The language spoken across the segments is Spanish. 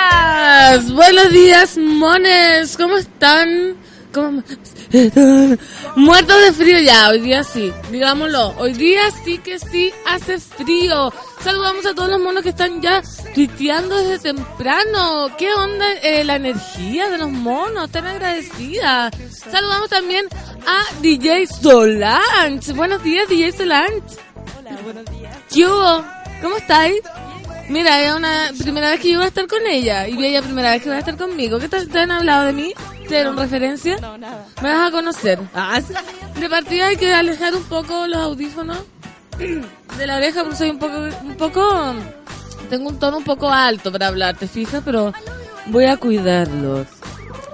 Días, buenos días, mones, ¿cómo están? ¿Cómo? Muertos de frío ya, hoy día sí, digámoslo, hoy día sí que sí hace frío. Saludamos a todos los monos que están ya tuiteando desde temprano. ¿Qué onda eh, la energía de los monos? Tan agradecida. Saludamos también a DJ Solange. Buenos días, DJ Solange. Hola, buenos días. ¿Qué hubo? ¿Cómo estáis? Mira, es una primera vez que yo voy a estar con ella y ella primera vez que va a estar conmigo. ¿Qué tal te han hablado de mí? ¿Te dieron referencia? No, nada. Me vas a conocer. Ah, sí. De partida hay que alejar un poco los audífonos de la oreja porque soy un poco, un poco, tengo un tono un poco alto para hablar, ¿te fijas? Pero voy a cuidarlos.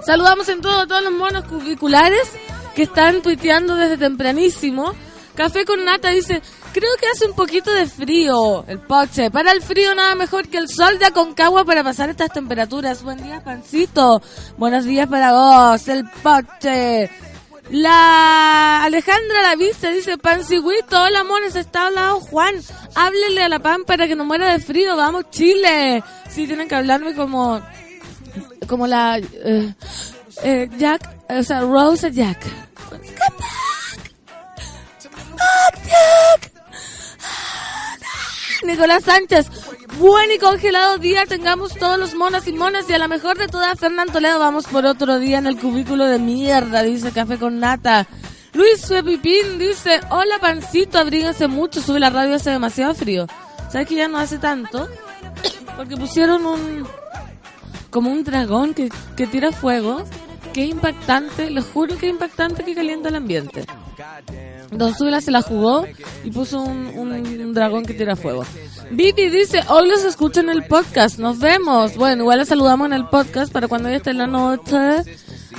Saludamos en todo a todos los monos cubiculares que están tuiteando desde tempranísimo. Café con Nata dice, creo que hace un poquito de frío el poche. Para el frío nada mejor que el sol de Aconcagua para pasar estas temperaturas. Buen día, Pancito. Buenos días para vos, el poche. La Alejandra la viste, dice Panciguito, hola mones, está al lado Juan, háblele a la pan para que no muera de frío, vamos Chile. Sí, tienen que hablarme como, como la, eh, eh, Jack, o sea, Rose Jack. Nicolás Sánchez, buen y congelado día tengamos todos los monas y monas y a la mejor de todas Fernán Toledo vamos por otro día en el cubículo de mierda, dice Café con Nata. Luis Pepipín dice, hola pancito, abríguense mucho, sube la radio, hace demasiado frío. ¿Sabes que ya no hace tanto? Porque pusieron un, como un dragón que, que tira fuego, es impactante, les juro que impactante que calienta el ambiente. Don Zula se la jugó y puso un, un- dragón que tira fuego. Vivi dice, hoy los escucho en el podcast, nos vemos. Bueno, igual les saludamos en el podcast para cuando ella esté en la noche,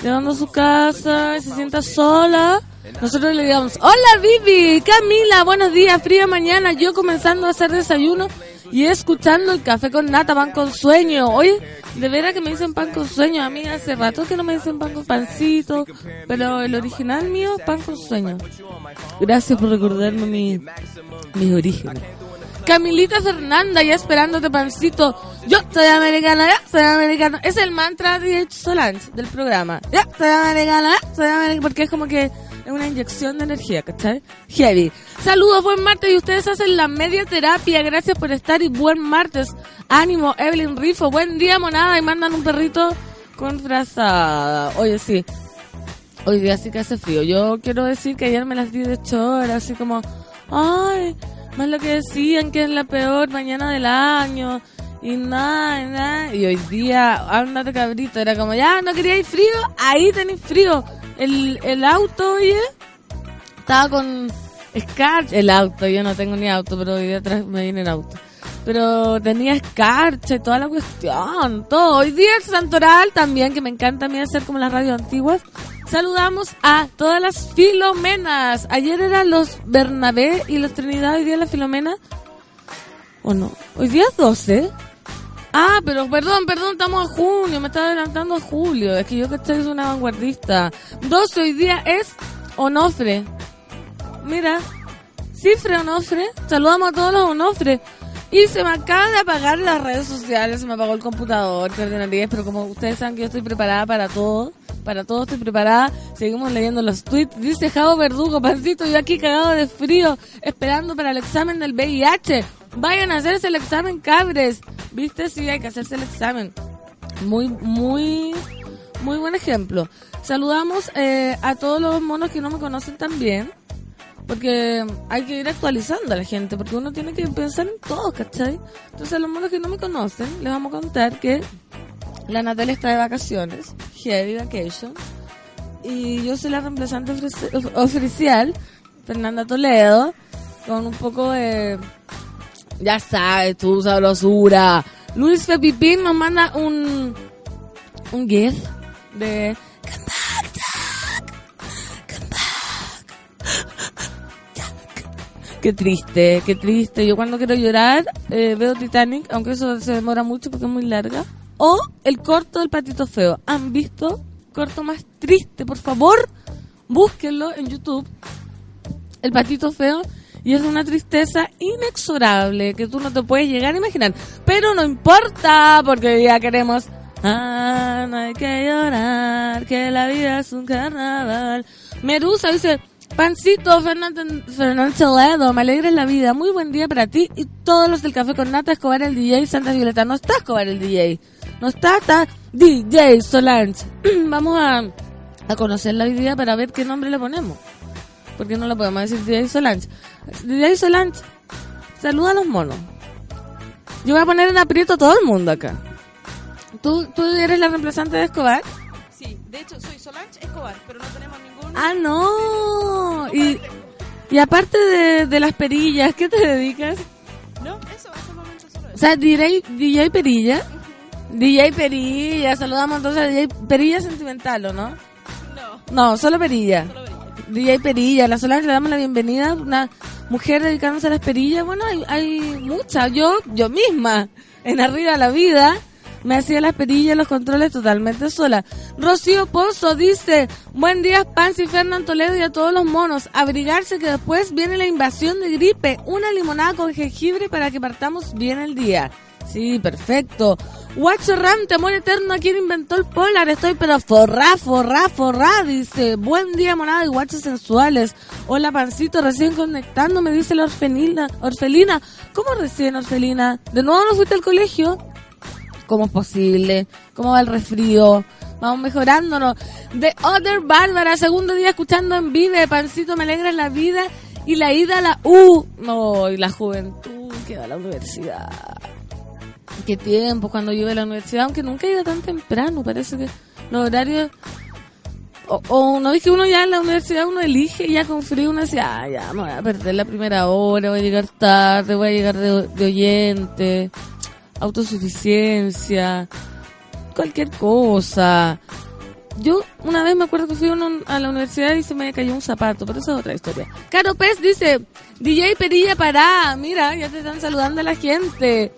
llegando a su casa y se sienta sola. Nosotros le digamos, hola Vivi, Camila, buenos días, fría mañana, yo comenzando a hacer desayuno y escuchando el café con nata, pan con sueño. Oye, de veras que me dicen pan con sueño, a mí hace rato que no me dicen pan con pancito, pero el original mío es pan con sueño. Gracias por recordarme mi, mis orígenes. Camilita Fernanda, ya esperándote, pancito. Yo soy americana, ya soy americana. Es el mantra de Solange del programa. Ya soy americana, ya soy americana. Porque es como que es una inyección de energía, ¿cachai? Heavy. Saludos, buen martes. Y ustedes hacen la media terapia. Gracias por estar y buen martes. Ánimo, Evelyn Rifo. Buen día, monada. Y mandan un perrito con frazada. Oye, sí. Hoy día sí que hace frío. Yo quiero decir que ayer me las di de chora, así como, ay, más lo que decían que es la peor mañana del año. Y nada, nada. Y hoy día, ándate cabrito, era como, ya, no queríais frío, ahí tenéis frío. El, el auto, oye, estaba con escarcha. El auto, yo no tengo ni auto, pero hoy día atrás me viene el auto. Pero tenía escarcha y toda la cuestión, todo. Hoy día el Santoral también, que me encanta a mí hacer como las radios antiguas. Saludamos a todas las filomenas. Ayer eran los Bernabé y los Trinidad, hoy día la filomena. ¿O no? Hoy día es 12. Ah, pero perdón, perdón, estamos a junio, me estaba adelantando a julio. Es que yo que estoy una vanguardista. 12 hoy día es Onofre. Mira, Cifre Onofre. Saludamos a todos los Onofre. Y se me acaban de apagar las redes sociales, se me apagó el computador, qué ordinariedad, pero como ustedes saben que yo estoy preparada para todo, para todo estoy preparada, seguimos leyendo los tweets. Dice Javo Verdugo, pancito, yo aquí cagado de frío, esperando para el examen del VIH. Vayan a hacerse el examen, cabres. ¿Viste? Sí, hay que hacerse el examen. Muy, muy, ejemplo, saludamos eh, a todos los monos que no me conocen tan bien, porque hay que ir actualizando a la gente, porque uno tiene que pensar en todo, ¿cachai? Entonces a los monos que no me conocen, les vamos a contar que la Natalia está de vacaciones, heavy vacation, y yo soy la reemplazante ofici- oficial, Fernanda Toledo, con un poco de... Ya sabes, tu sabrosura. Luis Pepipín nos manda un... un GIF de... Come back, Jack. Come back. Qué triste, qué triste. Yo cuando quiero llorar eh, veo Titanic, aunque eso se demora mucho porque es muy larga. O el corto del patito feo. ¿Han visto? Corto más triste, por favor. Búsquenlo en YouTube. El patito feo. Y es una tristeza inexorable que tú no te puedes llegar a imaginar. Pero no importa, porque hoy día queremos... Ah, no hay que llorar, que la vida es un carnaval. Merusa dice, Pancito, Fernando Toledo, me alegra la vida. Muy buen día para ti y todos los del Café con Nata, Escobar el DJ, Santa Violeta. No está Escobar el DJ. No está, está DJ Solange. Vamos a, a conocerla hoy día para ver qué nombre le ponemos. Porque no le podemos decir DJ Solange. DJ Solange, saluda a los monos. Yo voy a poner en aprieto a todo el mundo acá. ¿Tú, ¿Tú eres la reemplazante de Escobar? Sí, de hecho soy Solange Escobar, pero no tenemos ningún... Ah, no. Y, y aparte de, de las perillas, ¿qué te dedicas? No, eso, hasta el momento solo O sea, DJ, DJ Perilla. DJ Perilla, saludamos entonces a DJ Perilla Sentimental, ¿o no? No, No, solo Perilla. solo veía. DJ Perilla, la Solange le damos la bienvenida, una mujer dedicándose a las perillas. Bueno, hay, hay muchas. Yo, yo misma, en Arriba la Vida, me hacía las perillas, los controles totalmente sola. Rocío Pozo dice, buen día Pansy, Fernán Toledo y a todos los monos. Abrigarse que después viene la invasión de gripe. Una limonada con jengibre para que partamos bien el día. Sí, perfecto. Guacho Ram, temor eterno, ¿quién inventó el polar? Estoy pero forrá, forrá, forrá, dice. Buen día, monada y guachos sensuales. Hola, pancito, recién conectando, me dice la orfelina. Orfelina, ¿cómo recién, Orfelina? ¿De nuevo no fuiste al colegio? ¿Cómo es posible? ¿Cómo va el resfrío? Vamos mejorándonos. The Other Bárbara, segundo día escuchando en Vive, pancito, me alegra la vida. Y la ida a la U. No, y la juventud que va a la universidad qué tiempo cuando yo iba a la universidad, aunque nunca iba tan temprano, parece que los horarios... O, o no es que uno ya en la universidad uno elige ya con frío uno decía, ah, ya me voy a perder la primera hora, voy a llegar tarde, voy a llegar de, oyente, autosuficiencia, cualquier cosa. Yo una vez me acuerdo que fui a una- a la universidad y se me cayó un zapato, pero esa es otra historia. Caro Pez dice, DJ Perilla para, mira, ya te están saludando a la gente.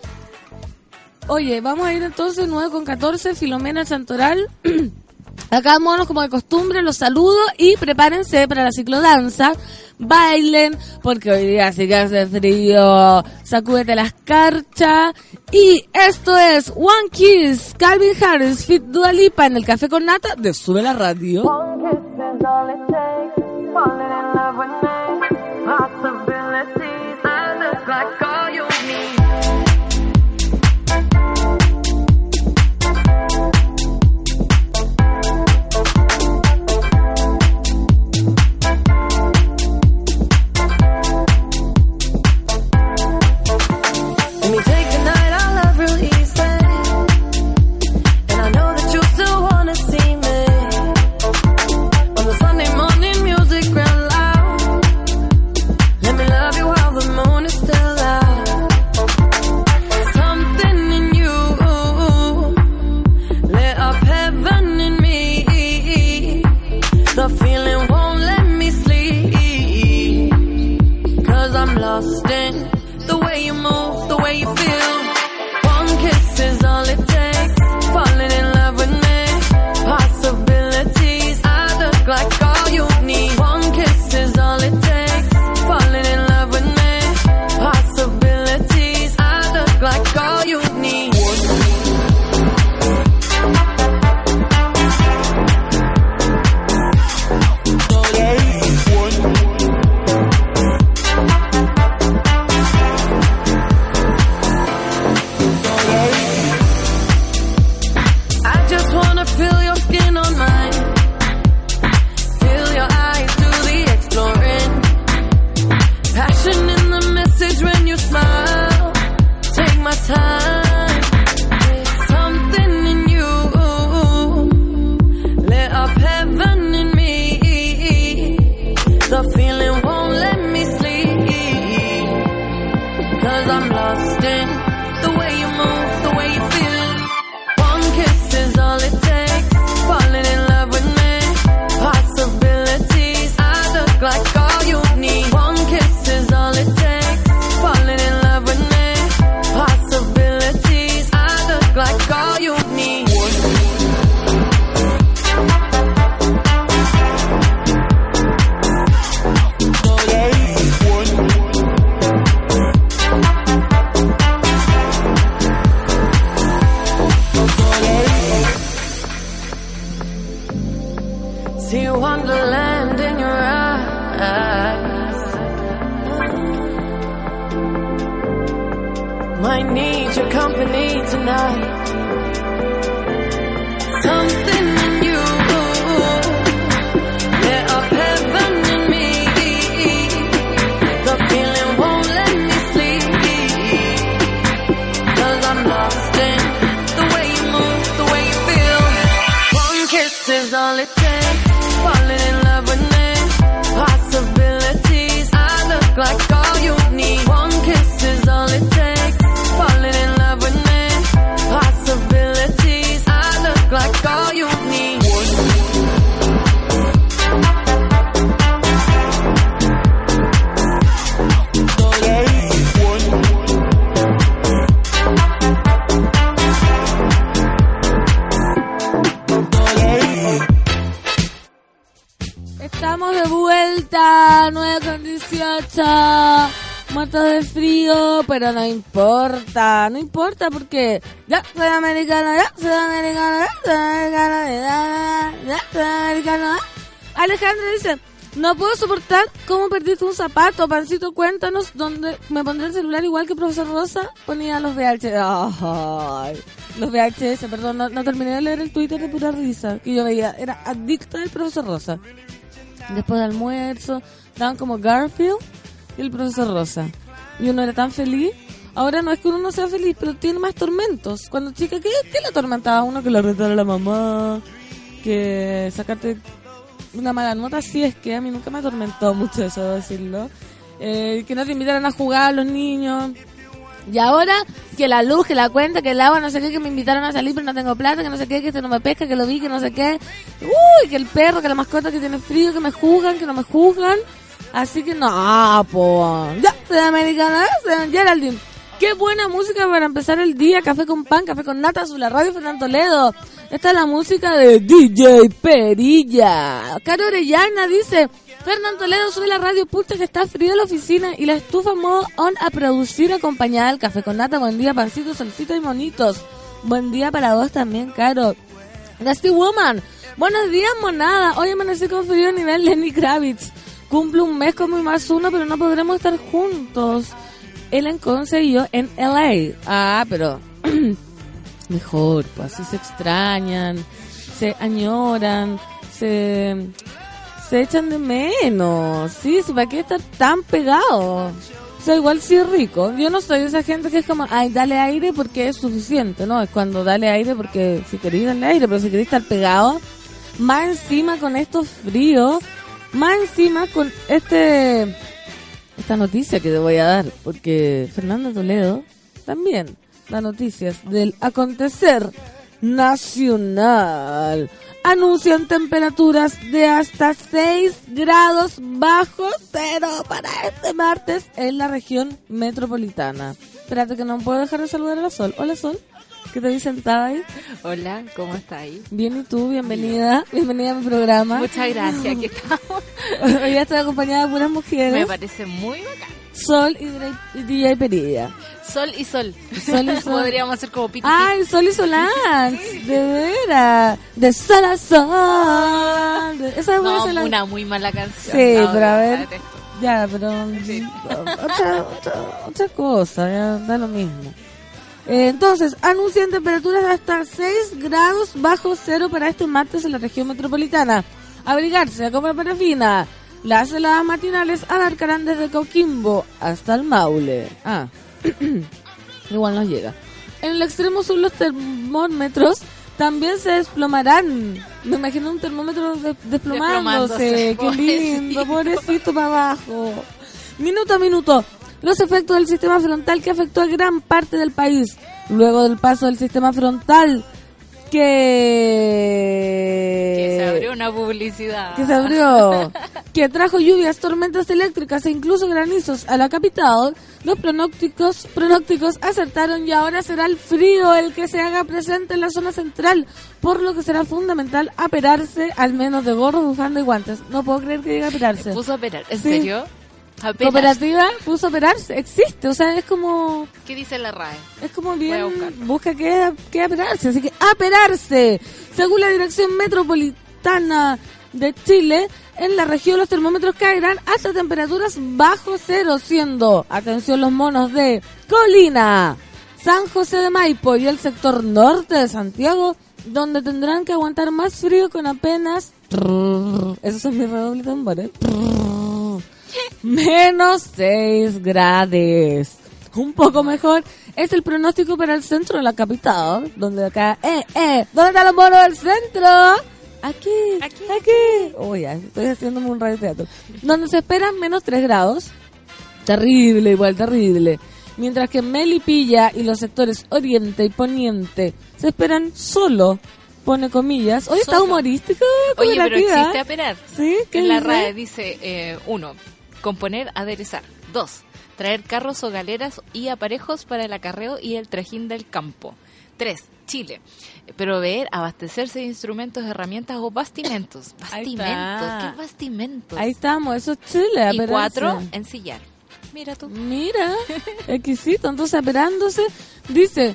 Oye, vamos a ir entonces 9 con 14, Filomena Santoral. Acá monos como de costumbre, los saludo y prepárense para la ciclodanza. Bailen, porque hoy día sí que hace frío. Sacúdete las carchas. Y esto es One Kiss, Calvin Harris, Fit Dua Lipa en el Café con Nata de Sube la Radio. De frío, pero no importa, no importa porque ya soy americano, ya soy americano, ya soy americano, ya, soy americano. ya. Alejandra dice, no puedo soportar cómo perdiste un zapato, pancito, cuéntanos dónde me pondré el celular igual que profesor Rosa ponía los VHS. Ay, los VHS, perdón, no, no terminé de leer el Twitter de pura risa que yo veía, era adicta del profesor Rosa después del almuerzo, daban como Garfield y el profesor Rosa. Y uno era tan feliz. Ahora no es que uno no sea feliz, pero tiene más tormentos. Cuando chica, ¿qué, qué le atormentaba a uno? Que le retara a la mamá, que sacarte una mala nota. Sí, es que a mí nunca me atormentó mucho eso, decirlo. Eh, que no te invitaran a jugar los niños. Y ahora que la luz, que la cuenta, que el agua, no sé qué, que me invitaron a salir pero no tengo plata, que no sé qué, que este no me pesca, que lo vi, que no sé qué. Uy, que el perro, que la mascota que tiene frío, que me juzgan, que no me juzgan. Así que no, po. Ya, soy americana, soy Geraldine. Qué buena música para empezar el día. Café con pan, café con nata, azul, la radio Fernando Toledo. Esta es la música de DJ Perilla. Caro Orellana dice, Fernando Toledo sube la radio, pucha que está frío en la oficina y la estufa modo on a producir acompañada del café con nata. Buen día, pancitos, solcitos y monitos. Buen día para vos también, Caro. Nasty Woman. Buenos días, monada. Hoy amanecí con frío nivel Lenny Kravitz. Cumple un mes como mi más uno, pero no podremos estar juntos. Él yo en LA. Ah, pero mejor, pues así se extrañan, se añoran, se, se echan de menos. Sí, ¿para qué estar tan pegado? O sea, igual sí rico. Yo no soy esa gente que es como, ay, dale aire porque es suficiente, ¿no? Es cuando dale aire porque si queréis darle aire, pero si queréis estar pegado, más encima con estos fríos, más encima con este esta noticia que te voy a dar, porque Fernando Toledo también da noticias del acontecer nacional. Anuncian temperaturas de hasta 6 grados bajo cero para este martes en la región metropolitana. Espérate que no puedo dejar de saludar a la Sol. Hola Sol, que te vi sentada ahí. Hola, ¿cómo está ahí? Bien, ¿y tú? Bienvenida. Bienvenida a mi programa. Muchas gracias, aquí estamos. Hoy ya estoy acompañada de puras mujeres. Me parece muy bacán. Sol y y DJ Perilla. Sol y sol. Sol y sol. Podríamos hacer como piti Ay, Sol y Solange, de veras. De Sol a Sol. Esa es No, Solange. una muy mala canción. Sí, No, pero a ver. Ya, pero otra, otra, otra cosa, ya da lo mismo. Entonces, anuncian temperaturas de hasta 6 grados bajo cero para este martes en la región metropolitana. Abrigarse, a comer parafina. Las heladas matinales abarcarán desde Coquimbo hasta el Maule. Ah, igual nos llega. En el extremo sur los termómetros también se desplomarán. Me imagino un termómetro de- desplomándose. Desplomándose, Qué lindo, pobrecito. pobrecito para abajo. Minuto a minuto. Los efectos del sistema frontal que afectó a gran parte del país. Luego del paso del sistema frontal que... Que se abrió una publicidad. que se abrió, que trajo lluvias, tormentas eléctricas e incluso granizos a la capital, los pronósticos, pronósticos acertaron y ahora será el frío el que se haga presente en la zona central, por lo que será fundamental aperarse al menos de gorros, bufanda y guantes. No puedo creer que diga aperarse. Puso a operar. ¿En Sí. serio? Apenas. Cooperativa puso operarse, existe, o sea, es como ¿Qué dice la RAE? es como bien busca que, que aperarse, así que aperarse. Según la Dirección Metropolitana de Chile, en la región los termómetros caerán hasta temperaturas bajo cero, siendo, atención los monos de Colina, San José de Maipo y el sector norte de Santiago, donde tendrán que aguantar más frío con apenas... Esos son mis redobles tambores. Menos 6 grados. Un poco mejor es el pronóstico para el centro de la capital, donde acá, eh, eh, ¿dónde están los monos del centro? Aquí, aquí, aquí. Oh, ya, estoy haciéndome un radioteatro. Donde se esperan menos 3 grados. Terrible, igual, terrible. Mientras que en Melipilla y los sectores oriente y poniente se esperan solo, pone comillas. Hoy está humorístico. Oye, pero existe apelar. ¿Sí? ¿Qué En la? RAE dice, eh, uno, componer, aderezar. Dos, traer carros o galeras y aparejos para el acarreo y el trajín del campo. Tres, Chile, proveer, abastecerse de instrumentos, herramientas o bastimentos. Bastimentos. ¿qué bastimentos? Ahí estamos, eso es Chile. y apelarse. cuatro, ensillar. Mira tú. Mira, exquisito. Entonces, aperándose, dice,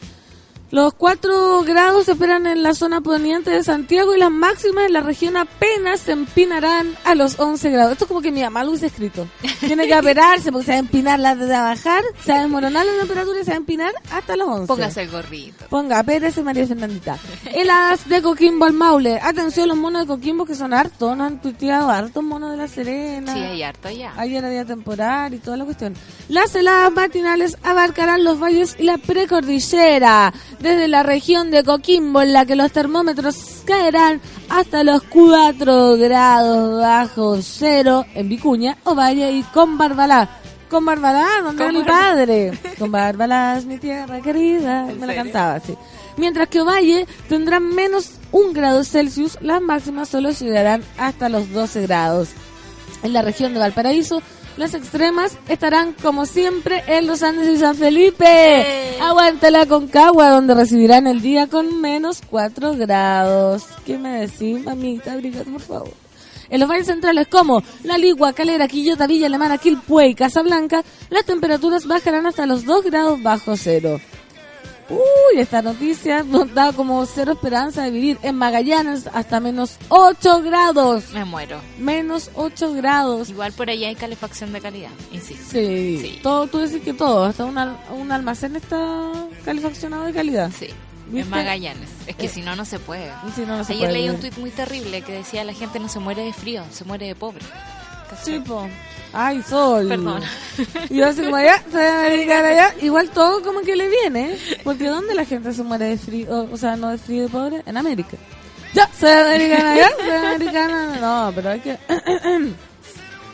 los 4 grados se esperan en la zona poniente de Santiago y las máximas en la región apenas se empinarán a los 11 grados. Esto es como que mi mamá lo hubiese escrito. Tiene que aperarse porque se va a empinar la de bajar, se va a desmoronar la temperatura y se va a empinar hasta los 11. Póngase el gorrito. Ponga, apérese María Fernandita. Heladas de Coquimbo al Maule. Atención, los monos de Coquimbo que son hartos, nos han tuiteado hartos monos de la Serena. Sí, hay harto allá. Ayer había temporal y toda la cuestión. Las heladas matinales abarcarán los valles y la precordillera, desde la región de Coquimbo, en la que los termómetros caerán hasta los 4 grados bajo cero en Vicuña, Ovalle y con Barbalá. Con Barbalá, donde mi padre. Con Barbalá es mi tierra querida. ¿En Me la cantaba así. Mientras que Ovalle tendrá menos un grado Celsius, las máximas solo llegarán hasta los 12 grados. En la región de Valparaíso, las extremas estarán como siempre en los Andes y San Felipe. ¡Eh! Aguanta la Concagua, donde recibirán el día con menos 4 grados. ¿Qué me decís, mamita? Abrigate, por favor. En los valles centrales como La Ligua, Calera, Quillota, Villa Alemana, Quilpué y Casablanca, las temperaturas bajarán hasta los 2 grados bajo cero. Uy, esta noticia nos da como cero esperanza de vivir en Magallanes hasta menos 8 grados. Me muero. Menos 8 grados. Igual por allá hay calefacción de calidad, insisto. Sí, Sí. todo, tú decís que todo, hasta un, al- un almacén está calefaccionado de calidad. Sí, ¿Viste? en Magallanes. Es que Eh, si no, no se puede. Si no, no se Ayer puede leí un tuit muy terrible que decía la gente no se muere de frío, se muere de pobre. Sí, po. Ay, sol. Perdón. Y yo así como allá, soy americana allá. Igual todo como que le viene. Porque ¿dónde la gente se muere de frío? O, o sea, no de frío de pobre. En América. Ya, soy americana allá, soy americana. No, pero hay que...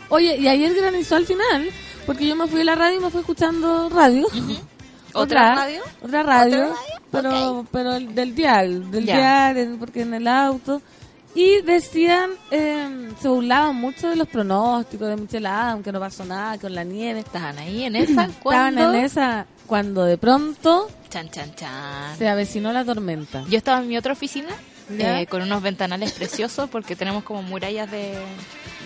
Oye, y ayer granizó al final. Porque yo me fui a la radio y me fui escuchando radio. ¿Otra radio? Otra radio. ¿Otra radio? Pero, Ok. pero el del dial. Del Ya. dial, porque en el auto. Y decían, eh, se burlaban mucho de los pronósticos de Michelle Adam, que no pasó nada con la nieve. Estaban ahí en esa Estaban cuando... en esa cuando de pronto Chan, chan, chan. se avecinó la tormenta. Yo estaba en mi otra oficina eh, con unos ventanales preciosos porque tenemos como murallas de,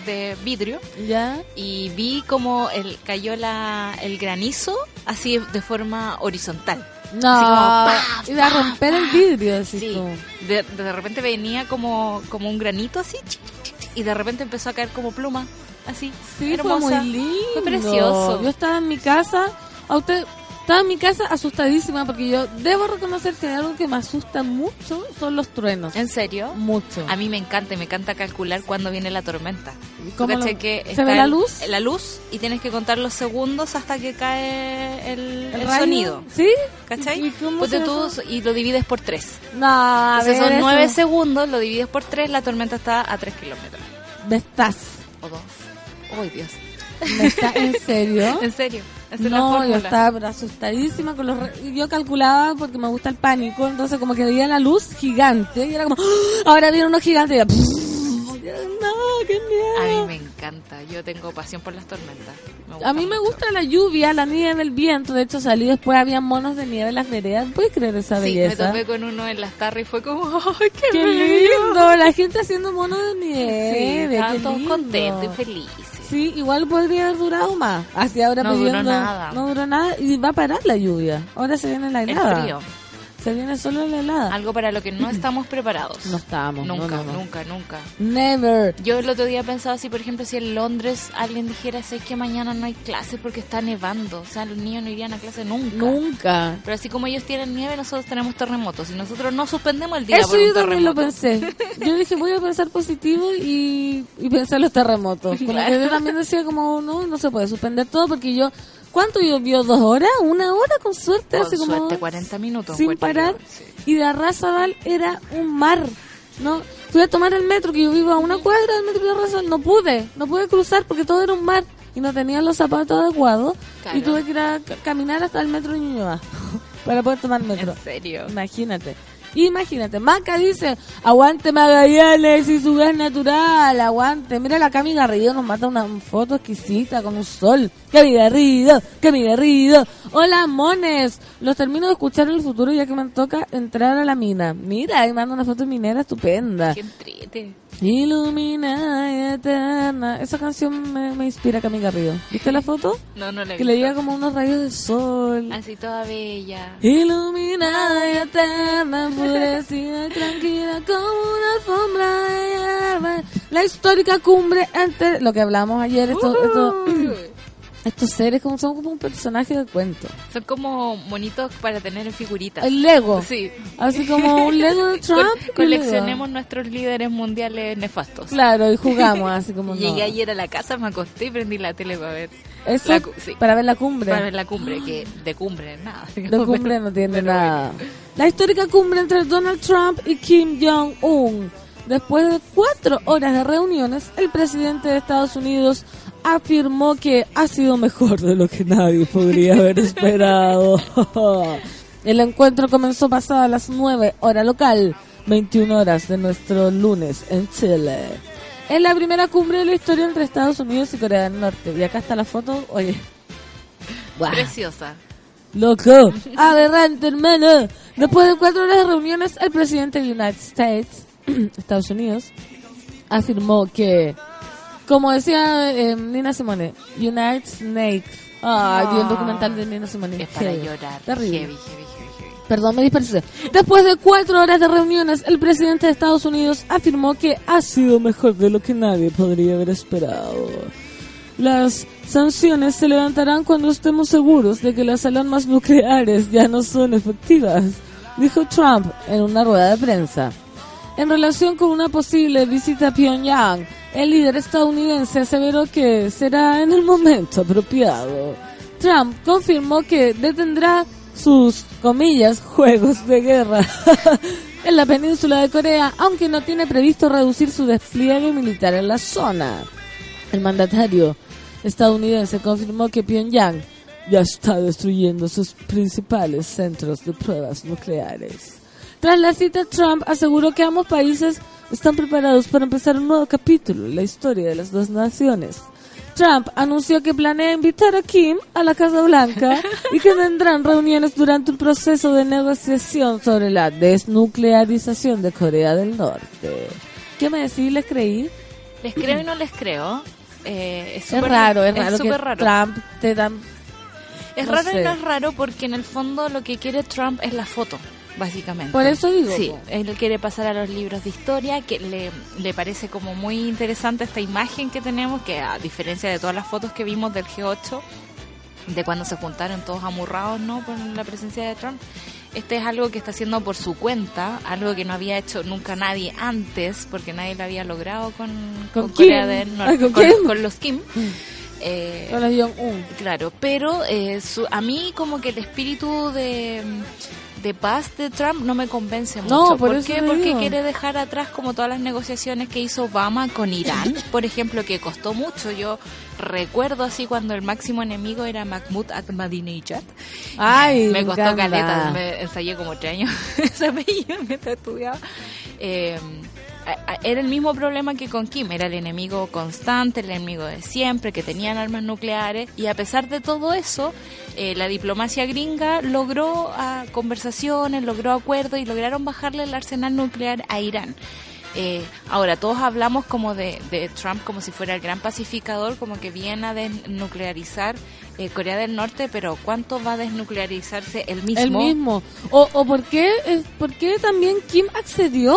de vidrio ¿Ya? y vi como el, cayó la, el granizo así de forma horizontal. No, Así como, iba a romper el vidrio, decís Sí, de, de repente venía como, como un granito así y de repente empezó a caer como pluma, así. Sí, hermosa. fue muy lindo. Fue precioso. Yo estaba en mi casa, a usted, estaba en mi casa asustadísima porque yo debo reconocer que algo que me asusta mucho son los truenos. ¿En serio? Mucho. A mí me encanta y me encanta calcular cuándo viene la tormenta. ¿Cómo ¿Cachai lo- que ¿Se ve la el- luz? La luz y tienes que contar los segundos hasta que cae el, el rayo? sonido. ¿Sí? ¿Cachai? ¿Y cómo se tú y lo divides por tres. No, Entonces son eso- nueve segundos, lo divides por tres, la tormenta está a tres kilómetros. ¿Me estás? O dos. ¡Uy, Dios! ¿Me estás en serio? ¿En serio? Esa No, yo estaba asustadísima con los... re- y Yo calculaba porque me gusta el pánico, entonces como que veía la luz gigante y era como, ¡Ah! ahora viene uno gigante y no, qué A mí miedo. me encanta. Yo tengo pasión por las tormentas. A mí me mucho. gusta la lluvia, la nieve, el viento. De hecho, salí después, había monos de nieve en las veredas. ¿Puedes creer esa Sí, me belleza? topé con uno en las tardes y fue como, ¡ay, qué, lindo! La gente haciendo monos de Sí, nieve. estaban qué todos contentos y felices. Sí, igual podría haber durado más. Así ahora No duró pidiendo- nada. No duró nada y va a parar la lluvia. Ahora se viene la El helada. frío. Se viene solo la helada. Algo para lo que no estamos preparados. No estamos. no, Nunca, no, no. nunca, nunca. Never. Yo el otro día pensaba si, por ejemplo, si en Londres alguien dijera, sé que mañana no hay clases porque está nevando. O sea, los niños no irían a clase nunca. Nunca. Pero así como ellos tienen nieve, nosotros tenemos terremotos. Y nosotros no suspendemos el día Eso por un yo también lo pensé. Yo dije, voy a pensar positivo y, y pensar los terremotos. Como Claro. que yo también decía, como, no, no se puede suspender todo porque yo, ¿cuánto llovió? ¿Dos horas? ¿Una hora? Con suerte, Con como. suerte, 40 minutos. sin parar. sí. Y de Arrasabal era un mar. No, fui a tomar el metro, que yo vivo a una cuadra del metro de Arrasabal. No pude, no pude cruzar porque todo era un mar y no tenía los zapatos adecuados. Claro. Y tuve que ir a ca- caminar hasta el metro de Ñuñoa para poder tomar metro. En serio. Imagínate. Imagínate. Maca dice, aguante Magallanes y su gas natural, aguante. Mira la Cami Garrido nos mata una foto exquisita con un sol. Cami Garrido, Cami Garrido. Hola, mones. Los termino de escuchar en el futuro ya que me toca entrar a la mina. Mira, ahí manda una foto minera estupenda. Qué entrete. Iluminada y eterna. Esa canción me, me inspira Cami Garrido. ¿Viste la foto? No, no la he Que le llega como unos rayos de sol. Así toda bella. Iluminada y eterna, enfurecida y tranquila como una alfombra de hierba. La histórica cumbre entre lo que hablamos ayer, estos, estos, estos seres como son como un personaje de cuento. Son como monitos para tener en figuritas. El Lego, Sí. así como un Lego de Trump. Coleccionemos nuestros líderes mundiales nefastos. Claro, y jugamos así como no. Llegué ayer a la casa, me acosté y prendí la tele para ver, Eso la cu- sí. para ver la cumbre. para ver la cumbre, que de cumbre nada. De cumbre no tiene nada. bueno. La histórica cumbre entre Donald Trump y Kim Jong-un. Después de cuatro horas de reuniones, el presidente de Estados Unidos afirmó que ha sido mejor de lo que nadie podría haber esperado. el encuentro comenzó pasada las 9 hora local, 21 horas de nuestro lunes en Chile. Es la primera cumbre de la historia entre Estados Unidos y Corea del Norte. Y acá está la foto, oye. Guau. Preciosa. Loco, aberrante hermano. Después de cuatro horas de reuniones, el presidente de United States, Estados Unidos, afirmó que, como decía eh, Nina Simone, United Snakes. Ah, vi el documental de Nina Simone. Es para Heavy. llorar. Terrible. Heavy, heavy, heavy. Perdón, me dispersé. Después de cuatro horas de reuniones, el presidente de Estados Unidos afirmó que ha sido mejor de lo que nadie podría haber esperado. Las sanciones se levantarán cuando estemos seguros de que las alarmas nucleares ya no son efectivas, dijo Trump en una rueda de prensa. En relación con una posible visita a Pyongyang, el líder estadounidense aseveró que será en el momento apropiado. Trump confirmó que detendrá sus, comillas, juegos de guerra en la península de Corea, aunque no tiene previsto reducir su despliegue militar en la zona. El mandatario estadounidense confirmó que Pyongyang ya está destruyendo sus principales centros de pruebas nucleares. Tras la cita, Trump aseguró que ambos países están preparados para empezar un nuevo capítulo en la historia de las dos naciones. Trump anunció que planea invitar a Kim a la Casa Blanca y que tendrán reuniones durante un proceso de negociación sobre la desnuclearización de Corea del Norte. ¿Qué me decís? ¿Les creí? Les creo y no les creo. Eh, es Es súper- raro, es raro que raro. Trump te dan... Es no raro sé. y no es raro porque en el fondo lo que quiere Trump es la foto, básicamente. Por eso digo, Sí, él quiere pasar a los libros de historia, que le, le parece como muy interesante esta imagen que tenemos, que a diferencia de todas las fotos que vimos del G8, de cuando se juntaron todos amurrados, ¿no? Por la presencia de Trump. Este es algo que está haciendo por su cuenta, algo que no había hecho nunca nadie antes, porque nadie lo había logrado con, ¿Con con Corea del Norte, ¿con con, con los Kim. Eh, Con los. Claro, pero eh, su- a mí como que el espíritu de, de paz de Trump no me convence mucho. No, por ¿Por, qué? Porque quiere dejar atrás como todas las negociaciones que hizo Obama con Irán, por ejemplo, que costó mucho. Yo recuerdo así cuando el máximo enemigo era Mahmoud Ahmadinejad. Ay, me costó caleta, me ensayé como tres años ese apellido mientras estudiaba. Eh, era el mismo problema que con Kim, era el enemigo constante, el enemigo de siempre, que tenían armas nucleares, y a pesar de todo eso, eh, la diplomacia gringa logró ah, conversaciones, logró acuerdos y lograron bajarle el arsenal nuclear a Irán. Eh, ahora, todos hablamos como de, de Trump como si fuera el gran pacificador, como que viene a desnuclearizar eh, Corea del Norte, pero ¿cuánto va a desnuclearizarse el mismo? El mismo. O, o por, qué, eh, por qué también Kim accedió.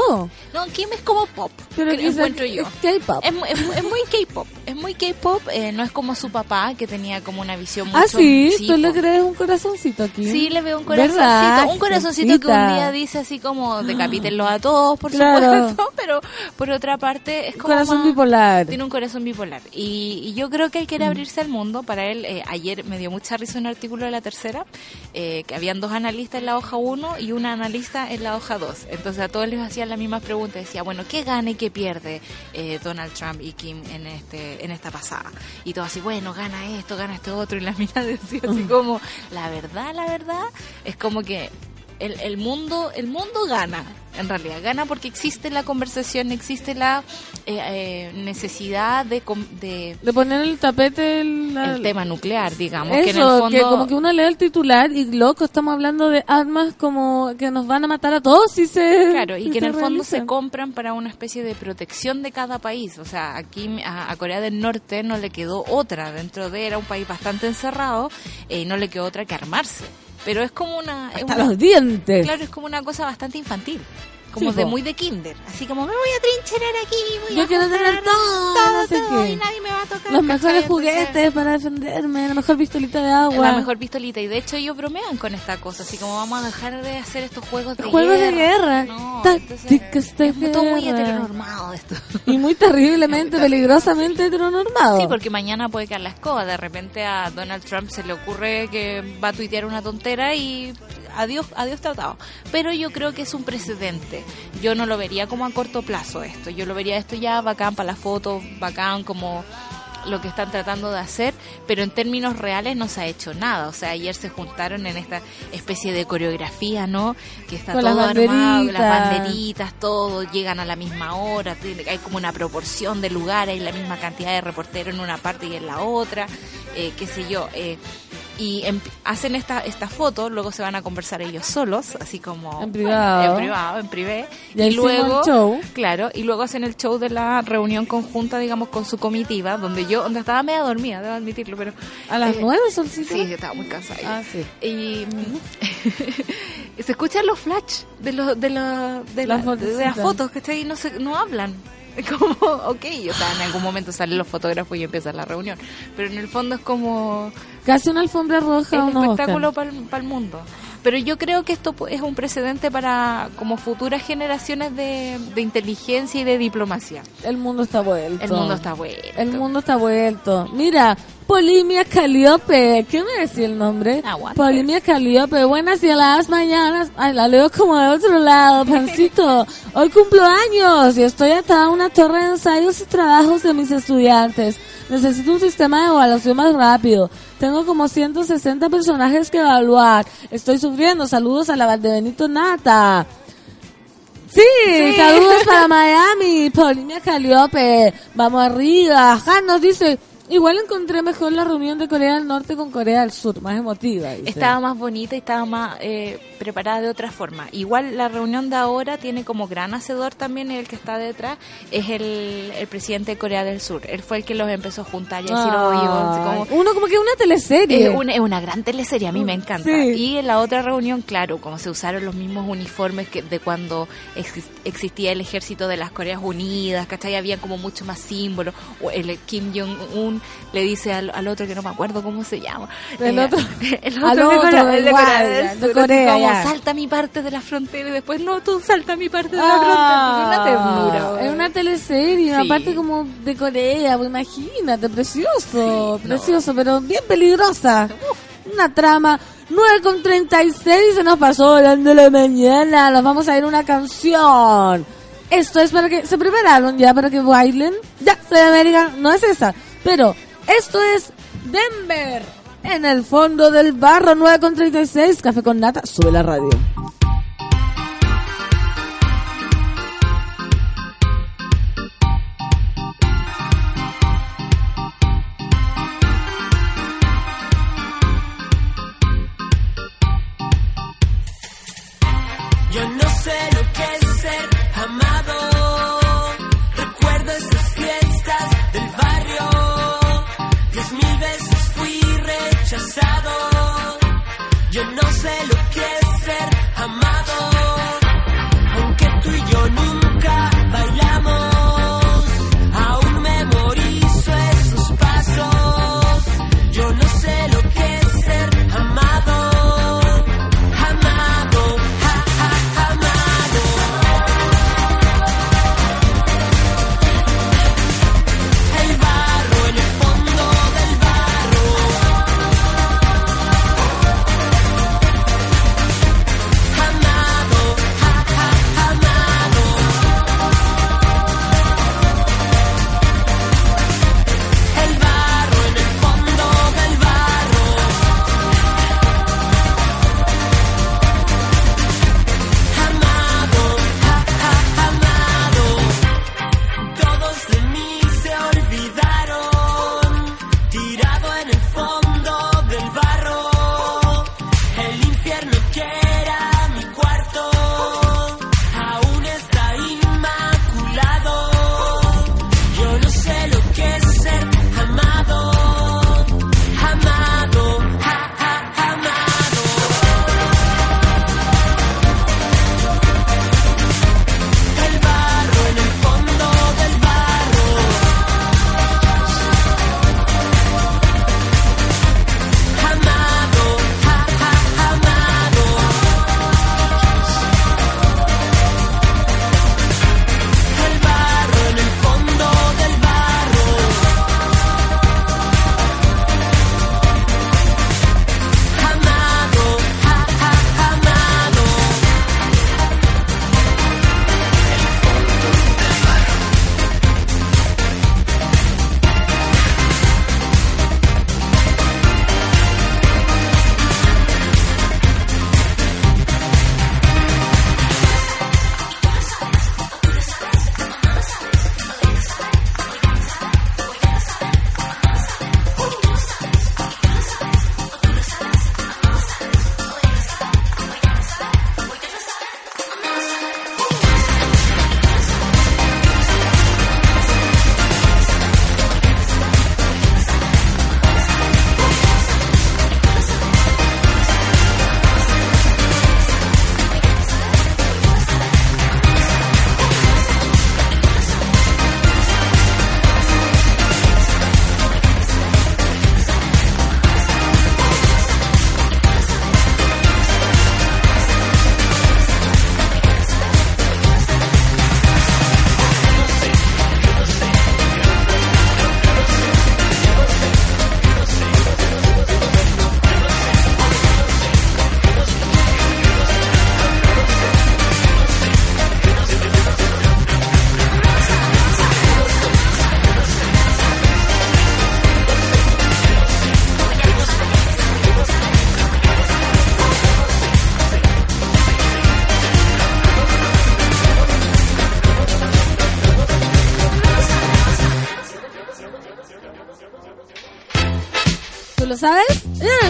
No, Kim es como pop, Pero que que es- encuentro yo. es K-pop. Es, mu- es mu- es muy K-pop, es muy K-pop, eh, no es como su papá que tenía como una visión mucho... Ah, sí, tú le crees un corazoncito aquí. Sí, le veo un ¿Verdad? corazoncito, un corazoncito que un día dice así como decapítenlos a todos, por Claro. supuesto, pero por otra parte es como corazón más- bipolar. Tiene un corazón bipolar y, y yo creo que él quiere abrirse al mundo. Para él, eh, ayer me dio mucha risa un artículo de la tercera, eh, que habían dos analistas en la hoja 1 y una analista en la hoja 2. Entonces a todos les hacían la misma pregunta. Decía, bueno, ¿qué gana y qué pierde eh, Donald Trump y Kim en este en esta pasada? Y todo así, bueno, gana esto, gana este otro. Y la mina decía así como, la verdad, la verdad, es como que el, el mundo el mundo gana en realidad gana porque existe la conversación existe la eh, eh, necesidad de, de De poner el tapete el, la- el tema nuclear digamos Eso, que en el fondo como que uno lee el titular y loco, estamos hablando de armas como que nos van a matar a todos si se Claro, y si que en el fondo se compran para una especie de protección de cada país. O sea, aquí a, a Corea del Norte no le quedó otra. Dentro de era un país bastante encerrado eh, y no le quedó otra que armarse. Pero es como una... es Hasta una- los dientes. Claro, es como una cosa bastante infantil. Como Sí, de po. muy de kinder. Así como me voy a trincherar aquí, voy Yo a quiero tener todo, no sé todo, qué. y nadie me va a tocar. Los mejores Entonces, juguetes para defenderme, la mejor pistolita de agua. La mejor pistolita. Y de hecho ellos bromean con esta cosa. Así como vamos a dejar de hacer estos juegos de Juegos de guerra. No, Tácticas de es todo muy guerra. heteronormado esto. Y muy terriblemente, peligrosamente heteronormado. Sí, porque mañana puede caer la escoba. De repente a Donald Trump se le ocurre que va a tuitear una tontera y adiós, adiós tratado. Pero yo creo que es un precedente. Yo no lo vería como a corto plazo esto. Yo lo vería esto ya bacán para la foto, bacán como lo que están tratando de hacer, pero en términos reales no se ha hecho nada. O sea, ayer se juntaron en esta especie de coreografía, ¿no? Que está Con todo las armado, las banderitas. todo, llegan a la misma hora, hay como una proporción de lugares, hay la misma cantidad de reporteros en una parte y en la otra, eh, qué sé yo. eh, y em- hacen esta, esta foto, luego se van a conversar ellos solos, así como... En privado. en privado, en privé. Y hicimos luego... el show. Claro, y luego hacen el show de la reunión conjunta, digamos, con su comitiva, donde yo, donde estaba media dormida, debo admitirlo, pero... A las eh, nueve, solcito. Sí, estaba muy cansada. Ah, sí. Y se escuchan los flash de, los de, la- de, Las la- de las fotocitas. fotos, ¿cachai? Y no, se, no hablan. Como, ok, o sea, en algún momento salen los fotógrafos y empieza la reunión. Pero en el fondo es como Casi una alfombra roja, unos espectáculo para el mundo. Pero yo creo que esto es un precedente para como futuras generaciones de, de inteligencia y de diplomacia. El mundo está vuelto. El mundo está bueno. El mundo está vuelto. Mira, Polimia Caliope. ¿Qué me decía el nombre? Aguante. Polimia Caliope. Buenas y heladas mañanas. Ay, la leo como de otro lado, pancito. Hoy cumplo años y estoy atada a una torre de ensayos y trabajos de mis estudiantes. Necesito un sistema de evaluación más rápido. Tengo como 160 personajes que evaluar. Estoy sufriendo. Saludos a la Valdebenito Nata. Sí, saludos para Miami, Paulinia Caliope, vamos arriba. Han nos dice, igual encontré mejor la reunión de Corea del Norte con Corea del Sur, más emotiva. dice. Estaba más bonita y estaba más eh, preparada de otra forma. Igual la reunión de ahora tiene como gran hacedor también el que está detrás, es el, el presidente de Corea del Sur. Él fue el que los empezó a juntar y decir, como, Uno como que una teleserie. Es una, es una gran teleserie, a mí me encanta. Sí. Y en la otra reunión, claro, como se usaron los mismos uniformes que de cuando exis- existía el ejército de las Coreas Unidas, ¿cachai? Había como mucho más símbolos. El Kim Jong-un le dice al, al otro, que no me acuerdo cómo se llama. El Eh, otro- el de otro, Corea- el de Corea del de Sur, así Corea, como, salta mi parte de la frontera y después, no, tú salta mi parte de la Ah, frontera. Es una ternura. Es una teleserie, Sí. aparte como de Corea, pues imagínate, precioso, Sí, precioso, pero bien peligrosa. Una trama 9 con 36 se nos pasó hablando de la mañana, nos vamos a ir una canción. Esto es para que se prepararon ya para que bailen. Ya, soy América, no es esa, pero esto es Denver. En el fondo del barro 9 con 36, café con nata, sube la radio.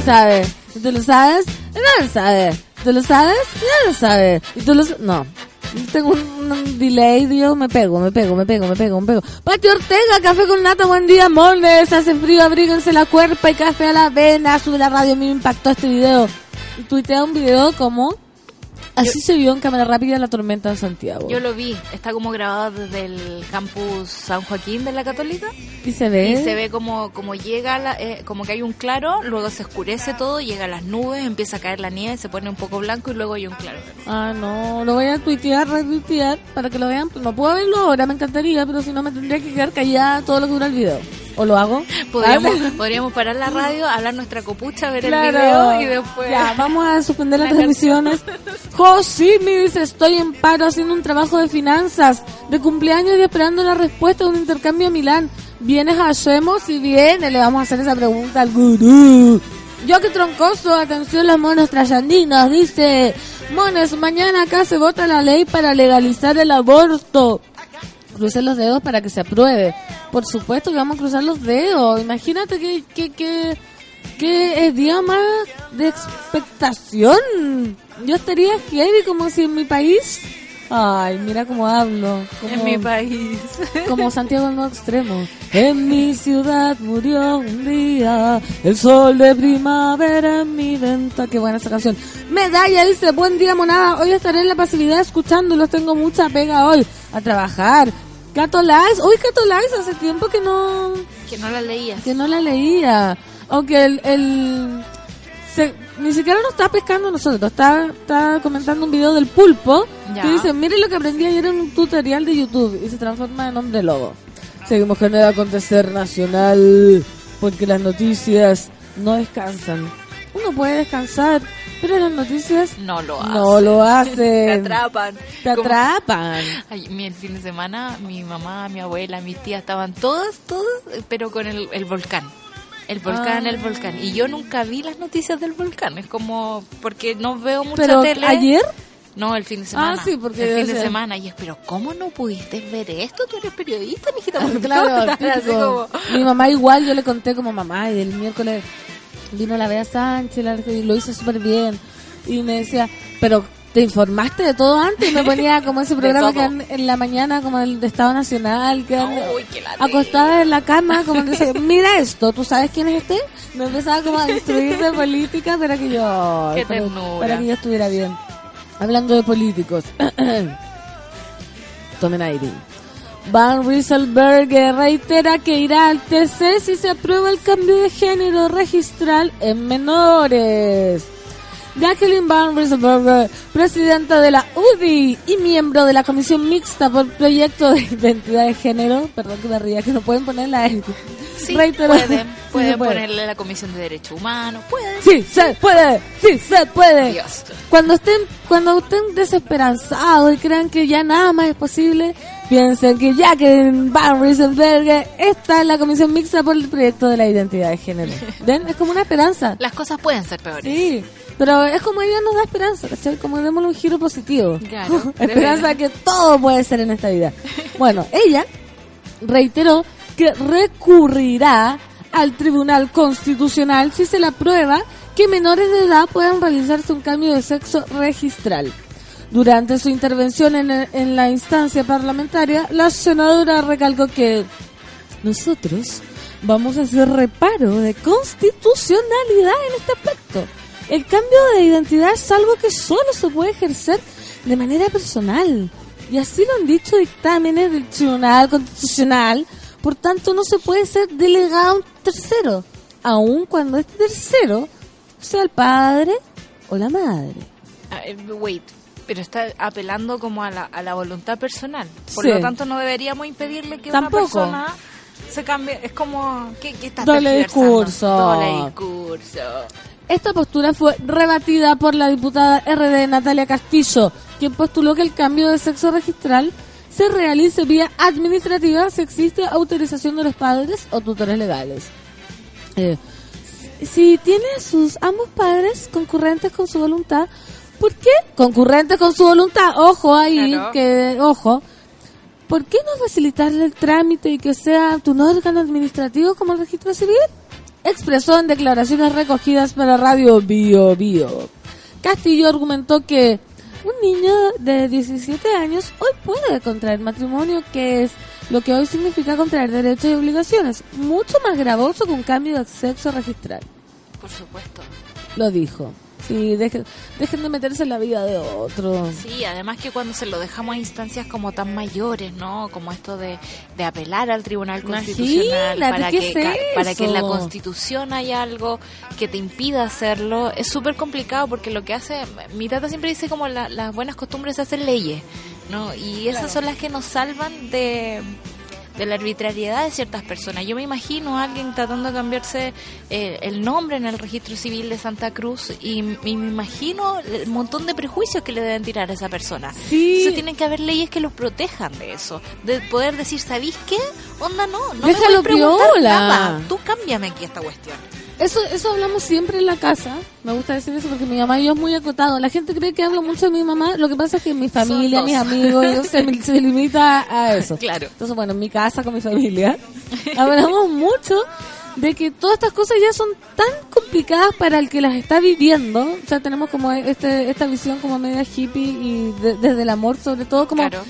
Ella no lo sabe. ¿Y tú lo sabes? No lo sabe. ¿Tú lo sabes? No lo sabe. ¿Y tú lo No. Tengo un, un delay, Dios, me pego, me pego, me pego, me pego, me pego. Pati Ortega, café con nata, buen día, mones. Hace frío, abríguense la cuerpa y café a la vena. Sube la radio, a mí me impactó este video. Tuitea un video como... Así se vio en cámara rápida la tormenta en Santiago. Yo lo vi, está como grabado desde el campus San Joaquín de la Católica y se ve... y se ve como como llega, la- eh, como que hay un claro, luego se oscurece todo, llega a las nubes, empieza a caer la nieve, se pone un poco blanco y luego hay un claro. Ah, no, lo voy a tuitear, retuitear para que lo vean. No puedo verlo ahora, me encantaría, pero si no me tendría que quedar callada todo lo que dura el video. ¿O lo hago? Podríamos, podríamos parar la radio, hablar nuestra copucha, ver Claro. el video y después... Ya, vamos a suspender las La transmisiones. Josimi dice, estoy en paro haciendo un trabajo de finanzas, de cumpleaños y esperando la respuesta de un intercambio a Milán. ¿Vienes a Hacemos? Si viene, le vamos a hacer esa pregunta al gurú. Yo que troncoso, atención los monos trayandinos, dice, mones, mañana acá se vota la ley para legalizar el aborto. Crucen los dedos para que se apruebe. Por supuesto que vamos a cruzar los dedos. Imagínate que, que, que, que es día más de expectación. Yo estaría heavy como si en mi país... Ay, mira cómo hablo. Como, En mi país. como Santiago Nuevo Extremo. En mi ciudad murió un día el sol de primavera en mi venta. Qué buena esa canción. Medalla dice, buen día monada. Hoy estaré en la pasividad escuchándolos. Tengo mucha pega hoy a trabajar. Cato Lies. Hoy Cato Lies hace tiempo que no Que no la leías. que no la leía. Aunque el, el se- ni siquiera nos está pescando nosotros, está, está comentando un video del pulpo Ya. que dice, mire lo que aprendí ayer en un tutorial de YouTube y se transforma en hombre lobo. Seguimos con el acontecer nacional porque las noticias no descansan. Uno puede descansar, pero las noticias No lo hace. no lo Te hacen. atrapan. Te Como- atrapan. Ay, mi- el fin de semana, mi mamá, mi abuela, mis tías estaban todas, todas, pero con el, el volcán. El volcán, Ah. el volcán. Y yo nunca vi las noticias del volcán. Es como, porque no veo mucha Pero tele. ayer No, el fin de semana. Ah, sí, porque El fin de semana. Y es, pero ¿cómo no pudiste ver esto? Tú eres periodista, mijita. ¿por qué no Claro, así como- Mi mamá igual, yo le conté como mamá y del miércoles vino la Bea Sánchez la- y lo hizo súper bien. Y me decía, pero ¿te informaste de todo antes? Y me ponía como ese programa que en la mañana, como el de Estado Nacional, que Uy, acostada en la cama, como que dice, mira esto, ¿tú sabes quién es este? Me empezaba como a instruir de política para que yo, Qué para, para que yo estuviera bien. Hablando de políticos. Tomen aire. Van Rieselberg reitera que irá al TC si se aprueba el cambio de género registral en menores. Jacqueline Van Rieselberg, presidenta de la UDI y miembro de la Comisión Mixta por Proyecto de Identidad de Género, perdón que me ría, que no pueden ponerla. Sí, Reiteró- pueden, Sí, pueden puede. ponerle la Comisión de Derechos Humanos, pueden. Sí, se puede, sí, se puede. Dios. Cuando estén, cuando estén desesperanzados y crean que ya nada más es posible, piensen que Jacqueline Van Rieselberg está en la comisión mixta por el proyecto de la identidad de género. ¿Ven? Es como una esperanza. Las cosas pueden ser peores. Sí, pero es como ella nos da esperanza, ¿cachai? Como démosle un giro positivo. Claro, esperanza que todo puede ser en esta vida. Bueno, ella reiteró que recurrirá al Tribunal Constitucional si se le aprueba que menores de edad puedan realizarse un cambio de sexo registral. Durante su intervención en, en la instancia parlamentaria, la senadora recalcó que nosotros vamos a hacer reparo de constitucionalidad en este aspecto. El cambio de identidad es algo que solo se puede ejercer de manera personal. Y así lo han dicho dictámenes del Tribunal Constitucional. Por tanto, no se puede ser delegado un tercero, aun cuando este tercero sea el padre o la madre. Ah, eh, wait, pero está apelando como a la, a la voluntad personal. Por Sí. lo tanto, no deberíamos impedirle que Tampoco. una persona se cambie. Es como, ¿qué, qué estás Doble discurso. Doble discurso. Esta postura fue rebatida por la diputada RD Natalia Castillo, quien postuló que el cambio de sexo registral se realice vía administrativa si existe autorización de los padres o tutores legales. Eh, si tiene a sus ambos padres concurrentes con su voluntad, ¿por qué? Concurrentes con su voluntad, ojo ahí, Claro. que ojo. ¿Por qué no facilitarle el trámite y que sea tu órgano administrativo como el registro civil? expresó en declaraciones recogidas para Radio Bio Bio. Castillo argumentó que un niño de 17 años hoy puede contraer matrimonio, que es lo que hoy significa contraer derechos y obligaciones, mucho más gravoso que un cambio de sexo registral. Por supuesto. Lo dijo. Sí, dejen, dejen de meterse en la vida de otro. Sí, además que cuando se lo dejamos a instancias como tan mayores, ¿no? Como esto de, de apelar al Tribunal Constitucional Imagínate, para ¿qué que, es para que en la? Constitución haya algo que te impida hacerlo, es súper complicado porque lo que hace, mi tata siempre dice como la- las buenas costumbres se hacen leyes, ¿no? Y esas son las que nos salvan de de la arbitrariedad de ciertas personas. Yo me imagino a alguien tratando de cambiarse eh, el nombre en el registro civil de Santa Cruz y, y me imagino el montón de prejuicios que le deben tirar a esa persona. Sí. Entonces tienen que haber leyes que los protejan de eso, de poder decir, ¿sabéis qué? Onda, no, no Déjalo me puedes preguntar piola. nada. Tú cámbiame aquí esta cuestión. Eso, eso hablamos siempre en la casa. Me gusta decir eso porque mi mamá y yo es muy acotado. La gente cree que hablo mucho de mi mamá. Lo que pasa es que mi familia, mis amigos, yo se, se limita a eso. Claro. Entonces, bueno, en mi casa con mi familia hablamos mucho de que todas estas cosas ya son tan complicadas para el que las está viviendo. O sea, tenemos como este, esta visión como media hippie y de- desde el amor sobre todo como Claro.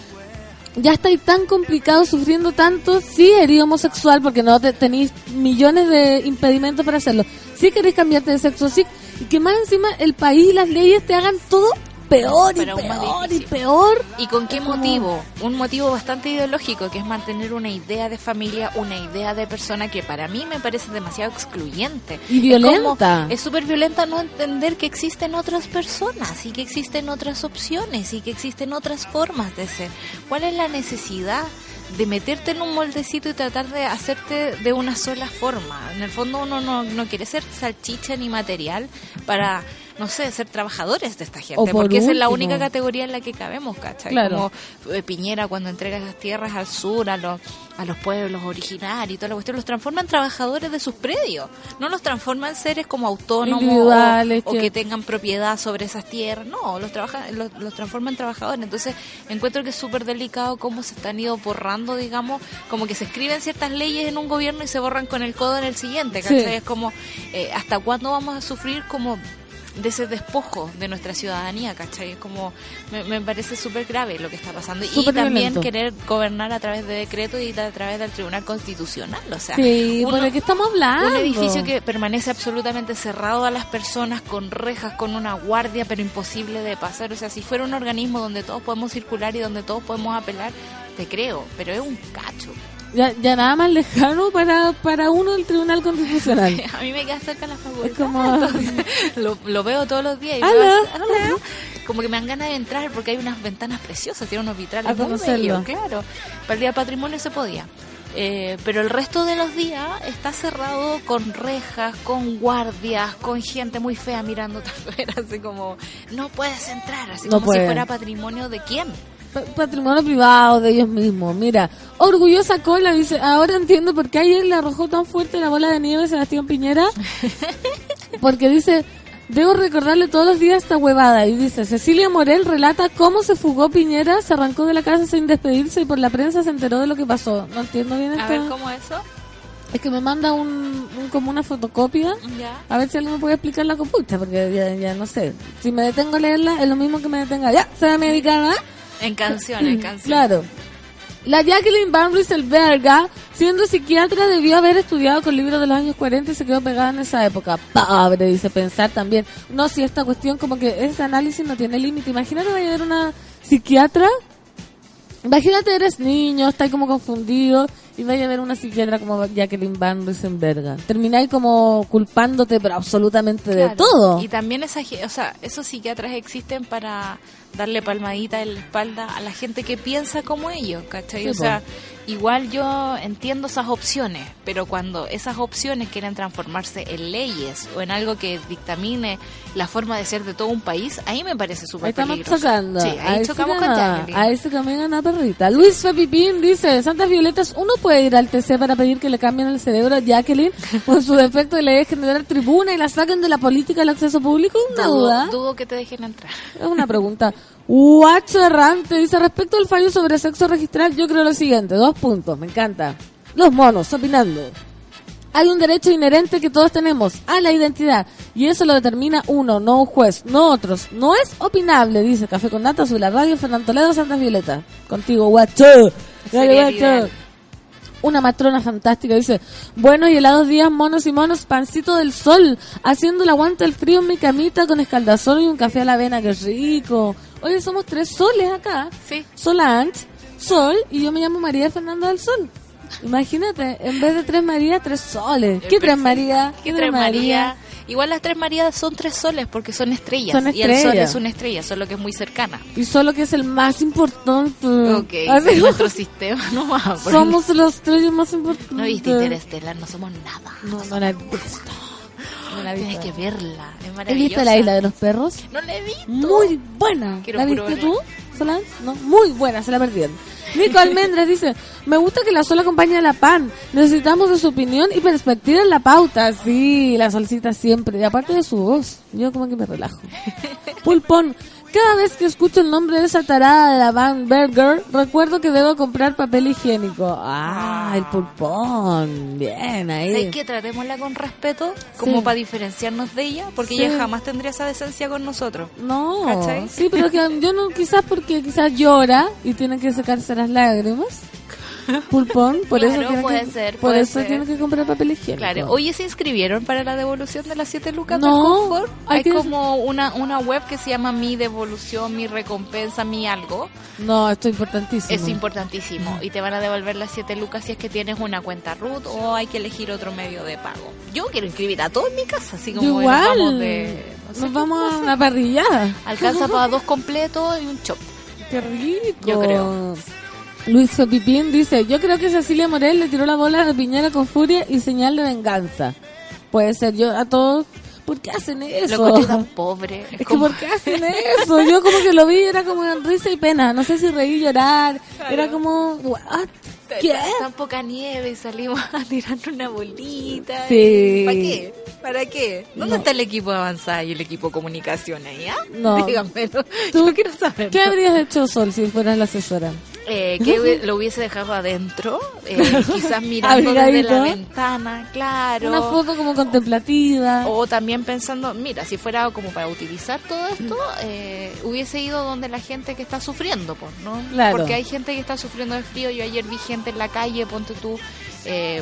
Ya estáis tan complicado, sufriendo tanto, sí eres homosexual porque no te, tenéis millones de impedimentos para hacerlo. Sí queréis cambiarte de sexo, sí, y que más encima el país y las leyes te hagan todo peor y peor y peor. ¿Y con qué como- motivo? Un motivo bastante ideológico, que es mantener una idea de familia, una idea de persona que para mí me parece demasiado excluyente. Y violenta. Es súper violenta no entender que existen otras personas y que existen otras opciones y que existen otras formas de ser. ¿Cuál es la necesidad? de meterte en un moldecito y tratar de hacerte de una sola forma. En el fondo uno no, no quiere ser salchicha ni material para, no sé, ser trabajadores de esta gente. Por porque esa es la única categoría en la que cabemos, ¿cachai? Claro. Como eh, Piñera cuando entrega las tierras al sur, a los, a los pueblos originarios y toda la cuestión, los transforma en trabajadores de sus predios. No los transforma en seres como autónomos o, o que- que tengan propiedad sobre esas tierras. No, los, trabaja, los, los transforma en trabajadores. Entonces encuentro que es súper delicado cómo se están ido borrando, digamos, como que se escriben ciertas leyes en un gobierno y se borran con el codo en el siguiente. ¿cachai? Sí. Es como, eh, ¿hasta cuándo vamos a sufrir como de ese despojo de nuestra ciudadanía, ¿cachai? Es como, me, me parece súper grave lo que está pasando. y también querer gobernar a través de decretos y a través del Tribunal Constitucional, o sea, Sí, uno- que estamos hablando. un edificio que permanece absolutamente cerrado a las personas, con rejas, con una guardia, pero imposible de pasar. O sea, si fuera un organismo donde todos podemos circular y donde todos podemos apelar, te creo, pero es un cacho. Ya, ya nada más lejano para, para uno el Tribunal Constitucional. A mí me queda cerca la facultad. Es como- entonces, lo, lo veo todos los días y Aló. veo como que me dan ganas de entrar porque hay unas ventanas preciosas, tiene unos vitrales A muy conocerlo. bellos, claro. Para el Día del Patrimonio se podía. Eh, pero el resto de los días está cerrado con rejas, con guardias, con gente muy fea mirándote afuera, así como, no puedes entrar, así No como si fuera patrimonio de quién. Pa- Patrimonio privado de ellos mismos. Mira, orgullosa cola dice, ahora entiendo por qué ayer le arrojó tan fuerte la bola de nieve a Sebastián Piñera. Porque dice, debo recordarle todos los días esta huevada. Y dice, Cecilia Morel relata cómo se fugó Piñera, se arrancó de la casa sin despedirse y por la prensa se enteró de lo que pasó. No entiendo bien A esto. ver cómo eso. Es que me manda un, un- como una fotocopia. Ya. A ver si alguien me puede explicar la compuesta, porque ya, ya no sé. Si me detengo a leerla, es lo mismo que me detenga. Ya, soy americana. En canciones, en canciones. Claro. La Jacqueline Van Rieselberga, siendo psiquiatra, debió haber estudiado con libros de los años 40 y se quedó pegada en esa época. Pobre, dice pensar también. No, si esta cuestión, como que ese análisis no tiene límite. Imagínate, vaya a ver una psiquiatra. Imagínate, eres niño, estás como confundido y vaya a ver una psiquiatra como Jacqueline Van Rieselberga. Termináis como culpándote, pero absolutamente de todo. Y también esa, ge- o sea, esos psiquiatras existen para darle palmadita en la espalda a la gente que piensa como ellos, ¿cachai? Sí, o sea, igual yo entiendo esas opciones, pero cuando esas opciones quieren transformarse en leyes o en algo que dictamine la forma de ser de todo un país, ahí me parece súper estamos peligroso. chocando. Sí, ahí Ahí chocamos con Jacqueline. Ahí se camina una perrita. Luis Fepipín dice, Santas Violetas, ¿uno puede ir al TC para pedir que le cambien el cerebro a Jacqueline por su defecto de le dejen de dar tribuna y la saquen de la política del acceso público? Una Dudo, duda. dudo que te dejen entrar. Es una pregunta. Guacho errante dice, respecto al fallo sobre sexo registral, yo creo lo siguiente. Dos puntos, me encanta. Los monos, opinando. Hay un derecho inherente que todos tenemos a la identidad y eso lo determina uno, no un juez, no otros. No es opinable, dice Café con Nata, sobre la radio Fernando Toledo, Santa Violeta. Contigo, guacho. Dale, guacho. Una matrona fantástica dice, buenos y helados días, monos y monos, pancito del sol, haciendo el aguante del frío en mi camita con escaldazón y un café a la avena, que rico. Oye, somos tres soles acá. Sí. Solange, Sol, y yo me llamo María Fernanda del Sol. Imagínate, en vez de tres María, tres soles. ¿Qué tres María? ¿Qué tres María? Igual las tres Marías son tres soles porque son estrellas. Son Y el sol es una estrella, solo que es muy cercana. Y solo que es el más importante. Ok, Así- en nuestro sistema Somos los estrellas más importantes. No viste Interestelar, no somos nada. No, no la he visto. No la he Tienes que verla, es ¿Has maravillosa. visto la isla de los perros? No la he visto. Muy buena. Quiero ¿La viste tú. Solange? No, muy buena, se la perdieron. Nico Almendras dice, me gusta que la Sol acompañe a la PAN. Necesitamos de su opinión y perspectiva en la pauta. Sí, la Solcita siempre. Y aparte de su voz, yo como que me relajo. Pulpón, cada vez que escucho el nombre de esa tarada de la Van Berger, recuerdo que debo comprar papel higiénico. Ah, el pulpón. Bien, ahí. ¿Sabes que tratémosla con respeto? Como Sí. para diferenciarnos de ella, porque Sí. ella jamás tendría esa decencia con nosotros. No, ¿Cachai? sí, pero que yo no, quizás porque quizás llora y tiene que secarse las lágrimas. Pulpón, por Claro, eso puede que, ser, por puede eso ser. tiene que comprar papel higiénico. Claro, oye, ¿se inscribieron para la devolución de las 7 lucas No, del confort? hay que- como una, una web que se llama Mi Devolución, Mi Recompensa, Mi Algo. No, esto es importantísimo. Es importantísimo. Y te van a devolver las 7 lucas si es que tienes una cuenta root o hay que elegir otro medio de pago. Yo quiero inscribir a todos en mi casa, así como igual. vamos de... no sé Nos vamos a una parrillada. Alcanza para dos completos y un chop. Qué rico. Yo creo. Luis Pipín dice, yo creo que Cecilia Morel le tiró la bola a Piñera con furia y señal de venganza. Puede ser, yo a todos, ¿por qué hacen eso? Lo tan pobre. Es que como- ¿por qué hacen eso? Yo como que lo vi, era como en risa y pena. No sé si reír, llorar. Era como, ¿what? ¿Qué? Tan poca nieve y salimos a tirar una bolita. Sí. ¿Para qué? ¿Para qué? ¿Dónde No. está el equipo de avanzada y el equipo de comunicación ahí? ah? No. Díganmelo. ¿Tú Yo quiero saber. ¿Qué habrías hecho, Sol, si fueras la asesora? Eh, que lo hubiese dejado adentro, eh, quizás mirando desde la ventana, claro. Una foto como contemplativa. O también pensando, mira, si fuera como para utilizar todo esto, eh, hubiese ido donde la gente que está sufriendo, pues, ¿no? Claro. Porque hay gente que está sufriendo de frío. Yo ayer vi gente en la calle, ponte tú, eh,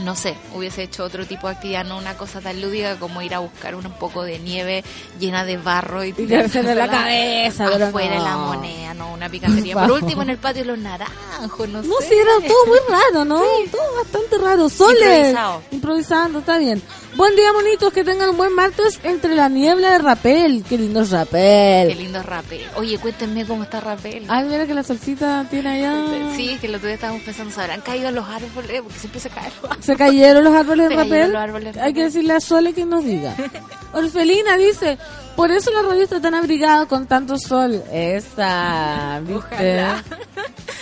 no sé, hubiese hecho otro tipo de actividad, no una cosa tan lúdica como ir a buscar un poco de nieve llena de barro y, tirársela en la tirársela cabeza, afuera no. la moneda, no una picantería. Por último, en el patio los naranjos, no, No, sé. sí, era todo muy raro, ¿no? Todo bastante raro. Soles. Improvisado. Improvisando, está bien. Buen día, monitos. Que tengan un buen martes entre la niebla de Rapel. Qué lindo es Rapel. Qué lindo rapel. Oye, cuéntenme cómo está rapel. Ay, mira que la solcita tiene allá. Sí, que el otro día estábamos pensando, ¿se habrán caído los árboles? Porque siempre se caen los árboles. Se cayeron los árboles de Rapel. los árboles Hay que decirle a Sole que nos diga. Orfelina dice, por eso la radio está tan abrigada con tanto sol. Esa, ¿viste?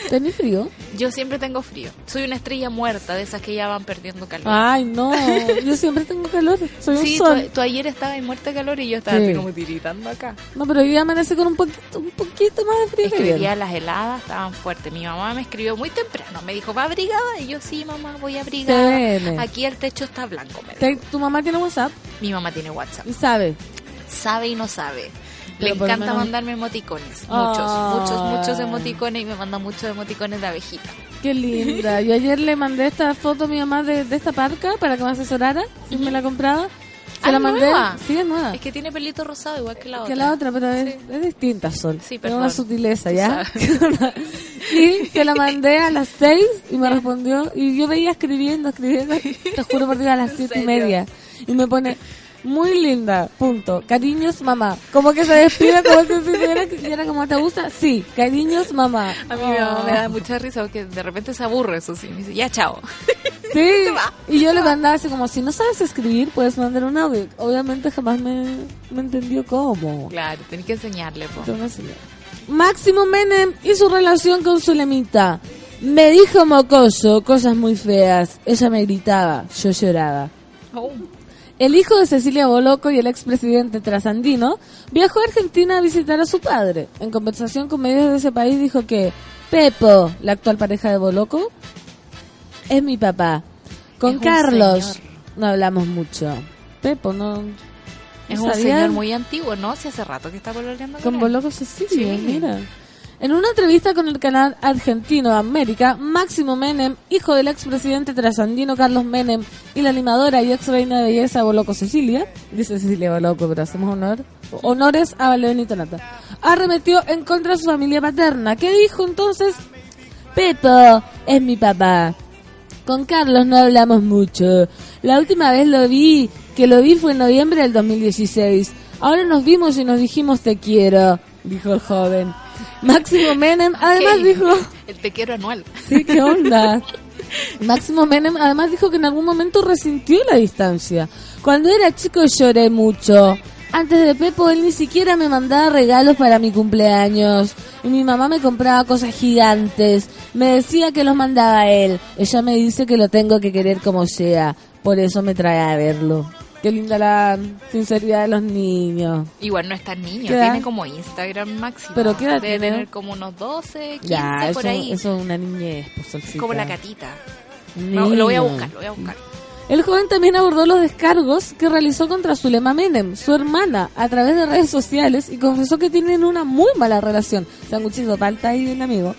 ¿Tenés frío? Yo siempre tengo frío. Soy una estrella muerta de esas que ya van perdiendo calor. Ay, no. Yo siempre tengo calor. Soy sí, un sol. tú ayer estabas en muerta de calor y yo estaba Sí. así como tiritando acá. No, pero hoy día amanece con un poquito, un poquito más de frío. Es que hoy día las heladas estaban fuertes. Mi mamá me escribió muy temprano. Me dijo, ¿va abrigada? Y yo, sí, mamá, voy abrigada. Aquí el techo está blanco. me dijo. ¿Tu mamá tiene WhatsApp? Mi mamá tiene WhatsApp. Y sabe. Sabe y no sabe. Le Pero encanta menos- mandarme emoticones. Muchos, Ah. muchos, muchos emoticones. Y me manda muchos emoticones de abejita. Qué linda. Yo ayer le mandé esta foto a mi mamá de, de esta parca para que me asesorara si me la compraba. Se Ah, la ¿es mandé. nueva? Sí, es nueva. Es que tiene pelito rosado igual que la otra. que la otra, pero es, es distinta, Sol. Sí, perdón. una sutileza, ¿ya? y se la mandé a las seis y me respondió. Y yo veía escribiendo, escribiendo. Te juro por Dios, a las siete y media. Y me pone, muy linda, punto. Cariños, mamá. Como que se despide, como que si tuviera que- y era como, ¿te gusta? Sí, cariños, mamá. A mí mi mamá Oh. me da mucha risa porque de repente se aburre, eso sí. Me dice, ya, chao. Sí, y yo le mandaba así como, si no sabes escribir, puedes mandar un audio. Obviamente jamás me, me entendió cómo. Claro, tenés que enseñarle, po. Máximo Menem y su relación con su lemita. Me dijo mocoso, cosas muy feas. Ella me gritaba, yo lloraba. Oh. El hijo de Cecilia Boloco y el expresidente trasandino viajó a Argentina a visitar a su padre. En conversación con medios de ese país dijo que Pepo, la actual pareja de Boloco, es mi papá. Con Es Carlos no hablamos mucho. Pepo, no. Es un señor muy antiguo, ¿no? Si hace rato que está pololeando con Con. Boloco Cecilia, Sí. mira. En una entrevista con el canal argentino América, Máximo Menem, hijo del expresidente trasandino Carlos Menem y la animadora y ex reina de belleza Boloco Cecilia, dice Cecilia Boloco, pero hacemos honor, honores a Benito Nata, arremetió en contra de su familia paterna. ¿Qué dijo entonces? Pepo es mi papá. Con Carlos no hablamos mucho. La última vez lo vi, que lo vi fue en noviembre del 2016. Ahora nos vimos y nos dijimos te quiero, dijo el joven. Máximo Menem además dijo, El te quiero anual. sí, ¿qué onda? Máximo Menem además dijo que en algún momento resintió la distancia. Cuando era chico lloré mucho. Antes de Pepo él ni siquiera me mandaba regalos para mi cumpleaños. Y mi mamá me compraba cosas gigantes. Me decía que los mandaba él. Ella me dice que lo tengo que querer como sea. Por eso me trae a verlo. Qué linda la sinceridad de los niños. Igual no es tan niño, tiene como Instagram máximo. ¿Pero qué edad Debe tiene? tener como unos 12, 15 Ya, eso, por ahí. eso es una niñez, pues, Solcita. como la catita. No, lo voy a buscar, lo voy a buscar. El joven también abordó los descargos que realizó contra Zulema Menem, su hermana, a través de redes sociales y confesó que tienen una muy mala relación. Sanguchito, falta ahí de un amigo.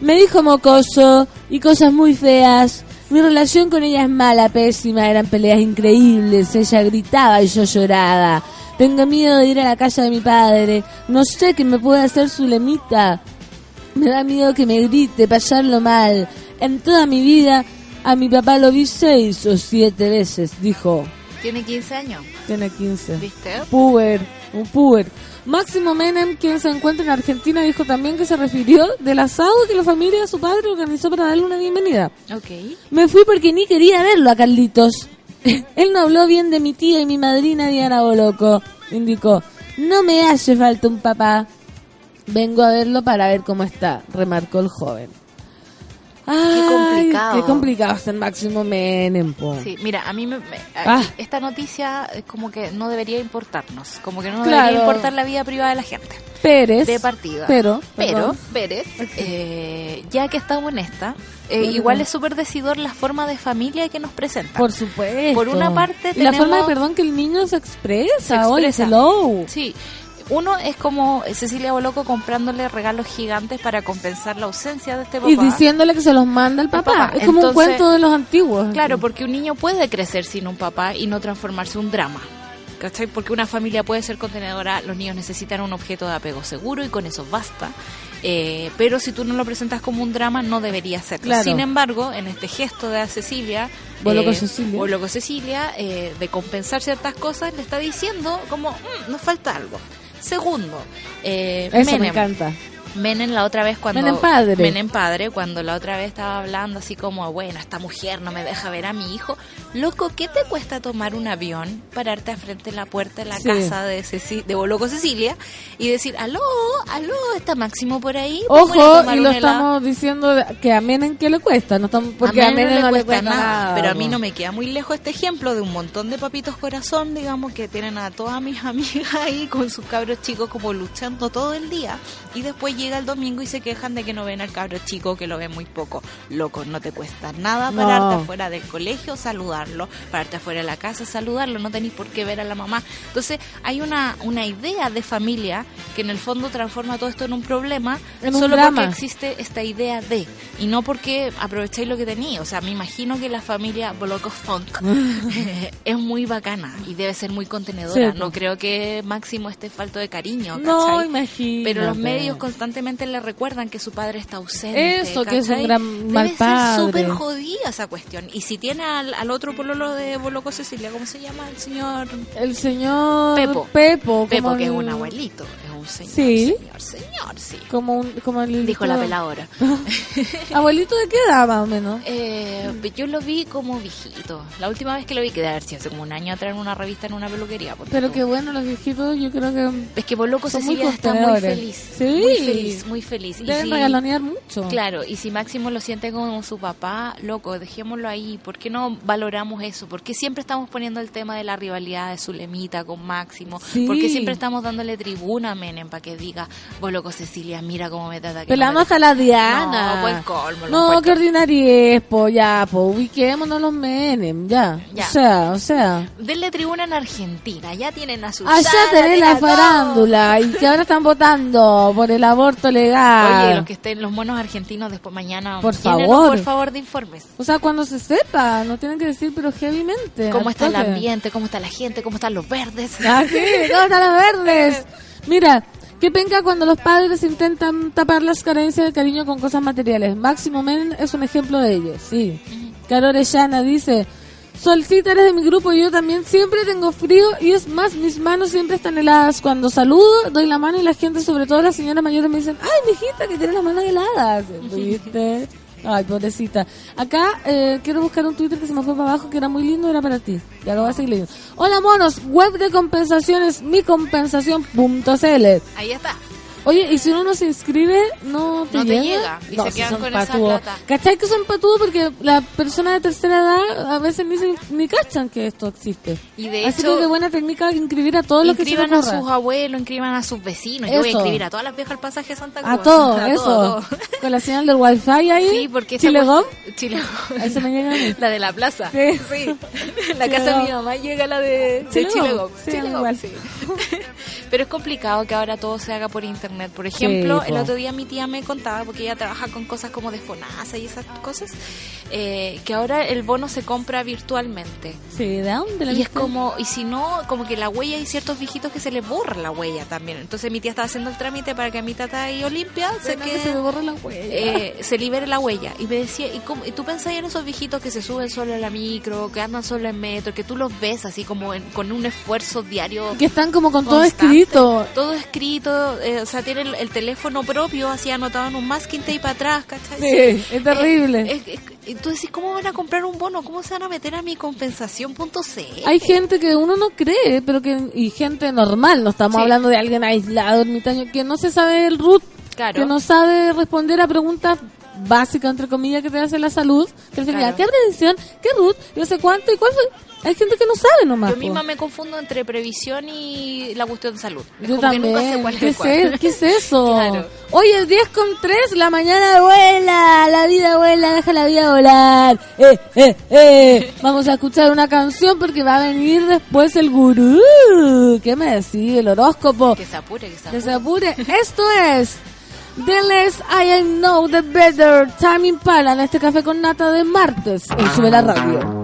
Me dijo mocoso y cosas muy feas. Mi relación con ella es mala, pésima, eran peleas increíbles. Ella gritaba y yo lloraba. Tengo miedo de ir a la casa de mi padre. No sé qué me puede hacer Zulemita. Me da miedo que me grite, pasarlo mal. En toda mi vida, a mi papá lo vi seis o siete veces, dijo. Tiene 15 años, Tiene 15. ¿viste? Puber, un puber. Máximo Menem, quien se encuentra en Argentina, dijo también que se refirió del asado que la familia de su padre organizó para darle una bienvenida. Ok. Me fui porque ni quería verlo a Carlitos. Él no habló bien de mi tía y mi madrina Diana Boloco, indicó. No me hace falta un papá. Vengo a verlo para ver cómo está, remarcó el joven. Ay, complicado. Qué complicado está el Máximo Menem, po. Sí, mira, a mí me, me- Ah. esta noticia es como que no debería importarnos, como que no Claro. debería importar la vida privada de la gente. Pérez. De partida. Pero, Pero. Pérez, eh, ya que estamos en esta, eh, Bueno. igual es súper decidor la forma de familia que nos presenta. Por supuesto. Por una parte Y la tenemos- forma de perdón que el niño se expresa. Se expresa. hello. Sí. Uno es como Cecilia Boloco comprándole regalos gigantes para compensar la ausencia de este papá. Y diciéndole que se los manda el papá. papá. Es como un cuento de los antiguos. Claro, porque un niño puede crecer sin un papá y no transformarse en un drama. ¿Cachai? Porque una familia puede ser contenedora, los niños necesitan un objeto de apego seguro y con eso basta. Eh, pero si tú no lo presentas como un drama, no debería serlo. Claro. Sin embargo, en este gesto de Cecilia, Boloco eh, Cecilia. Boloco Cecilia, eh, de compensar ciertas cosas, le está diciendo como, "Mm, nos falta algo. Segundo, eh, Eso me encanta. Menem la otra vez cuando... Menem padre. Menem padre, cuando la otra vez estaba hablando así como, bueno, esta mujer no me deja ver a mi hijo. Loco, ¿qué te cuesta tomar un avión, pararte a frente de la puerta de la Sí. casa de, Ceci- de Boloco Cecilia y decir, aló, aló, está Máximo por ahí? Ojo, y lo helado". estamos diciendo que a Menem que le cuesta. No estamos, porque a Menem Menem no le cuesta nada. pero a mí no me queda muy lejos este ejemplo de un montón de papitos corazón, digamos, que tienen a todas mis amigas ahí con sus cabros chicos como luchando todo el día y después llega el domingo y se quejan de que no ven al cabro chico, que lo ven muy poco. Loco, no te cuesta nada No. pararte afuera del colegio, saludarlo, pararte afuera de la casa, saludarlo, no tenéis por qué ver a la mamá. Entonces, hay una, una idea de familia que en el fondo transforma todo esto en un problema En un solo drama. porque existe esta idea de y no porque aprovecháis lo que tenéis. O sea, me imagino que la familia Boloco Funk es muy bacana y debe ser muy contenedora. Sí, no creo que Máximo esté falto de cariño. No, ¿cachai? imagínate. Pero los medios constantemente le recuerdan que su padre está ausente. Eso, que es un gran mal Debe padre. ser súper jodida esa cuestión. Y si tiene al, al otro pololo de Boloco Cecilia, ¿cómo se llama? El señor El señor Pepo. Pepo, Pepo, como que es un abuelito. Es un señor, Sí. señor, señor, sí. Como, un, como el... Dijo la peladora. ¿Abuelito de qué edad más o menos? Eh, yo lo vi como viejito. La última vez que lo vi, que debe haber sido hace como un año atrás en una revista en una peluquería. Pero qué bueno, los viejitos yo creo que Es que Boloco muy Cecilia está muy feliz. Sí. Muy feliz, muy feliz. Y deben si- regalonear mucho. Claro, y si Máximo lo siente como su papá, loco, dejémoslo ahí. ¿Por qué no valoramos eso? ¿Por qué siempre estamos poniendo el tema de la rivalidad de Zulemita con Máximo? Sí. ¿Por qué siempre estamos dándole tribuna a Menem para que diga, Boloco Cecilia, mira cómo me trata? me hasta deja"? la Diana. No, pues colmo, No, qué ordinaria es, po, ya. Pues ubiquémonos los Menem, ya. Ya. O sea, o sea. Denle tribuna en Argentina, ya tienen a su Allá tenés la farándula y que ahora están votando por el aborto legal. Oye, los que estén los monos argentinos después mañana. Por favor. por favor, de informes. O sea, cuando se sepa, no tienen que decir, pero heavymente. ¿Cómo está el ambiente? ¿Cómo está la gente? ¿Cómo están los verdes? Ah, sí, ¿cómo están los verdes? Mira, qué penca cuando los padres intentan tapar las carencias de cariño con cosas materiales. Máximo Men es un ejemplo de ello, sí. Caro Orellana dice, Solcita eres de mi grupo y yo también siempre tengo frío y es más, mis manos siempre están heladas. Cuando saludo, doy la mano y la gente, sobre todo las señoras mayores, me dicen, ay, mijita, que tienes las manos heladas. ¿Viste? Ay, pobrecita. Acá eh, quiero buscar un Twitter que se me fue para abajo, que era muy lindo, era para ti. Ya lo voy a seguir leyendo. Hola, monos. Web de compensaciones, micompensación.cl. Ahí está. Oye, y si uno no se inscribe, no te No te llega. llega, y se si quedan son con esa patudos. plata. ¿Cachai que son patudos? Porque la persona de tercera edad a veces ni, se- ni cachan que esto existe. Y de Así hecho- que qué buena técnica inscribir a todos los que se Inscriban a sus abuelos, inscriban a sus vecinos. Yo voy a Eso. inscribir a todas las viejas al pasaje de Santa Cruz. A todo, A eso. todo, todo. Con la señal del wifi ahí. Sí, porque esa Chile cuest- Gom. Chile Gom. Ahí se me llega a mí. La de la plaza. Sí. La casa de mi mamá llega la de, de Chile Chile Gom. Gom. Sí, Chile Gom, igual. sí. Pero es complicado que ahora todo se haga por internet. Por ejemplo, Sí, el otro día mi tía me contaba, porque ella trabaja con cosas como de FONASA y esas cosas, eh, que ahora el bono se compra virtualmente. Sí, ¿de dónde la Y es como, y si no, como que la huella, hay ciertos viejitos que se les borra la huella también. Entonces mi tía estaba haciendo el trámite para que a mi tata y Olimpia se que se borra la huella. eh, se libere la huella. Y me decía, ¿y, cómo- y tú pensás en esos viejitos que se suben solo en la micro, que andan solo en metro, que tú los ves así como en- con un esfuerzo diario? que están como con todo escrito. Todo escrito, eh, o sea, tiene el, el teléfono propio, así anotado en un masking tape atrás, ¿cachai? Sí, es terrible. Es- es- y tú decís, ¿cómo van a comprar un bono? ¿Cómo se van a meter a mi compensación.cl? Hay gente que uno no cree, pero que y gente normal, no estamos Sí. hablando de alguien aislado, ermitaño, que no se sabe el root, Claro. que no sabe responder a preguntas básicas, entre comillas, que te hace la salud, que al final, Claro. ¿qué prevención? ¿Qué root? Y no sé cuánto, ¿y cuál fue? Hay gente que no sabe nomás. Yo po. misma me confundo entre previsión y la cuestión de salud. Es Yo que también. nunca sé cuál ¿Qué, es cuál. es, ¿Qué es eso? Claro. Oye, 10 con 3, la mañana vuela, la vida vuela, deja la vida volar. Eh, eh, eh. Vamos a escuchar una canción porque va a venir después el gurú. ¿Qué me decís? El horóscopo. Que se apure, que se Que apure. se apure. Esto es The Less I Know The Better Time Impala en este café con nata de martes en Sube la Radio.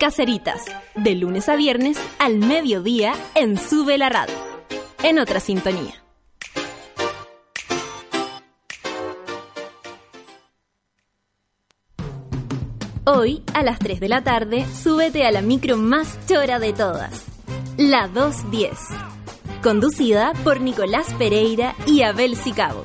Caceritas, de lunes a viernes al mediodía en Sube la Radio. En otra sintonía. Hoy, a las 3 de la tarde, súbete a la micro más chora de todas, la 210, conducida por Nicolás Pereira y Abel Sicabo.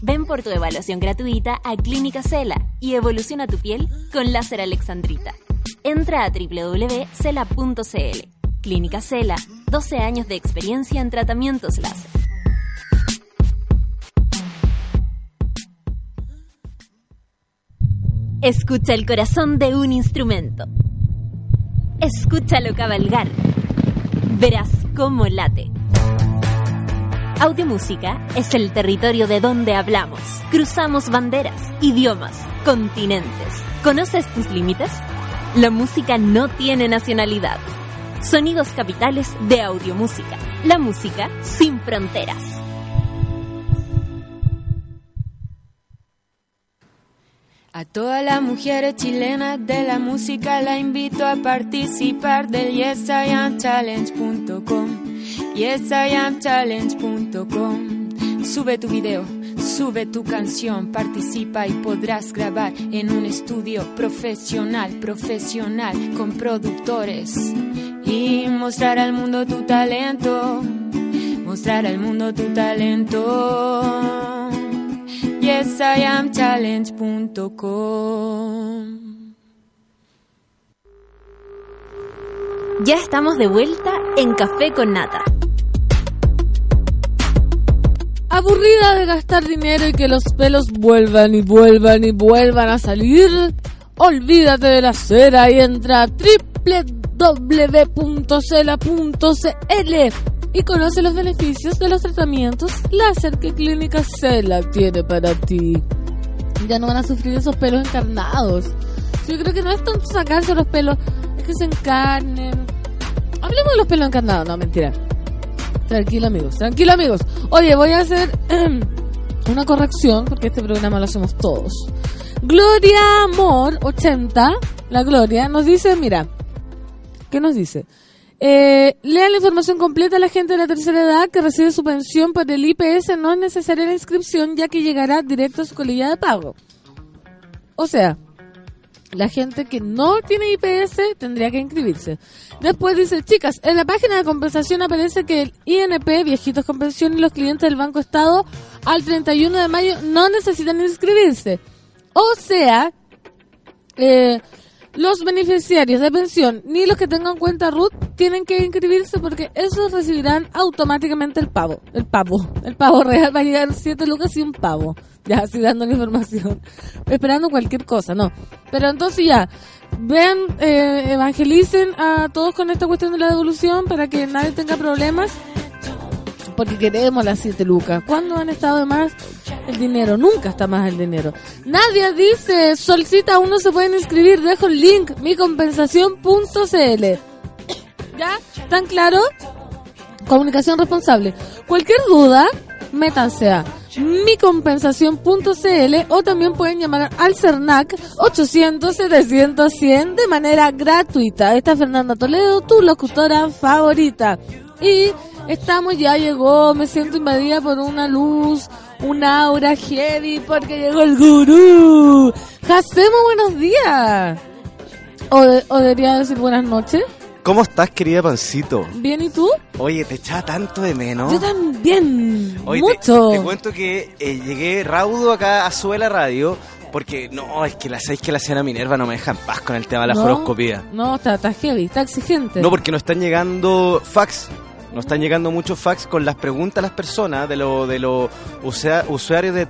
Ven por tu evaluación gratuita a Clínica Cela y evoluciona tu piel con láser alexandrita. Entra a www.cela.cl. Clínica Cela, 12 años de experiencia en tratamientos láser. Escucha el corazón de un instrumento. Escúchalo cabalgar. Verás cómo late. Audiomúsica es el territorio de donde hablamos. Cruzamos banderas, idiomas, continentes. ¿Conoces tus límites? La música no tiene nacionalidad. Sonidos capitales de audiomúsica. La música sin fronteras. A todas las mujeres chilenas de la música la invito a participar del yesiamchallenge.com yesiamchallenge.com Sube tu video, sube tu canción, participa y podrás grabar en un estudio profesional, profesional, con productores. Y mostrar al mundo tu talento, mostrar al mundo tu talento yesiamchallenge.com. Ya estamos de vuelta en Café con Nata. Aburrida de gastar dinero y que los pelos vuelvan y vuelvan y vuelvan a salir, olvídate de la cera y entra a www.cela.cl y conoce los beneficios de los tratamientos láser que Clínica Cela tiene para ti. Ya no van a sufrir esos pelos encarnados. Yo creo que no es tanto sacarse los pelos, es que se encarnen. Hablemos de los pelos encarnados, no, mentira. Tranquilo amigos, tranquilo amigos. Oye, voy a hacer una corrección porque este programa lo hacemos todos. Gloria Amor 80, la Gloria, nos dice, mira, ¿qué nos dice? Eh, lea la información completa a la gente de la tercera edad que recibe su pensión por el IPS. No es necesaria la inscripción ya que llegará directo a su colilla de pago. O sea, la gente que no tiene IPS tendría que inscribirse. Después dice, chicas, en la página de compensación aparece que el INP, viejitos con y los clientes del Banco Estado al 31 de mayo no necesitan inscribirse. O sea, eh, los beneficiarios de pensión ni los que tengan cuenta RUT tienen que inscribirse porque esos recibirán automáticamente el pavo. El pavo. El pavo real va a llegar 7 lucas y un pavo. Ya, así dando la información. Esperando cualquier cosa, no. Pero entonces ya, vean, eh, evangelicen a todos con esta cuestión de la devolución para que nadie tenga problemas. Porque queremos las 7 lucas. ¿Cuándo han estado de más el dinero? Nunca está más el dinero. Nadie dice, Solcita, aún no se pueden inscribir. Dejo el link, micompensación.cl. ¿Ya? ¿Tan claro? Comunicación responsable. Cualquier duda, métanse a micompensación.cl o también pueden llamar al CERNAC 800-700-100 de manera gratuita. Esta es Fernanda Toledo, tu locutora favorita. Y estamos, ya llegó, me siento invadida por una luz, un aura heavy porque llegó el gurú. Hacemos buenos días. O, de- o debería decir buenas noches. ¿Cómo estás, querida Pancito? Bien, ¿y tú? Oye, te echaba tanto de menos. Yo también. Oye, te- Mucho. Te, cuento que eh, llegué raudo acá a Suela Radio porque no, es que la sabéis que la señora Minerva no me deja en paz con el tema de la No, horoscopía. No, está, está heavy, está exigente. No, porque nos están llegando fax. Nos están llegando muchos fax con las preguntas a las personas de los de los usuarios de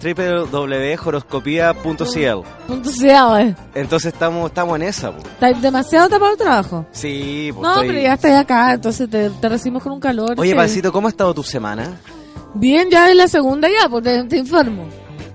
eh. Entonces estamos estamos en esa. po. Está demasiado tapado el trabajo. Sí, pues No, estoy- pero ya estás acá, entonces te, te recibimos con un calor. Oye. Pancito, ¿cómo ha estado tu semana? Bien, ya es la segunda ya, te, te informo.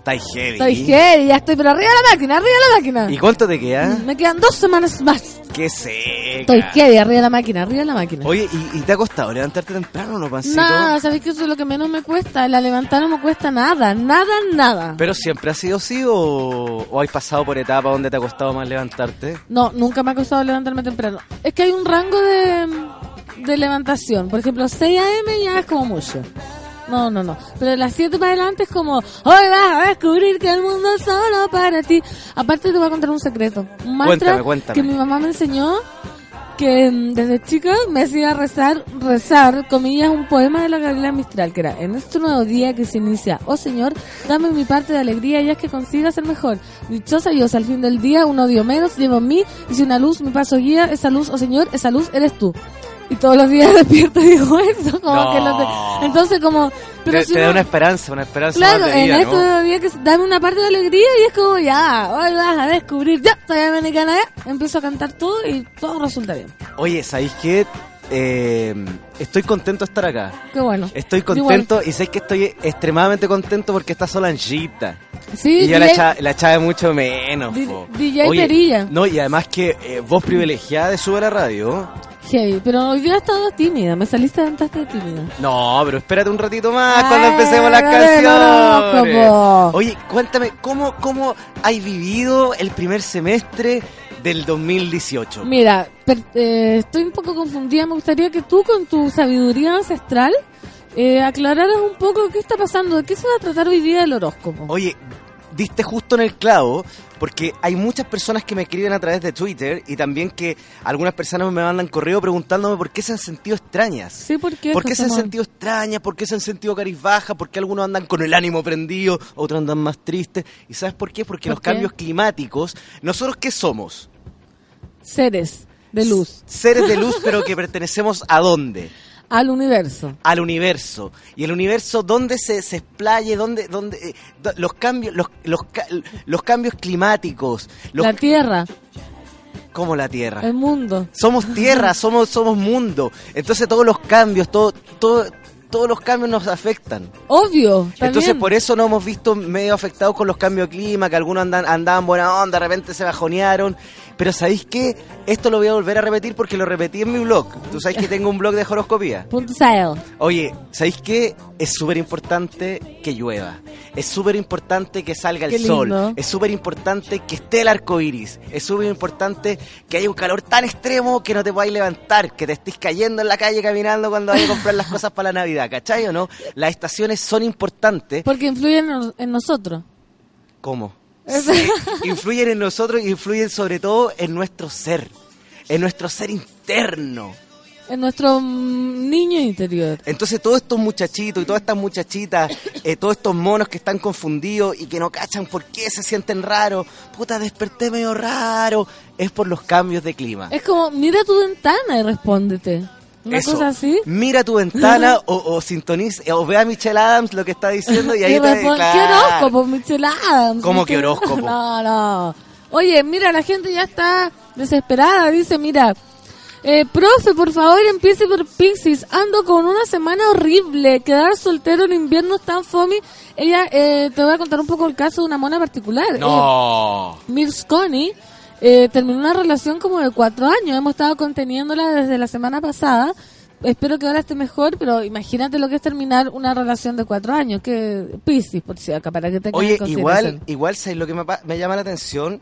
Está heavy. Estoy heavy, ya estoy, pero arriba de la máquina, arriba de la máquina. ¿Y cuánto te queda? Me quedan dos semanas más. Qué seca. Estoy heavy, arriba de la máquina, arriba de la máquina. Oye, ¿y, y te ha costado levantarte temprano, no, Pancito? Nada, ¿sabéis que eso es lo que menos me cuesta? La levantar no me cuesta nada, nada, nada. ¿Pero siempre ha sido así o, o has pasado por etapa donde te ha costado más levantarte? No, nunca me ha costado levantarme temprano. Es que hay un rango de, de levantación. Por ejemplo, 6 a.m. ya es como mucho. No, no, no. Pero de las 7 para adelante es como, hoy vas a descubrir que el mundo es solo para ti. Aparte te voy a contar un secreto. Un mantra Cuéntame, cuéntame. que mi mamá me enseñó que mm, desde chica me hacía rezar, rezar, comillas, un poema de la Gabriela Mistral, que era, en este nuevo día que se inicia, oh Señor, dame mi parte de alegría y haz que consiga ser mejor. Dichosa yo, al fin del día, un odio menos, llevo en mí, y si una luz mi paso guía, esa luz, oh Señor, esa luz eres tú. Y todos los días despierto y digo eso, como No. que lo te- Entonces como, pero te si te no- da una esperanza, una esperanza Claro, en vida, este ¿no? día que dame una parte de alegría y es como ya, hoy vas a descubrir, ya, soy americana ya, empiezo a cantar todo y todo resulta bien. Oye, ¿sabéis qué? Eh, estoy contento de estar acá. Qué bueno. Estoy Igual. contento y sé que estoy extremadamente contento porque está Solanjita. Sí, y yo la echaba, la echaba mucho menos. Po. DJ Perilla. No, y además que eh, vos privilegiada de Sube la Radio. Heavy, pero hoy día he estado tímida, me saliste de tímida. No, pero espérate un ratito más Ay, cuando empecemos las canciones. horóscopo. Oye, cuéntame, ¿cómo, ¿cómo has vivido el primer semestre del 2018? Mira, per- eh, estoy un poco confundida, me gustaría que tú con tu sabiduría ancestral eh, aclararas un poco qué está pasando, de qué se va a tratar hoy día el horóscopo. Oye, diste justo en el clavo, porque hay muchas personas que me escriben a través de Twitter y también que algunas personas me mandan correo preguntándome por qué se han sentido extrañas. Sí, ¿por qué? ¿Por qué se han sentido extrañas? ¿Por qué se han sentido carizbajas? ¿Por qué algunos andan con el ánimo prendido? Otros andan más tristes. ¿Y sabes por qué? Porque ¿Por los qué? cambios climáticos, ¿nosotros qué somos? Seres de luz Seres de luz, pero que pertenecemos a dónde? al universo. Al universo. Y el universo, ¿dónde se, se explaye? ¿Dónde, dónde, eh, los, cambios, los, los, los cambios climáticos? Los, La tierra, como la Tierra. el mundo. Somos tierra, somos, somos mundo. Entonces todos los cambios, todo, todo, todos los cambios nos afectan. Obvio. Entonces por eso nos hemos visto medio afectados con los cambios de clima, que algunos andan, andaban buena onda, de repente se bajonearon. Pero ¿sabéis qué? Esto lo voy a volver a repetir porque lo repetí en mi blog. Tú sabes que tengo un blog de horoscopía. Punto. Oye, ¿sabéis qué? Es súper importante que llueva. Es súper importante que salga el sol. Es súper importante que esté el arco iris. Es súper importante que haya un calor tan extremo que no te podáis levantar, que te estés cayendo en la calle caminando cuando vayas a comprar las cosas para la Navidad. ¿Cachai o no? Las estaciones son importantes. Porque influyen en, en nosotros. ¿Cómo? Sí, influyen en nosotros y influyen sobre todo en nuestro ser. En nuestro ser interno. En nuestro mm, niño interior. Entonces todos estos muchachitos y todas estas muchachitas, eh, todos estos monos que están confundidos y que no cachan por qué se sienten raros, puta, desperté medio raro, es por los cambios de clima. Es como, mira tu ventana y respóndete. Una Eso. cosa así. Mira tu ventana o, o sintoniza, o ve a Michelle Adams lo que está diciendo y ahí Y te claro. ¿Qué horóscopo, Michelle Adams? ¿Cómo que ¿Qué- horóscopo? No, no. Oye, mira, la gente ya está desesperada. Dice, mira, eh, profe, por favor, empiece por Pixies. Ando con una semana horrible. Quedar soltero en invierno es tan fome. Ella, eh, te voy a contar un poco el caso de una mona particular. Eh, No. Mirs Connie eh, terminó una relación como de cuatro años. Hemos estado conteniéndola desde la semana pasada. Espero que ahora esté mejor, pero imagínate lo que es terminar una relación de cuatro años. Que Piscis, por si acá, para que tengas Oye, igual, igual, ¿sabes lo que me, me llama la atención?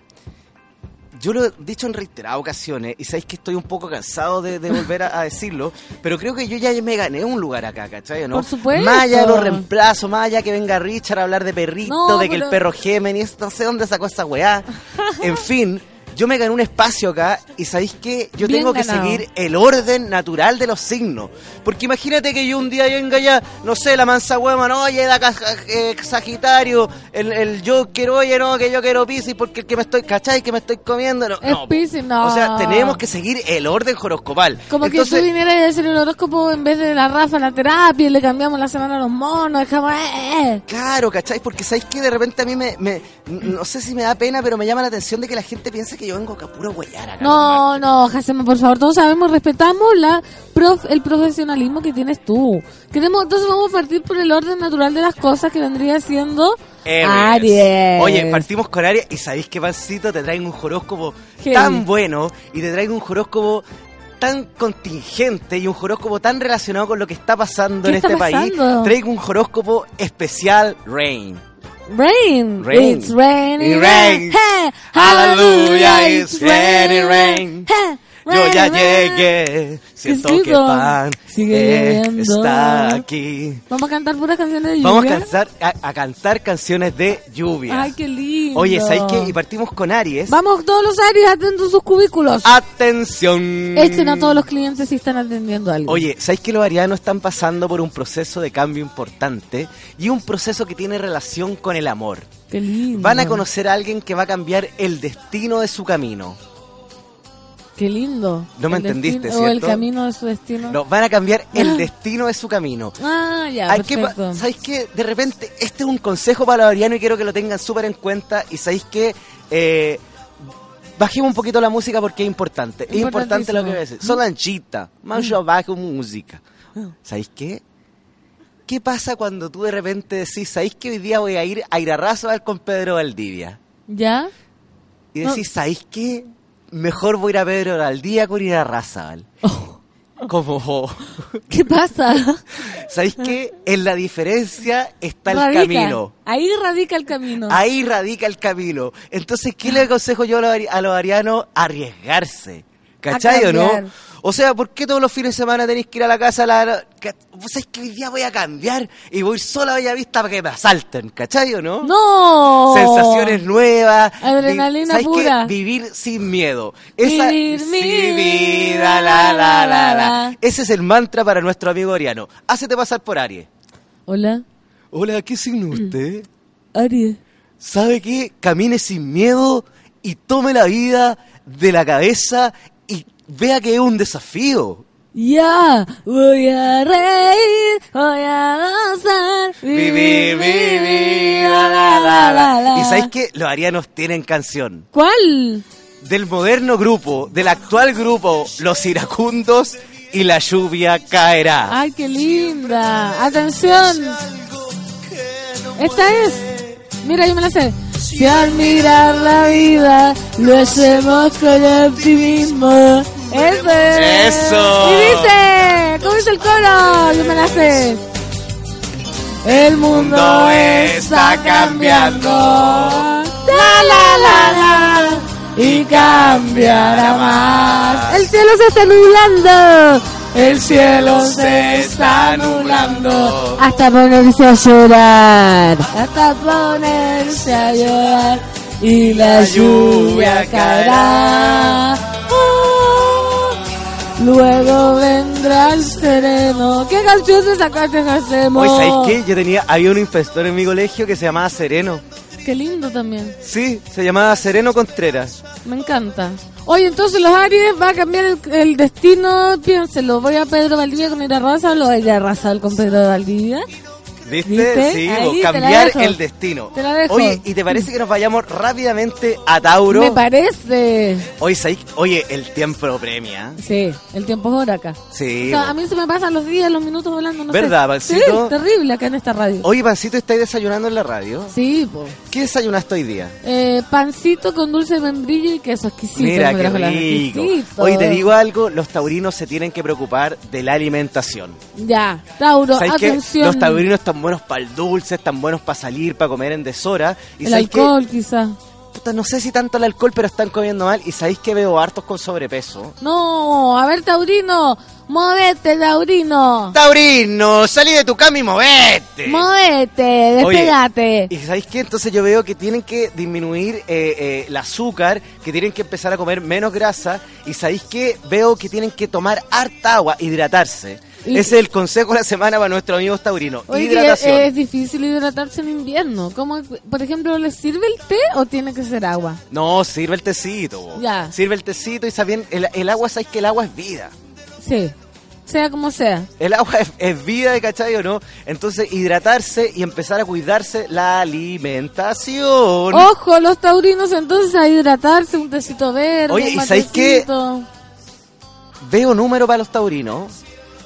Yo lo he dicho en reiteradas ocasiones y sabéis que estoy un poco cansado de, de volver a, a decirlo, pero creo que yo ya me gané un lugar acá, ¿cachai? ¿no? Por supuesto. Más allá de los reemplazos, más allá que venga Richard a hablar de perrito, No, de que pero- el perro Géminis, no sé dónde sacó esa weá. En fin, yo me gané un espacio acá y sabéis que yo Bien tengo que ganado. seguir el orden natural de los signos. Porque imagínate que yo un día venga ya, no sé, la mansa hueva, no, oye, da eh, Sagitario, el, el yo quiero, oye, no, que yo quiero Piscis porque el que me estoy, ¿cachai? Que me estoy comiendo. No, Es no. Piscis, no. O sea, tenemos que seguir el orden horoscopal. Como que Entonces, tú vinieras a hacer el horóscopo en vez de la Rafa, la terapia, y le cambiamos la semana a los monos, dejamos... eh, eh. Claro, ¿cachai? Porque sabéis que de repente a mí me, me- No sé si me da pena, pero me llama la atención de que la gente piensa que yo vengo acá puro huellar acá. No, no, Jacema, por favor, todos sabemos, respetamos la prof, el profesionalismo que tienes tú. Queremos, entonces vamos a partir por el orden natural de las cosas que vendría siendo Aries. Aries. Oye, partimos con Aries y sabéis que Pancito te traigo un horóscopo Heavy. tan bueno y te traigo un horóscopo tan contingente y un horóscopo tan relacionado con lo que está pasando ¿Qué en este país. pasando? Traigo un horóscopo especial Rain. Rain. Rain. It's raining. Rain. Hey, Hallelujah, it's raining rain. Hey, Yo ya llegué, siento sí, que pan Sigue eh, está aquí. Vamos a cantar puras canciones de lluvia. Vamos a, cantar, a, a cantar canciones de lluvia. Ay, qué lindo. Oye, ¿sabéis qué? Y partimos con Aries. Vamos todos los Aries, atentos a sus cubículos. Atención. Echen a todos los clientes si están atendiendo algo. Oye, ¿sabéis que los arianos están pasando por un proceso de cambio importante y un proceso que tiene relación con el amor? Qué lindo. Van a conocer a alguien que va a cambiar el destino de su camino. Qué lindo. No me El entendiste, destino- O el camino de su destino. No, van a cambiar el Ah. destino de su camino. Ah, ya, Hay que perfecto. ¿Sabéis qué? De repente, este es un consejo para y quiero que lo tengan súper en cuenta. Y sabéis que eh, bajemos un poquito la música porque es importante. Es importante lo que voy a decir. Solanchita, más yo bajo música. ¿Sabéis qué? ¿Qué pasa cuando tú de repente decís, ¿sabéis que hoy día voy a ir a Irarrázaval con Pedro Valdivia? ¿Ya? Y No. decís, ¿sabéis qué? Mejor voy a ir a Pedro Valdivia con Irarrázaval. Como... ¿Qué pasa? ¿Sabéis qué? En la diferencia está el camino. Ahí radica el camino. Ahí radica el camino. Entonces, ¿qué le aconsejo yo a a los arianos? Arriesgarse. ¿Cachai o no? O sea, ¿por qué todos los fines de semana tenéis que ir a la casa? a La, Vos sabés que hoy día voy a cambiar y voy solo a Bellavista para que me asalten. ¿Cachai o no? ¡No! Sensaciones nuevas. Adrenalina Vi- ¿sabéis qué? pura. Vivir sin miedo. Esa, Vivir sí, mi vida, la, la, la, la. vida. Ese es el mantra para nuestro amigo Ariano. Hácete pasar por Aries. Hola, Hola, ¿qué signo usted? Aries. ¿Sabe qué? Camine sin miedo y tome la vida de la cabeza vea que es un desafío. Ya, voy a reír, voy a gozar, Vivir, vivir, la, la, la, la. Y sabéis que los arianos tienen canción. ¿Cuál? Del moderno grupo, del actual grupo, Los Iracundos y la lluvia caerá. Ay, qué linda. Atención. Esta es. Mira, yo me la sé. Si al mirar la vida lo hacemos con optimismo. Eso. es. Eso. Y dice, ¿cómo dice el coro? Yo me la sé. El mundo mundo está cambiando. La la la la. Y cambiará más. El cielo se está nublando. El cielo se está nublando. Hasta ponerse a llorar. Hasta ponerse a llorar. Y la lluvia caerá. Oh, Luego vendrá el sereno. ¿Qué canción se sacaste, Jacemo? Hoy, ¿sabéis qué? Yo tenía, había un inspector en mi colegio que se llamaba Sereno. Qué lindo también. Sí, se llamaba Sereno Contreras. Me encanta. Oye, entonces los Aries va a cambiar el, el destino. Piénselo. ¿Voy a Pedro Valdivia con ir a Raza o lo voy a ir a Raza con Pedro Valdivia? ¿Viste? ¿Viste? Sí, Ahí cambiar el destino. Te la dejo. Oye, ¿y te parece que nos vayamos rápidamente a Tauro? Me parece. Oye. Oye, el tiempo premia. Sí, el tiempo es hora acá. Sí. O sea, vos. a mí se me pasan los días, los minutos volando, no ¿Verdad, sé. Pancito? Sí, terrible acá en esta radio. Oye, Pancito, ¿estáis desayunando en la radio? Sí, pues. ¿Qué desayunaste hoy día? Eh, pancito con dulce de membrillo y queso exquisito. Mira, qué rico. Oye, te digo algo, los taurinos se tienen que preocupar de la alimentación. Ya, Tauro, atención. Los taurinos están buenos para el dulce, están buenos para salir, para comer en deshora. Y el alcohol, quizás. No sé si tanto el alcohol, pero están comiendo mal. Y sabéis que veo hartos con sobrepeso. No, a ver, Taurino, Movete, Taurino. Taurino, salí de tu cama y movete. Movete, Oye, despegate. ¿Y sabéis qué? Entonces yo veo que tienen que disminuir eh, eh, el azúcar, que tienen que empezar a comer menos grasa. Y sabéis qué? Veo que tienen que tomar harta agua, hidratarse. Y- Ese es el consejo de la semana para nuestros amigos taurinos. Oye, Hidratación. es difícil hidratarse en invierno. ¿Cómo, por ejemplo, ¿les sirve el té o tiene que ser agua? No, sirve el tecito. bo. Ya. Sirve el tecito y sabien, el, el agua, sabéis que el agua es vida. Sí, sea como sea. El agua es, es vida, ¿cachai o no? Entonces, hidratarse y empezar a cuidarse la alimentación. Ojo, los taurinos entonces a hidratarse, un tecito verde. Oye, un ¿y sabéis qué? Veo número para los taurinos.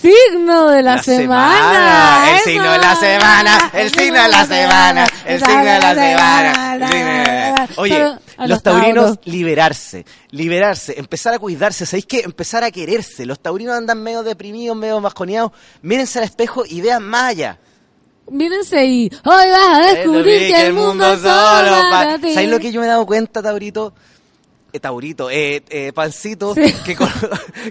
Signo de la, semana. El signo de la semana, el signo de la semana, el signo de la semana. Oye, los taurinos liberarse, liberarse, empezar a cuidarse, ¿sabéis qué? Empezar a quererse. Los taurinos andan medio deprimidos, medio masconeados. Mírense al espejo y vean más allá. Mírense y hoy vas a descubrir que el mundo solo para ti. ¿Sabéis lo que yo me he dado cuenta, Taurito? Eh, taurito, eh, eh, Pancito, Sí. que, con,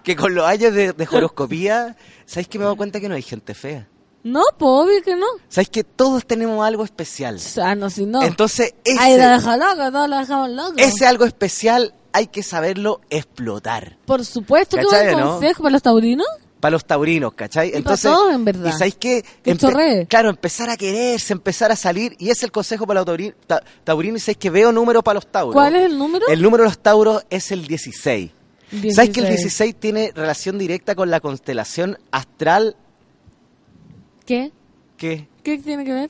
que con los años de, de horoscopía, ¿sabéis que me he dado cuenta que no hay gente fea? No, pues obvio que no. ¿Sabéis que todos tenemos algo especial? Ah, no, si no. Entonces, Ahí la ese, deja loca, todos la dejamos loca. ese algo especial hay que saberlo explotar. Por supuesto, qué ¿Cachai, buen no? consejo para los taurinos. Para los taurinos, ¿cachai? Y todos, en verdad. ¿Y sabéis qué? Empe-. Claro, empezar a quererse, empezar a salir. Y ese es el consejo para los taurinos. Ta- taurinos y sabéis que veo número para los tauros. ¿Cuál es el número? El número de los tauros es el 16. ¿Sabes que el 16? 16 tiene relación directa con la constelación astral? ¿Qué? ¿Qué? ¿Qué tiene que ver?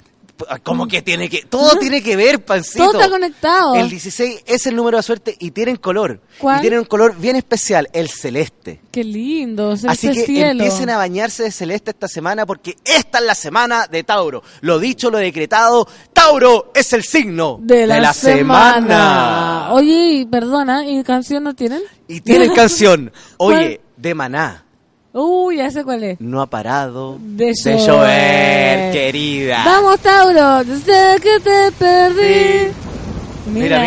¿Cómo que tiene que...? Todo tiene que ver, pancito. Todo está conectado. El 16 es el número de suerte y tienen color. ¿Cuál? Y tienen un color bien especial, el celeste. Qué lindo, es Así que cielo. empiecen a bañarse de celeste esta semana porque esta es la semana de Tauro. Lo dicho, lo decretado, Tauro es el signo de la, semana. semana. Oye, perdona, ¿y canción no tienen? Y tienen canción, oye, de Maná. Uy, ya sé cuál es. No ha parado De llover, llover. querida. Vamos, Tauro, desde que te perdí. Mira,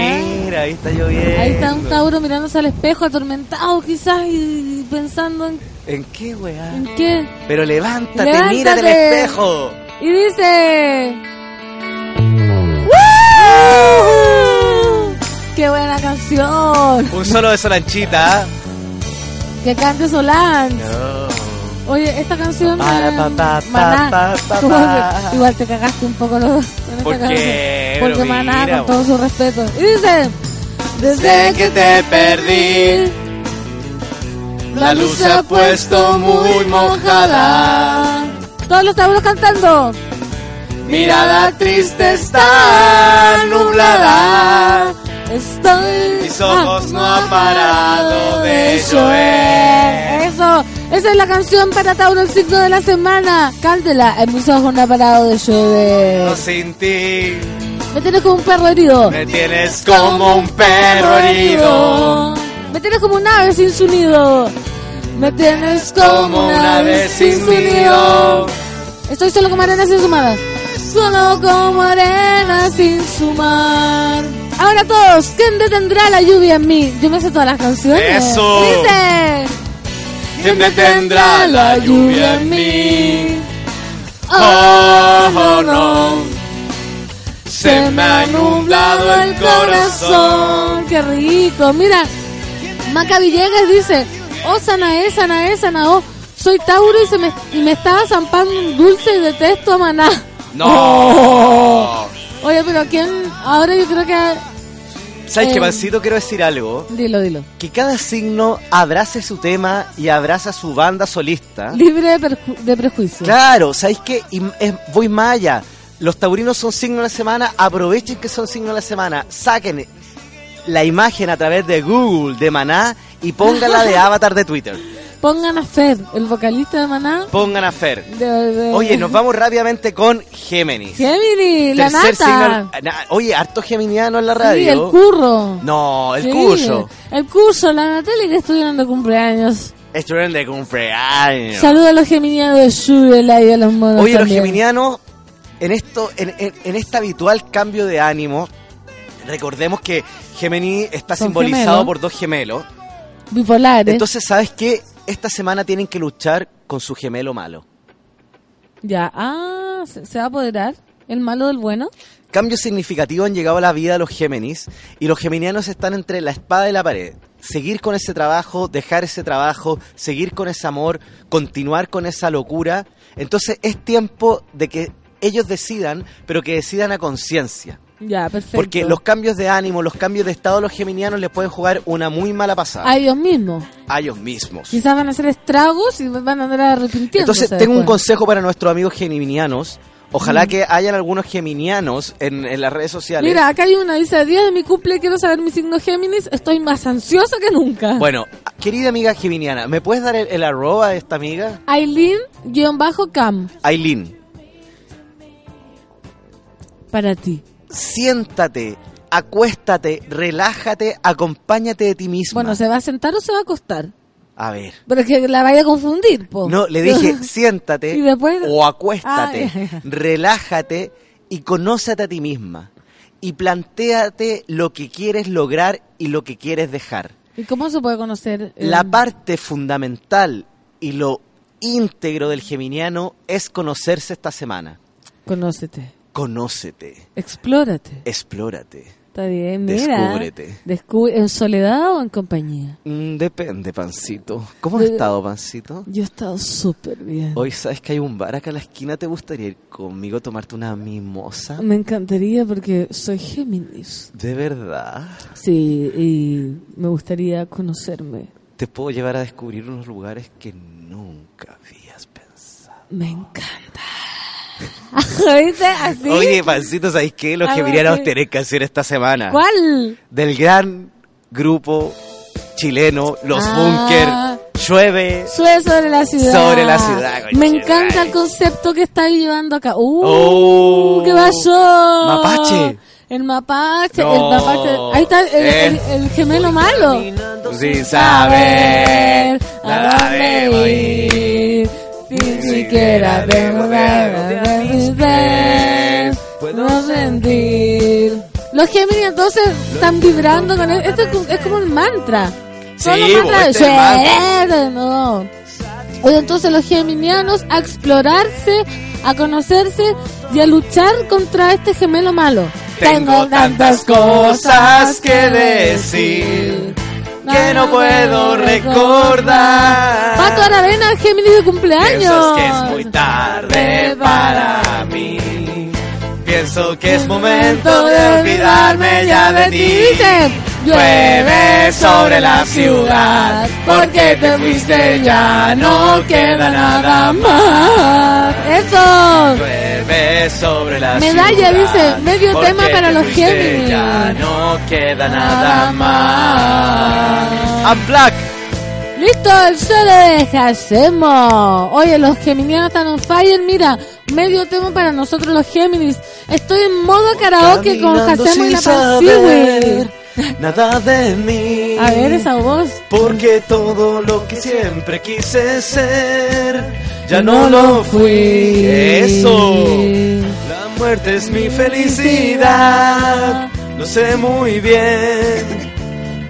mira, ahí está lloviendo. Ahí está un Tauro mirándose al espejo, atormentado quizás y pensando en, ¿En qué, weá? en qué. Pero levántate, Levántate. mira del espejo. Y dice... ¡Woo! ¡Qué buena canción! Un solo de Solanchita. Que cante Solange. No. Oye, esta canción... Maná, pa, pa, ¿cómo pa. se- igual te cagaste un poco los, ¿Por qué? Porque Pero Maná, mira, con todo su respeto. Y dice... Desde que te perdí, la luz se ha puesto muy mojada. Todos los tablos cantando. Mirada triste está nublada. Estoy. Mis ojos no han parado de llover. Eso. Esa es la canción para Tauro, el signo de la semana. Cántela. En mis ojos no ha parado de No llover. sin ti, Me tienes como un perro herido. me tienes como un perro herido. Me tienes como un ave sin su nido. Me tienes como, un ave sin su nido. Estoy solo como arena sin su mar. Solo como arena sin su mar. Ahora todos, ¿quién detendrá la lluvia en mí? Yo me sé todas las canciones. Eso. Dice. ¿Quién detendrá la lluvia en mí? Oh, Oh, no. Se me ha nublado el corazón. Qué rico. Mira, Maca Villegas dice, oh Sanae, Sanae, Sanao, soy Tauro y, se me, y me estaba zampando un dulce y detesto a Maná. No. Oh. Oye, pero ¿quién? Ahora yo creo que... ¿Sabes qué, Eh. Pancito? Quiero decir algo. Dilo, dilo. Que cada signo abrace su tema y abraza su banda solista. Libre de, de prejuicio. Claro, ¿sabéis qué? Y es- voy más allá. Los taurinos son signos de la semana, aprovechen que son signos de la semana, saquen la imagen a través de Google de Maná y pónganla de avatar de Twitter. Pongan a Fer, el vocalista de Maná. Pongan a Fer. de- de- Oye, nos vamos rápidamente con Géminis. Gemini, la nata. signo- Oye, harto geminiano en la Sí, radio. el curro. No, el Sí, curso. El curso, la Natalia que estuvieron de cumpleaños. Estuvieron de cumpleaños. Saludos a los geminianos de Shubela y a los monos Oye, los geminianos, en esto, en, en- en este habitual cambio de ánimo, recordemos que Gemini está Son simbolizado por dos gemelos. Bipolares. Entonces, ¿sabes qué? Esta semana tienen que luchar con su gemelo malo. ya, ah, ¿se, va a apoderar el malo del bueno? Cambios significativos han llegado a la vida de los Géminis y los geminianos están entre la espada y la pared. Seguir con ese trabajo, dejar ese trabajo, seguir con ese amor, continuar con esa locura. Entonces es tiempo de que ellos decidan, pero que decidan a conciencia. Ya, perfecto. Porque los cambios de ánimo, los cambios de estado de los geminianos les pueden jugar una muy mala pasada A ellos mismos. a ellos mismos. Quizás van a hacer estragos y van a andar arrepintiéndose. Entonces tengo un consejo para nuestros amigos geminianos. Ojalá Mm. que hayan algunos geminianos en, en las redes sociales. Mira, acá hay una, dice, día de mi cumple, quiero saber mi signo Géminis, estoy más ansiosa que nunca. Bueno, querida amiga geminiana, ¿me puedes dar el, el arroba de esta amiga? Aileen-Cam, Aileen, para ti. Siéntate, acuéstate, relájate, acompáñate de ti misma. Bueno, ¿se va a sentar o se va a acostar? A ver. Pero es que la vaya a confundir, po. No, le dije, siéntate Y después- o acuéstate, Ah, relájate y conócete a ti misma. Y plantéate lo que quieres lograr y lo que quieres dejar. ¿Y cómo se puede conocer? eh, La parte fundamental y lo íntegro del geminiano es conocerse esta semana. Conócete, Conócete, explórate. explórate. Está bien, mira. Descúbrete. Descu- ¿En soledad o en compañía? Mm, depende, Pancito. ¿Cómo has estado, Pancito? Yo he estado súper bien. Hoy sabes que hay un bar acá a la esquina. ¿Te gustaría ir conmigo a tomarte una mimosa? Me encantaría porque soy Géminis. ¿De verdad? Sí, y me gustaría conocerme. Te puedo llevar a descubrir unos lugares que nunca habías pensado. Me encanta. ¿Viste? Así. Oye, Pancito, ¿sabes qué? Los geminianos tienen que hacer esta semana. ¿Cuál? Del gran grupo chileno, Los Ah. Búnker. Llueve. Sube sobre la ciudad. Sobre la ciudad, Me encanta el concepto que está llevando acá. ¡Uh! Oh. ¿Qué pasó? Mapache. El mapache, No. el mapache. Ahí está el, Eh. el- el gemelo malo. Sin saber a dónde ir. Ganas de ver, puedo sentir. Los Géminis entonces están vibrando con él. Esto es como, es como el mantra. Sí, mantras este de "Suerte", No. Oye, entonces los geminianos a explorarse, a conocerse y a luchar contra este gemelo malo. Tengo tantas cosas que decir que no puedo recordar. Pato Aravena, Géminis de cumpleaños. Pienso que es muy tarde para mí. Pienso que es momento de olvidarme ya de ti. Llueve sobre la ciudad, porque te fuiste ya no queda nada más. Eso. Llueve sobre la Medalla, ciudad. dice, medio tema para te los Géminis. Ya no queda Nada más. Unplugged. Listo, el de Hacemos. Oye, los geminianos están on fire. Mira, medio tema para nosotros los Géminis. Estoy en modo karaoke con Hacemos y la Panciwi. Nada de mí. A ver esa voz. Porque todo lo que siempre quise ser, ya no lo fui. Eso. La muerte es mi felicidad. Lo sé muy bien.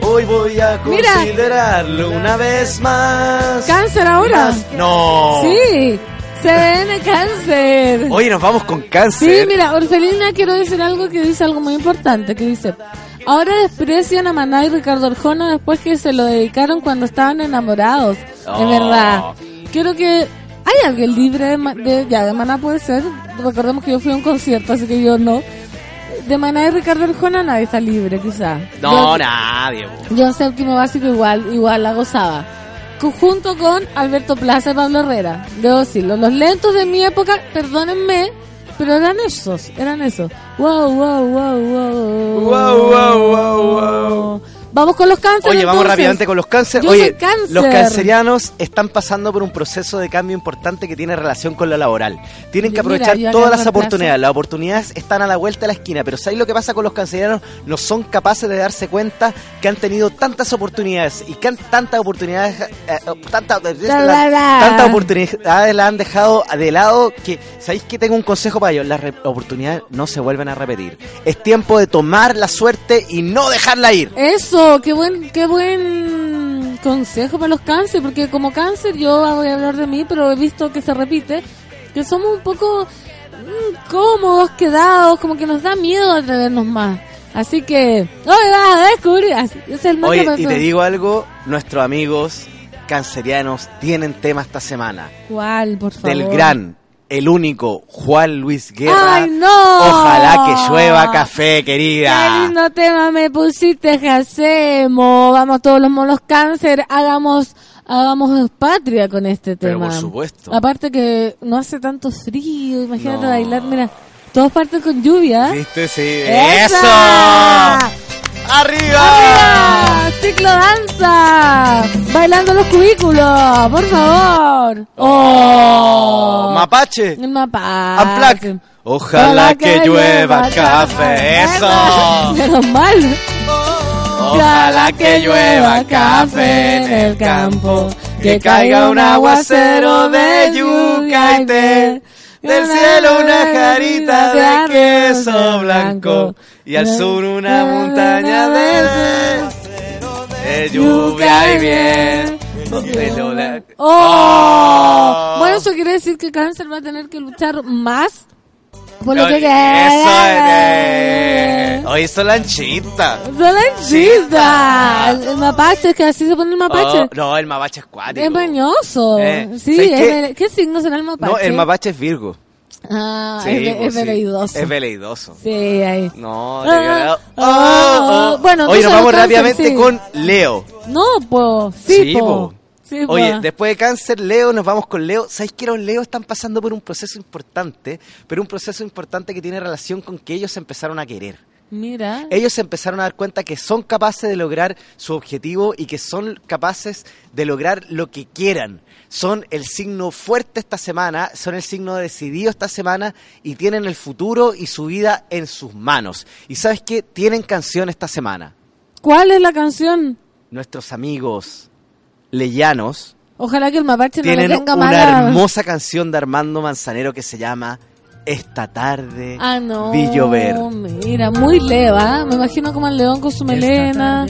Hoy voy a Mira. considerarlo una vez más. Cáncer ahora. No. Sí, se viene cáncer. Oye, nos vamos con Sí, cáncer. mira, Orfelina quiero decir algo que dice algo muy importante, que dice, ahora desprecian a Maná y Ricardo Arjona después que se lo dedicaron cuando estaban enamorados. Oh. Es verdad. Quiero que... ¿Hay alguien libre de, de- ya, de Maná puede ser? Recordemos que yo fui a un concierto, así que yo no. De Maná y Ricardo Arjona nadie está libre, quizá. No, Yo- nadie. bo. John Séptimo Básico igual, igual la gozaba. Junto con Alberto Plaza y Pablo Herrera. Debo decirlo. Los lentos de mi época, perdónenme, pero eran esos, eran esos. Wow, wow, wow, wow. Wow, wow, wow, wow. Vamos con los cánceres. Oye, vamos entonces. rápidamente con los cánceres. Yo Oye, soy cáncer. los cancerianos están pasando por un proceso de cambio importante que tiene relación con lo laboral. Tienen que aprovechar todas las plazo. oportunidades. Las oportunidades están a la vuelta de la esquina, pero ¿sabéis lo que pasa con los cancerianos? No son capaces de darse cuenta que han tenido tantas oportunidades y que han, tantas oportunidades, eh, eh, tantas, la. tantas oportunidades la han dejado de lado que, ¿sabéis que tengo un consejo para ellos? Las oportunidades no se vuelven a repetir. Es tiempo de tomar la suerte y no dejarla ir. Eso, qué buen, qué buen consejo para los cánceres, porque como cáncer yo voy a hablar de mí, pero he visto que se repite, que somos un poco mm, cómodos, quedados, como que nos da miedo atrevernos más. Así que, oye, va a descubrir, es el Oye, y te digo algo, nuestros amigos cancerianos tienen tema esta semana. ¿Cuál, por favor? Del gran, el único Juan Luis Guerra. ¡Ay, no! Ojalá que llueva café, Qué querida. lindo tema me pusiste, ¿qué hacemos? Vamos todos los monos cáncer, hagamos hagamos patria con este Pero tema. por supuesto. Aparte que no hace tanto frío, imagínate No. bailar, mira, todos parten con lluvia. ¿Viste? Sí. ¡Esa! ¡Eso! ¡Arriba! ¡Arriba! ¡Ciclo danza! Bailando los cubículos, por favor. ¡Oh! Mapache. El mapache. Ojalá que llueva café. ¡Eso! Menos mal. Ojalá que llueva café en el campo, que caiga un aguacero de yuca y té, del cielo una jarita de queso blanco y al sur una montaña de, de lluvia y. Pelo blanco. ¡Oh! Bueno, eso quiere decir que Cáncer va a tener que luchar más por lo que Eso es. Hoy Solanchita. ¡Solanchita! El, el mapache, es que así se pone el mapache. Oh, no, el mapache es cuático. es mañoso. Eh, sí, ¿sabes es vele- ¿qué signo será el mapache? No, el mapache es Virgo. Ah, Sí, es, pues es veleidoso. Es veleidoso. Sí, ahí. No, Ah, le queda- ah, Oh, oh. bueno, Oye, nos vamos rápidamente sí. con Leo. No, po. Sí, po. po. Sí. Oye, después de cáncer, Leo, nos vamos con Leo. ¿Sabéis que los Leo están pasando por un proceso importante? Pero un proceso importante que tiene relación con que ellos se empezaron a querer. Mira. Ellos se empezaron a dar cuenta que son capaces de lograr su objetivo y que son capaces de lograr lo que quieran. Son el signo fuerte esta semana, son el signo decidido esta semana y tienen el futuro y su vida en sus manos. ¿Y sabes qué? Tienen canción esta semana. ¿Cuál es la canción? Nuestros amigos leyanos Ojalá que el mapache no le tienen tenga una mala... hermosa canción de Armando Manzanero que se llama Esta tarde Ah, no. vi llover. Mira, muy leva. Me imagino como el león con su melena,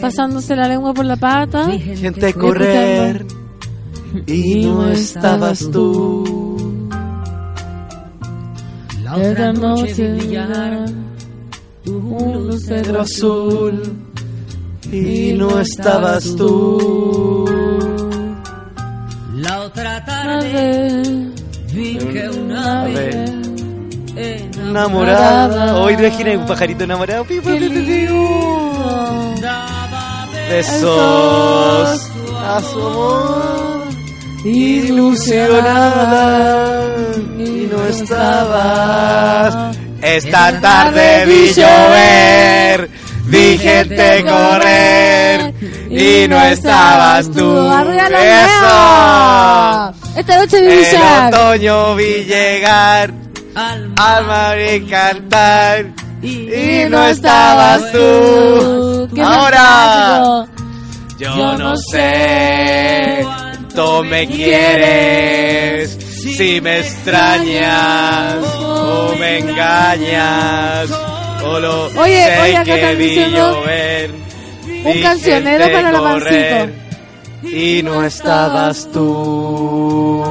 pasándose la lengua por la pata. Gente correr y no estabas tú. Noche brilla un lucero azul y no estabas tú. La otra tarde vi que una vez enamorada. Hoy te imaginas un pajarito enamorado. Besos a su amor. Ilusionada y no estabas. Esta tarde vi llover, vi gente correr y no estabas tú. ¡Arriba la Eso. Esta noche vi El otoño vi llegar al mar y cantar y no estabas tú. ¡Qué Ahora. fantástico! Yo no sé cuánto me quieres, si me extrañas o me engañas. Solo Oye, sé oye, acá que están vi diciendo llover, un cancionero para la correr, Y no estabas tú.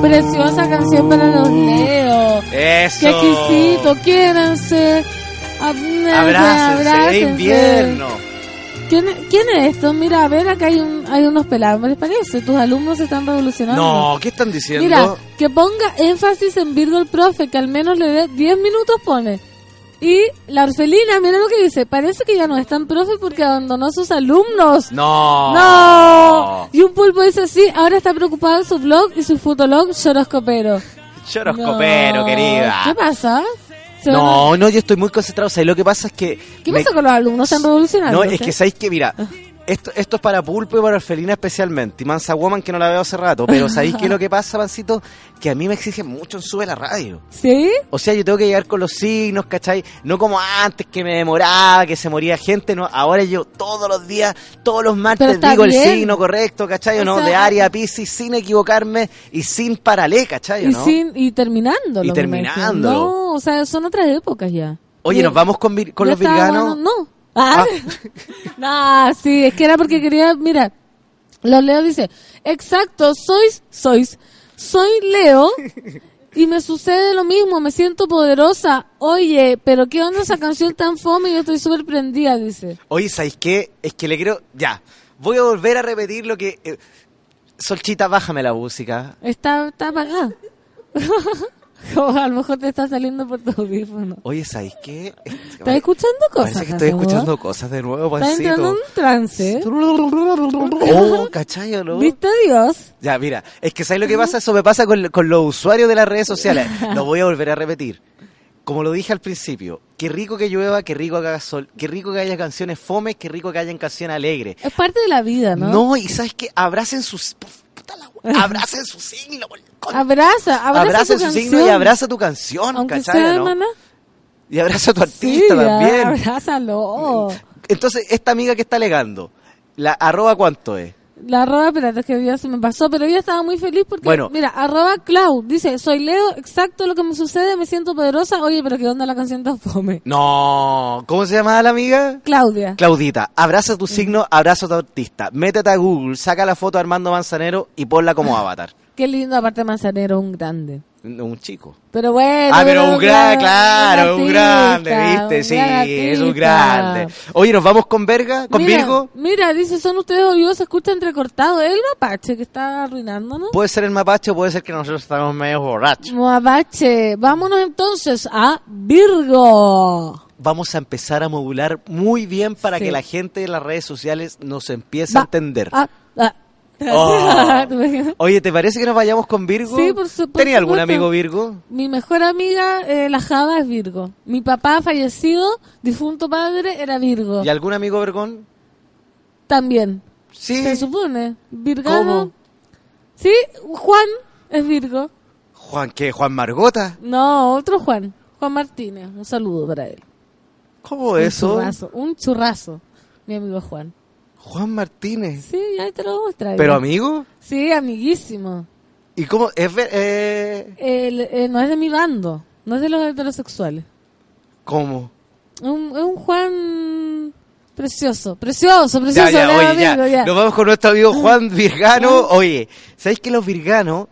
Preciosa canción para los Leo. Eso. Qué exquisito, quiéranse. Abrácense, invierno. ¿Quién, ¿Quién es esto? Mira, a ver, acá hay, un, hay unos pelados, ¿me les parece? Tus alumnos se están revolucionando. No, ¿qué están diciendo? Mira, que ponga énfasis en Virgo el profe, que al menos le dé 10 minutos pone. Y la orfelina, mira lo que dice, parece que ya no es tan profe porque abandonó a sus alumnos. No. ¡No! Y un pulpo dice así, ahora está preocupado en su blog y su fotolog choroscopero. Choroscopero, No. querida. ¿Qué pasa? A- No, no, yo estoy muy concentrado. O sea, lo que pasa es que. ¿Qué me- pasa con los alumnos? ¿Están revolucionando? No, es que sabéis que, mira, esto, esto es para Pulpo y para Orfelina especialmente. Y Mansa Woman, que no la veo hace rato. Pero ¿sabéis qué es lo que pasa, Pancito? Que a mí me exigen mucho en Sube la Radio. ¿Sí? O sea, yo tengo que llegar con los signos, ¿cachai? No como antes que me demoraba, que se moría gente, no. Ahora yo todos los días, todos los martes digo bien. el signo correcto, ¿cachai? o no, sea, de área Piscis sin equivocarme y sin paralé, ¿cachai? Y, no? sin, y terminándolo. Y terminándolo. No, o sea, son otras épocas ya. Oye, ¿nos vamos con, vir- con ya los virganos? bueno, no. Ah. no, sí, es que era porque quería, mira, los Leo dice, exacto, sois, sois, soy Leo y me sucede lo mismo, me siento poderosa. Oye, pero ¿qué onda esa canción tan fome? Yo estoy súper prendida, dice. Oye, ¿sabéis qué? Es que le quiero... Ya, voy a volver a repetir lo que... eh, Solchita, bájame la música. Está, está apagada. A lo mejor te está saliendo por tu audífono. Oye, ¿sabéis qué? ¿Estás escuchando cosas? Parece que estoy escuchando vos? cosas de nuevo, Estás entrando en pancito. un trance. Oh, ¿cachai o no? ¿Viste Dios? Ya, mira, es que ¿sabes lo que pasa? Eso me pasa con, con los usuarios de las redes sociales. Lo voy a volver a repetir. Como lo dije al principio, qué rico que llueva, qué rico que haga sol, qué rico que haya canciones fomes, qué rico que hayan canciones alegres. Es parte de la vida, ¿no? No, y ¿sabes qué? Abracen sus... puta la wea, abracen su signo. Abraza, abraza tu su signo y abraza tu canción, Aunque ¿cachai? sea o de no? maná. Y abraza a tu Sí, artista también. abrázalo. Entonces, esta amiga que está alegando, la arroba cuánto es? La arroba, espérate, es que ya se me pasó, pero ella estaba muy feliz porque, Bueno. mira, arroba Clau, dice, soy Leo, exacto lo que me sucede, me siento poderosa. Oye, pero ¿qué onda la canción tan fome? No, ¿cómo se llama la amiga? Claudia. Claudita, abraza tu signo, abraza a tu artista. Métete a Google, saca la foto de Armando Manzanero y ponla como avatar. Qué lindo, aparte Manzanero, un grande. Un chico. Pero bueno. Ah, pero un gran, claro, un grande, artista, ¿viste? Sí, es un grande. Oye, ¿nos vamos con Verga? ¿Con mira, Virgo? Mira, dice, son ustedes oídos, se escucha entrecortado. Es el mapache que está arruinándonos. Puede ser el mapache o puede ser que nosotros estamos medio borrachos. Mapache, vámonos entonces a Virgo. Vamos a empezar a modular muy bien para Sí. que la gente de las redes sociales nos empiece Va- a entender. Ah, ah. Oh. Oye, ¿te parece que nos vayamos con Virgo? Sí, por su- por ¿Tenía algún supuesto. amigo Virgo? Mi mejor amiga, eh, la Java, es Virgo. Mi papá fallecido, difunto padre, era Virgo. ¿Y algún amigo Vergón? También. Sí. Se supone. Virgano. ¿Cómo? Sí, Juan es Virgo. Juan, ¿qué? ¿Juan Margota? No, otro Juan. Juan Martínez. Un saludo para él. ¿Cómo Un eso? churrazo. Un churrazo. Mi amigo Juan. Juan Martínez. Sí, ahí te lo muestro. ¿Pero amigo? Sí, amiguísimo. ¿Y cómo? Es ver- eh, Él, eh, no es de mi bando. No es de los heterosexuales. ¿Cómo? Es un, un Juan precioso. Precioso, precioso. ya, oye, ya. amigo, ya. Nos vamos con nuestro amigo Juan Virgano. Oye, ¿sabéis que los virganos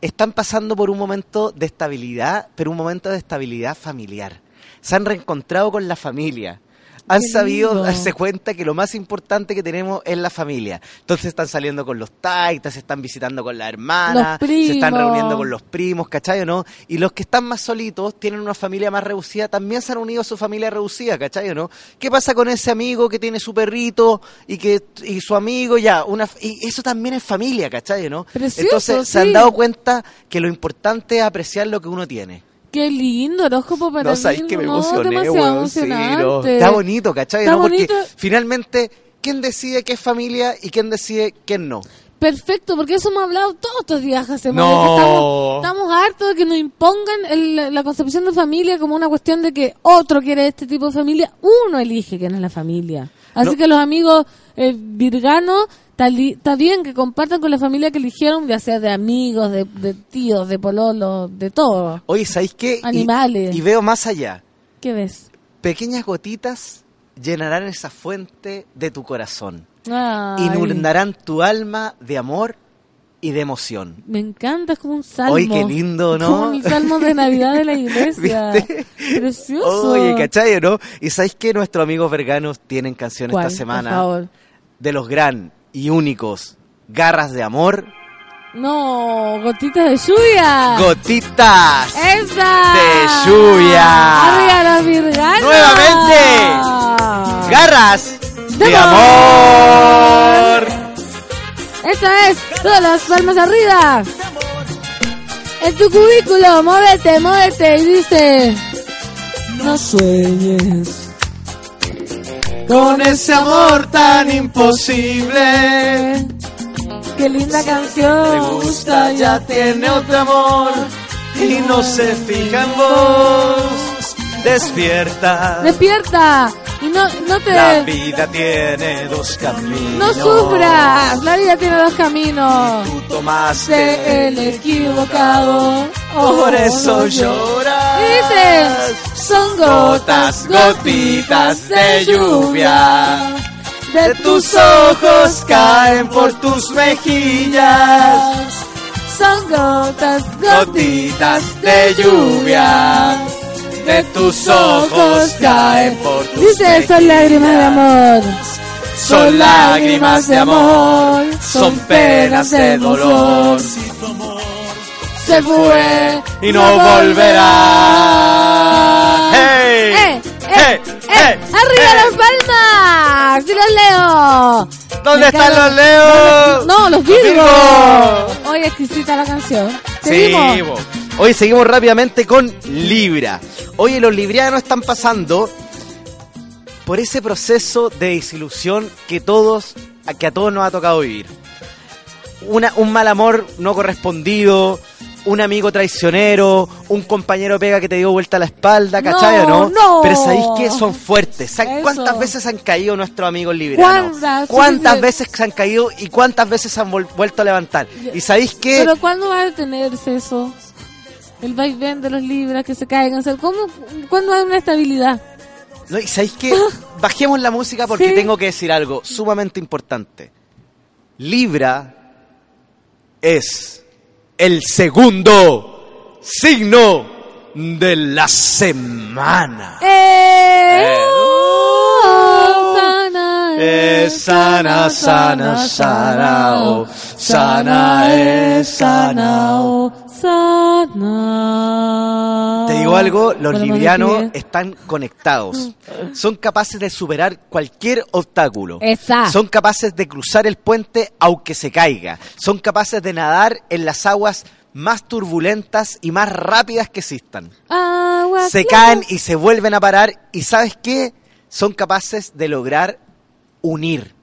están pasando por un momento de estabilidad, pero un momento de estabilidad familiar? Se han reencontrado con la familia. Han sabido darse cuenta que lo más importante que tenemos es la familia. Entonces están saliendo con los taitas, se están visitando con la hermana, se están reuniendo con los primos, ¿cachai o no? Y los que están más solitos, tienen una familia más reducida, también se han unido a su familia reducida, ¿cachai o no? ¿Qué pasa con ese amigo que tiene su perrito y que y su amigo ya, una y eso también es familia, ¿cachai o no? Precioso, Entonces se han dado cuenta que lo importante es apreciar lo que uno tiene. Qué lindo horóscopo para No sabéis que me no, emocioné, demasiado weón, sí, no. emocionante. Está bonito, ¿cachai? Está ¿no? Porque bonito. finalmente, ¿quién decide qué es familia y quién decide quién no? Perfecto, porque eso hemos hablado todos estos días, José No. Estamos, estamos hartos de que nos impongan el- la concepción de familia como una cuestión de que otro quiere este tipo de familia. Uno elige quién es la familia. Así No. que los amigos eh, virganos, está bien que compartan con la familia que eligieron, ya sea de amigos, de, de tíos, de pololos, de todo. Oye, ¿sabéis qué? Y- Animales. y veo más allá. ¿Qué ves? Pequeñas gotitas llenarán esa fuente de tu corazón. Ay, Inundarán tu alma de amor y de emoción. Me encanta, es como un salmo. Oye, qué lindo, ¿no? Como el salmo de Navidad de la iglesia. ¿Viste? Precioso. Oye, ¿cachai no? Y sabéis que nuestros amigos veganos tienen canción ¿Cuál? esta semana Por favor. de los gran y únicos Garras de Amor, No, gotitas de lluvia. Gotitas ¡Esa! de lluvia. ¡Arriba los virganos! ¡Nuevamente! Garras de, De amor. Esta es, todas las palmas arriba. En tu cubículo, móvete, móvete. Y dice, no sueñes Con ese amor tan imposible. Qué linda canción. gusta, ya tiene otro amor y no se fija en vos. Despierta. Despierta y no, no La te... vida tiene dos caminos. No sufras. La vida tiene dos caminos. Tú tomaste De el equivocado. Por eso Oh, lloras. Dice, son gotas, gotitas de lluvia. De De tus ojos caen por tus mejillas. Son gotas, Gotitas de lluvia. De tus ojos caen por tus Dice, son lágrimas de amor. Son lágrimas de amor. Son penas de dolor. Se fue Y no volverá. ¡Hey! ¡Eh! ¡Eh! ¡Eh! ¡Arriba las palmas! ¡Sí los leo! ¿Dónde están los leos? No, los. Virgos. Oye, exquisita la canción. Seguimos. Hoy seguimos rápidamente con Libra. Oye, los librianos están pasando por ese proceso de desilusión que todos, que a todos nos ha tocado vivir. Una, un mal amor no correspondido, un amigo traicionero, un compañero pega que te dio vuelta a la espalda, ¿cachai o No. Pero ¿sabéis qué? Son fuertes. ¿Sabes Eso. cuántas veces han caído nuestros amigos librianos? ¿Cuántas? ¿Cuántas Sí, veces se han caído y cuántas veces se han vuelto a levantar? ¿Y sabéis qué? Pero ¿cuándo va a detenerse eso? El vaivén de los libras que se caigan. O sea, ¿cómo, ¿Cuándo hay una estabilidad? No, y sabéis que bajemos la música porque Sí. tengo que decir algo sumamente importante. Libra es el segundo signo de la semana. ¡Eh! Eh. Oh, sana Es sana, sana, sana, oh, sana es sana, oh. Te digo algo, los librianos están conectados. Son capaces de superar cualquier obstáculo. Está. Son capaces de cruzar el puente aunque se caiga. Son capaces de nadar en las aguas más turbulentas y más rápidas que existan. Agua Se caen y se vuelven a parar y ¿sabes qué? Son capaces de lograr unir.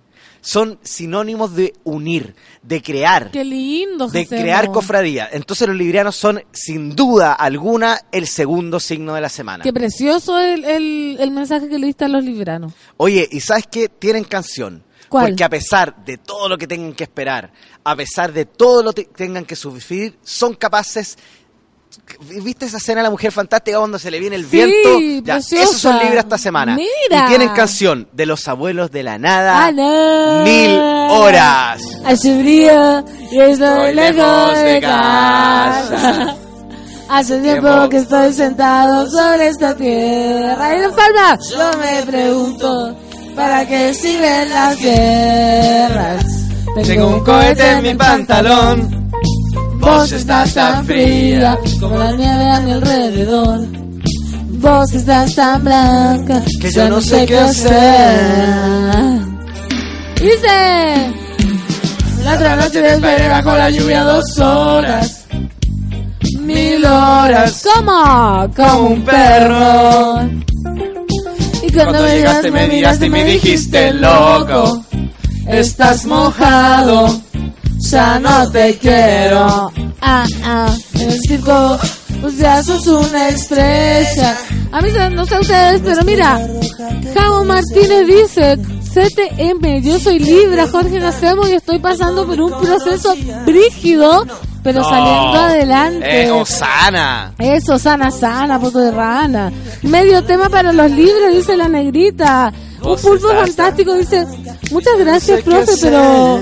Son sinónimos de unir, de crear, Qué lindo, de José crear Mo. cofradía. Entonces los librianos son sin duda alguna el segundo signo de la semana. Qué precioso el, el, el mensaje que le diste a los libranos. Oye, ¿y sabes qué? Tienen canción. ¿Cuál? Porque a pesar de todo lo que tengan que esperar, a pesar de todo lo que tengan que sufrir, son capaces... ¿Viste esa escena de la mujer fantástica cuando se le viene el Sí, viento? Ya, esos son libres esta semana. Mira. Y tienen canción de los abuelos de la nada. Ah, no. Mil horas. Hace frío y estoy lejos de casa. Hace tiempo Tiempo. que estoy sentado sobre esta tierra. Y en palma, yo me pregunto, ¿para qué sirven las guerras? Tengo un cohete en mi pantalón. Vos estás tan fría como la nieve a mi alrededor. Vos estás tan blanca Que ya yo no sé qué hacer. Dice. La otra noche te esperé bajo la lluvia dos horas. Mil horas. ¿Cómo? Como un perro. Y cuando, Cuando me llegaste me miraste y me dijiste loco. Estás mojado, ya no te quiero. Ah, ah, el circo, pues ya sos una estrella. A mí no sé ustedes, pero mira, Javo Martínez dice, CTM, yo soy Libra, Jorge Gacemo y estoy pasando por un proceso brígido, pero saliendo adelante. Eh, Osana. Eso, sana, sana, poto de rana. Medio tema para los libros, dice la negrita. Un pulpo fantástico, dice. Muchas gracias, profe, pero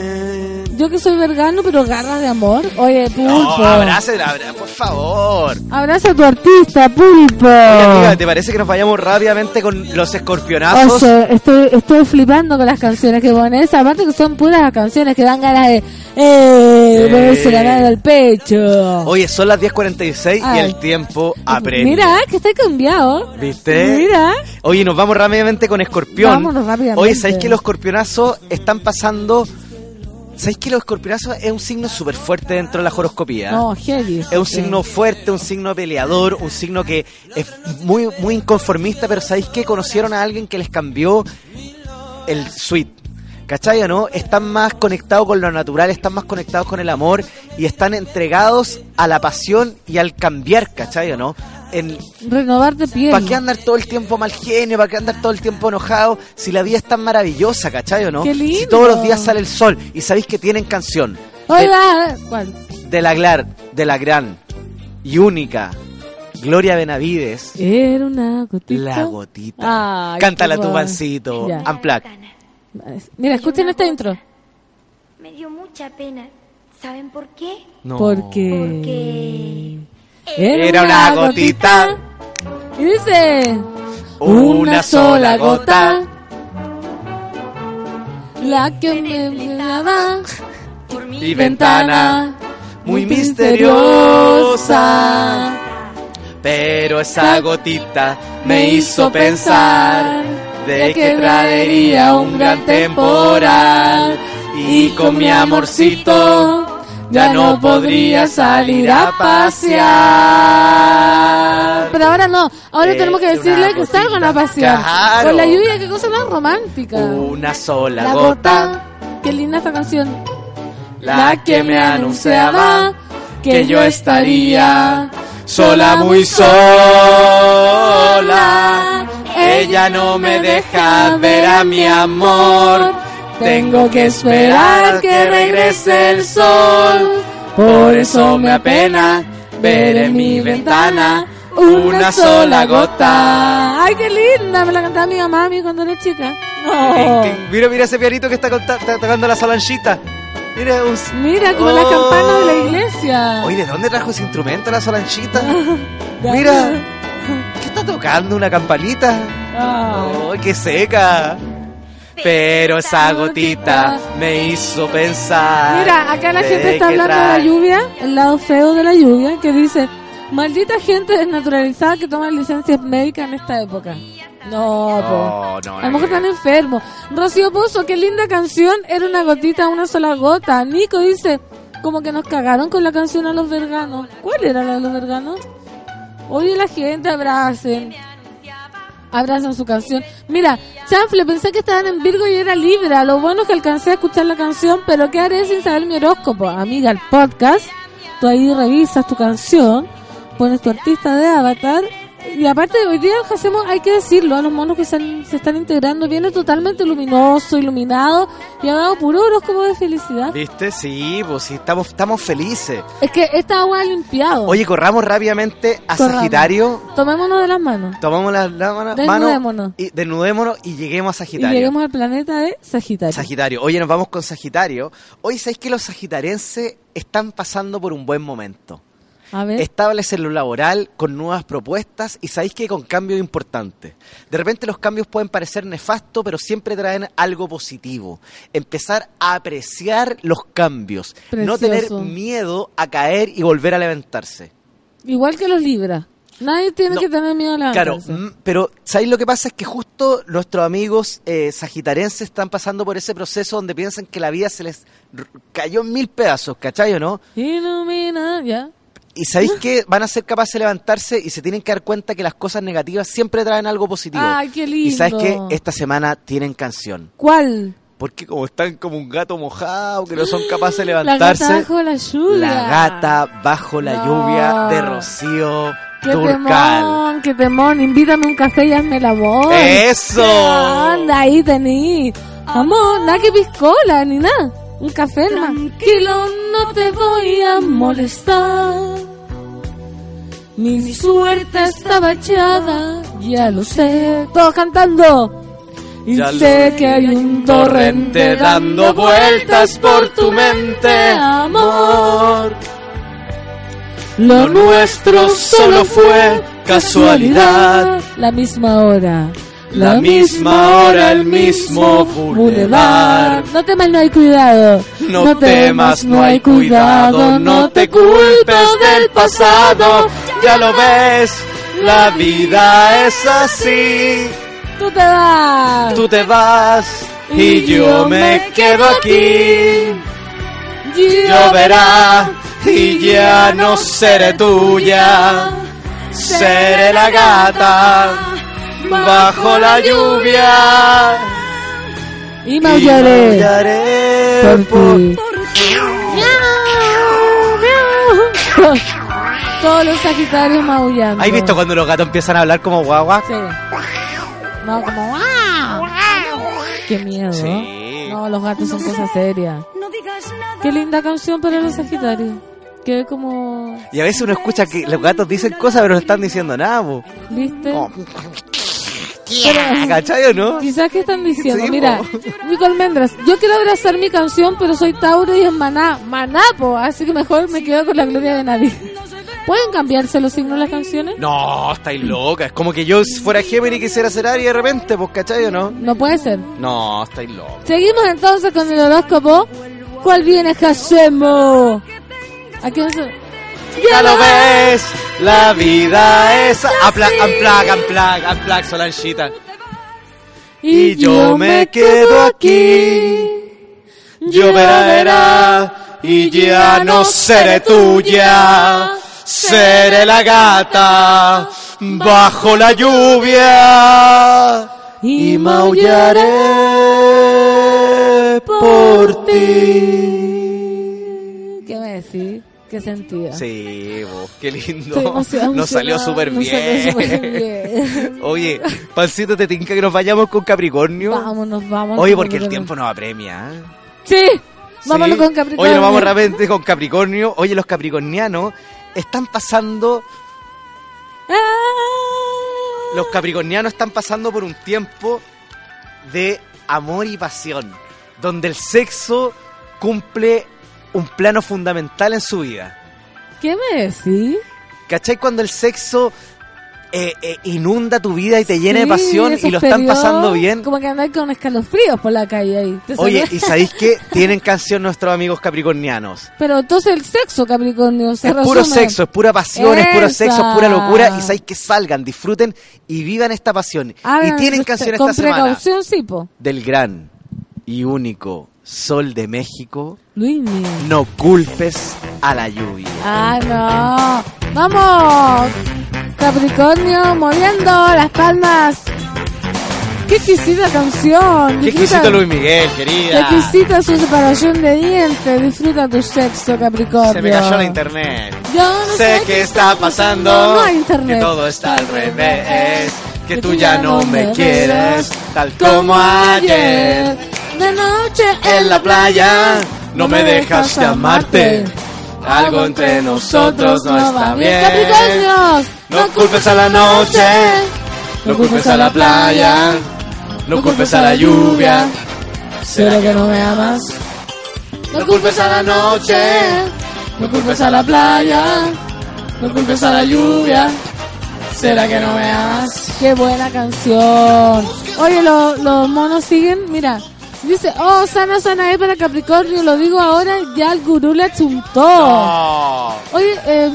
yo que soy vergano, pero garras de amor. Oye, pulpo. No, abrace, abra- por favor. Abraza a tu artista, pulpo. Oye, amiga, ¿te parece que nos vayamos rápidamente con los escorpionazos? O sea, estoy, estoy flipando con las canciones que pones. Aparte que son puras canciones que dan ganas de eh, ponerse la mano al pecho. Oye, son las 10.46 y Ay. el tiempo apremia. Mira, que está cambiado. ¿Viste? Mira. Oye, nos vamos rápidamente con Escorpión. Vámonos rápidamente. Oye, ¿sabéis que los escorpionazos están pasando ¿Sabéis que los escorpionazos es un signo súper fuerte dentro de la horoscopía? No, heavy. Es un signo fuerte, un signo peleador, un signo que es muy, muy inconformista, pero ¿sabéis que conocieron a alguien que les cambió el suite? ¿Cachai o no? Están más conectados con lo natural, están más conectados con el amor y están entregados a la pasión y al cambiar, ¿cachai o no? En, Renovar de piel. ¿Para qué andar todo el tiempo mal genio? ¿Para qué andar todo el tiempo enojado? Si la vida es tan maravillosa, ¿cachai o no? Qué lindo. Si todos los días sale el sol y sabéis que tienen canción Oiga, ¿cuál? de la, glar- de la gran y única Gloria Benavides, Era una gotita. La Gotita. Ay, Cántala qué tu pancito. Unplugged. Mira, escuchen esta intro. Me dio mucha pena. ¿Saben por qué? No. Porque... Era una gotita, Y dice... una sola gota. La que me miraba Y ventana muy misteriosa. Pero esa gotita me hizo pensar de que traería un gran temporal. Y con mi amorcito ya no podría salir a pasear. Pero ahora no, ahora tenemos que decirle que salgan a pasear. Claro. Con la lluvia, qué cosa más romántica. Una sola la gota, gota, qué linda esta canción. la que me anunciaba que yo estaría sola, muy sola. Ella no me deja ver a mi amor. Tengo que esperar que regrese el sol. Por eso me apena ver en mi ventana una sola gota. Ay, qué linda, me la cantaba mi mamá a mí cuando era chica. No. Mira, mira ese pianito que está, tocando la solanchita. Mira, un... Mira, como las Oh. campanas de la iglesia. Oye, ¿de dónde trajo ese instrumento la solanchita? Mira, ¿qué está tocando? ¿Una campanita? Ah. ¡Ay, qué seca! Pero esa gotita me hizo pensar. Mira, acá la gente está hablando de la lluvia, el lado feo de la lluvia, que dice, maldita gente desnaturalizada que toma licencias médicas en esta época. No, po. No, no, A lo mejor están enfermos. Rocío Pozo, qué linda canción. Era una gotita, una sola gota. Nico dice, como que nos cagaron con la canción a los verganos. ¿Cuál era la de los verganos? Oye, la gente, abracen. Abrazan su canción. Mira, Chanfle, pensé que estaban en Virgo y era Libra. Lo bueno es que alcancé a escuchar la canción, pero ¿qué haré sin saber mi horóscopo? Amiga, el podcast, tú ahí revisas tu canción, pones tu artista de avatar. Y aparte, hoy día hacemos, hay que decirlo, a los monos que se, han- se están integrando, viene totalmente luminoso, iluminado, y ha dado puro horóscopo de felicidad. ¿Viste? Sí, pues sí, estamos, estamos felices. Es que esta agua ha limpiado. Oye, corramos rápidamente a Corramos. Sagitario. Tomémonos de las manos. Tomamos la, la mano, Desnudémonos. y desnudémonos y lleguemos a Y Sagitario. lleguemos al planeta de Sagitario. Sagitario. Oye, nos vamos con Sagitario. Hoy sabéis que los sagitarenses están pasando por un buen momento. En lo laboral, con nuevas propuestas y sabéis que con cambios importantes. De repente los cambios pueden parecer nefastos, pero siempre traen algo positivo. Empezar a apreciar los cambios. No tener miedo a caer y volver a levantarse. Igual que los Libra. Nadie tiene No. que tener miedo a la Claro, mm, pero ¿sabéis lo que pasa? Es que justo nuestros amigos eh, sagitarenses están pasando por ese proceso donde piensan que la vida se les cayó en mil pedazos, ¿cachai o no? Ilumina, ya. Y sabéis que van a ser capaces de levantarse y se tienen que dar cuenta que las cosas negativas siempre traen algo positivo. Ay, qué lindo. Y sabes que esta semana tienen canción. ¿Cuál? Porque como están como un gato mojado, que no son capaces de La levantarse. gata bajo la lluvia. La gata bajo la No. lluvia de Rocío Qué Turcal. temón, qué temón. Invítame un café y hazme el amor. ¡Eso! Anda, ahí tení. Amor, nada que piscola, ni nada. Un café. Tranquilo, no te voy a molestar. Mi suerte estaba echada, ya lo sé. Todos cantando. Y Ya sé que hay un torrente dando vueltas por tu mente, amor. Lo nuestro solo fue casualidad. La misma hora. La misma hora, el mismo bulevar. No temas, no hay cuidado. No temas, no hay cuidado, no te culpes del pasado. Ya lo ves, la vida es así. Tú te vas. Tú te vas y yo me quedo aquí. Lloverá y ya no seré tuya. Seré la gata bajo la lluvia. Y Y maullaré. por por ti. Todos los sagitarios maullando. ¿Has visto cuando los gatos empiezan a hablar como guagua? Sí. No, como ¡Wow! Qué miedo. Sí. No, los gatos son cosas serias. Qué linda canción para los sagitarios. Que como... Y a veces uno escucha que los gatos dicen cosas pero no están diciendo nada, po. ¿Viste? ¿Cachai o no? Quizás que están diciendo, Sí, mira. Nico Almendras, yo quiero abrazar mi canción, pero soy Tauro y es Maná, Maná, po, así que mejor me quedo con la gloria de nadie. ¿Pueden cambiarse los signos de las canciones? No, estáis loca. Es como que yo fuera Gemini y quisiera ser Aries de repente, pues, ¿cachai o no? No puede ser. No, estáis loca. Seguimos entonces con el horóscopo. ¿Cuál viene, Hacemo? ¿A quién se...? Ya lo ves, la vida es... Amplac, amplac, amplac, Solanchita. Y yo me quedo aquí. Lloverá y ya no seré tuya. Seré la gata bajo la lluvia y maullaré por ti. ¿Qué me decís? ¿Qué sentido? Sí, vos, qué lindo. Nos salió súper bien. bien. Oye, Pancito, ¿te tinca que nos vayamos con Capricornio? Vámonos, vamos. Oye, porque el tiempo nos apremia. ¿eh? Sí, vámonos Sí. con Capricornio. Oye, nos vamos rápidamente con Capricornio. Oye, los capricornianos están pasando... Ah. Los capricornianos están pasando por un tiempo de amor y pasión, donde el sexo cumple un plano fundamental en su vida. ¿Qué me decís? ¿Cachai? Cuando el sexo eh, eh, inunda tu vida y te llena de pasión y lo están pasando bien. Como que andáis con escalofríos por la calle ahí. ¿Te Oye? ¿y sabéis qué? Tienen canción nuestros amigos capricornianos. Pero entonces el sexo, Capricornio, se Es puro sexo, es pura pasión, es puro sexo, es pura locura. Y sabéis que salgan, disfruten y vivan esta pasión. Hagan y tienen canción con esta semana precaución, sí, po. del gran y único Sol de México. Luis. No culpes a la lluvia. Ah, no. ¡Vamos! Capricornio, moviendo las palmas. ¡Qué exquisita canción! Qué Disfruta- exquisito Luis Miguel, Qué querida. exquisita su separación de dientes. Disfruta tu sexo, Capricornio. Se me cayó la internet. Yo no Sé que está pasando, No hay internet. que todo está al revés, que tú ya no me quieres, tal como ayer. De noche En la playa no me dejas llamarte, algo entre nosotros no está bien. No culpes a la noche, no culpes a la playa, no culpes a la lluvia. ¿Será que no me amas? No culpes a la noche, no culpes a la playa, no culpes a la lluvia. ¿Será que no me amas? Qué buena canción. Oye, lo- los monos siguen, mira. Dice, oh, sana, sana es para Capricornio, lo digo ahora, ya el gurú le chuntó. No. Oye, eh,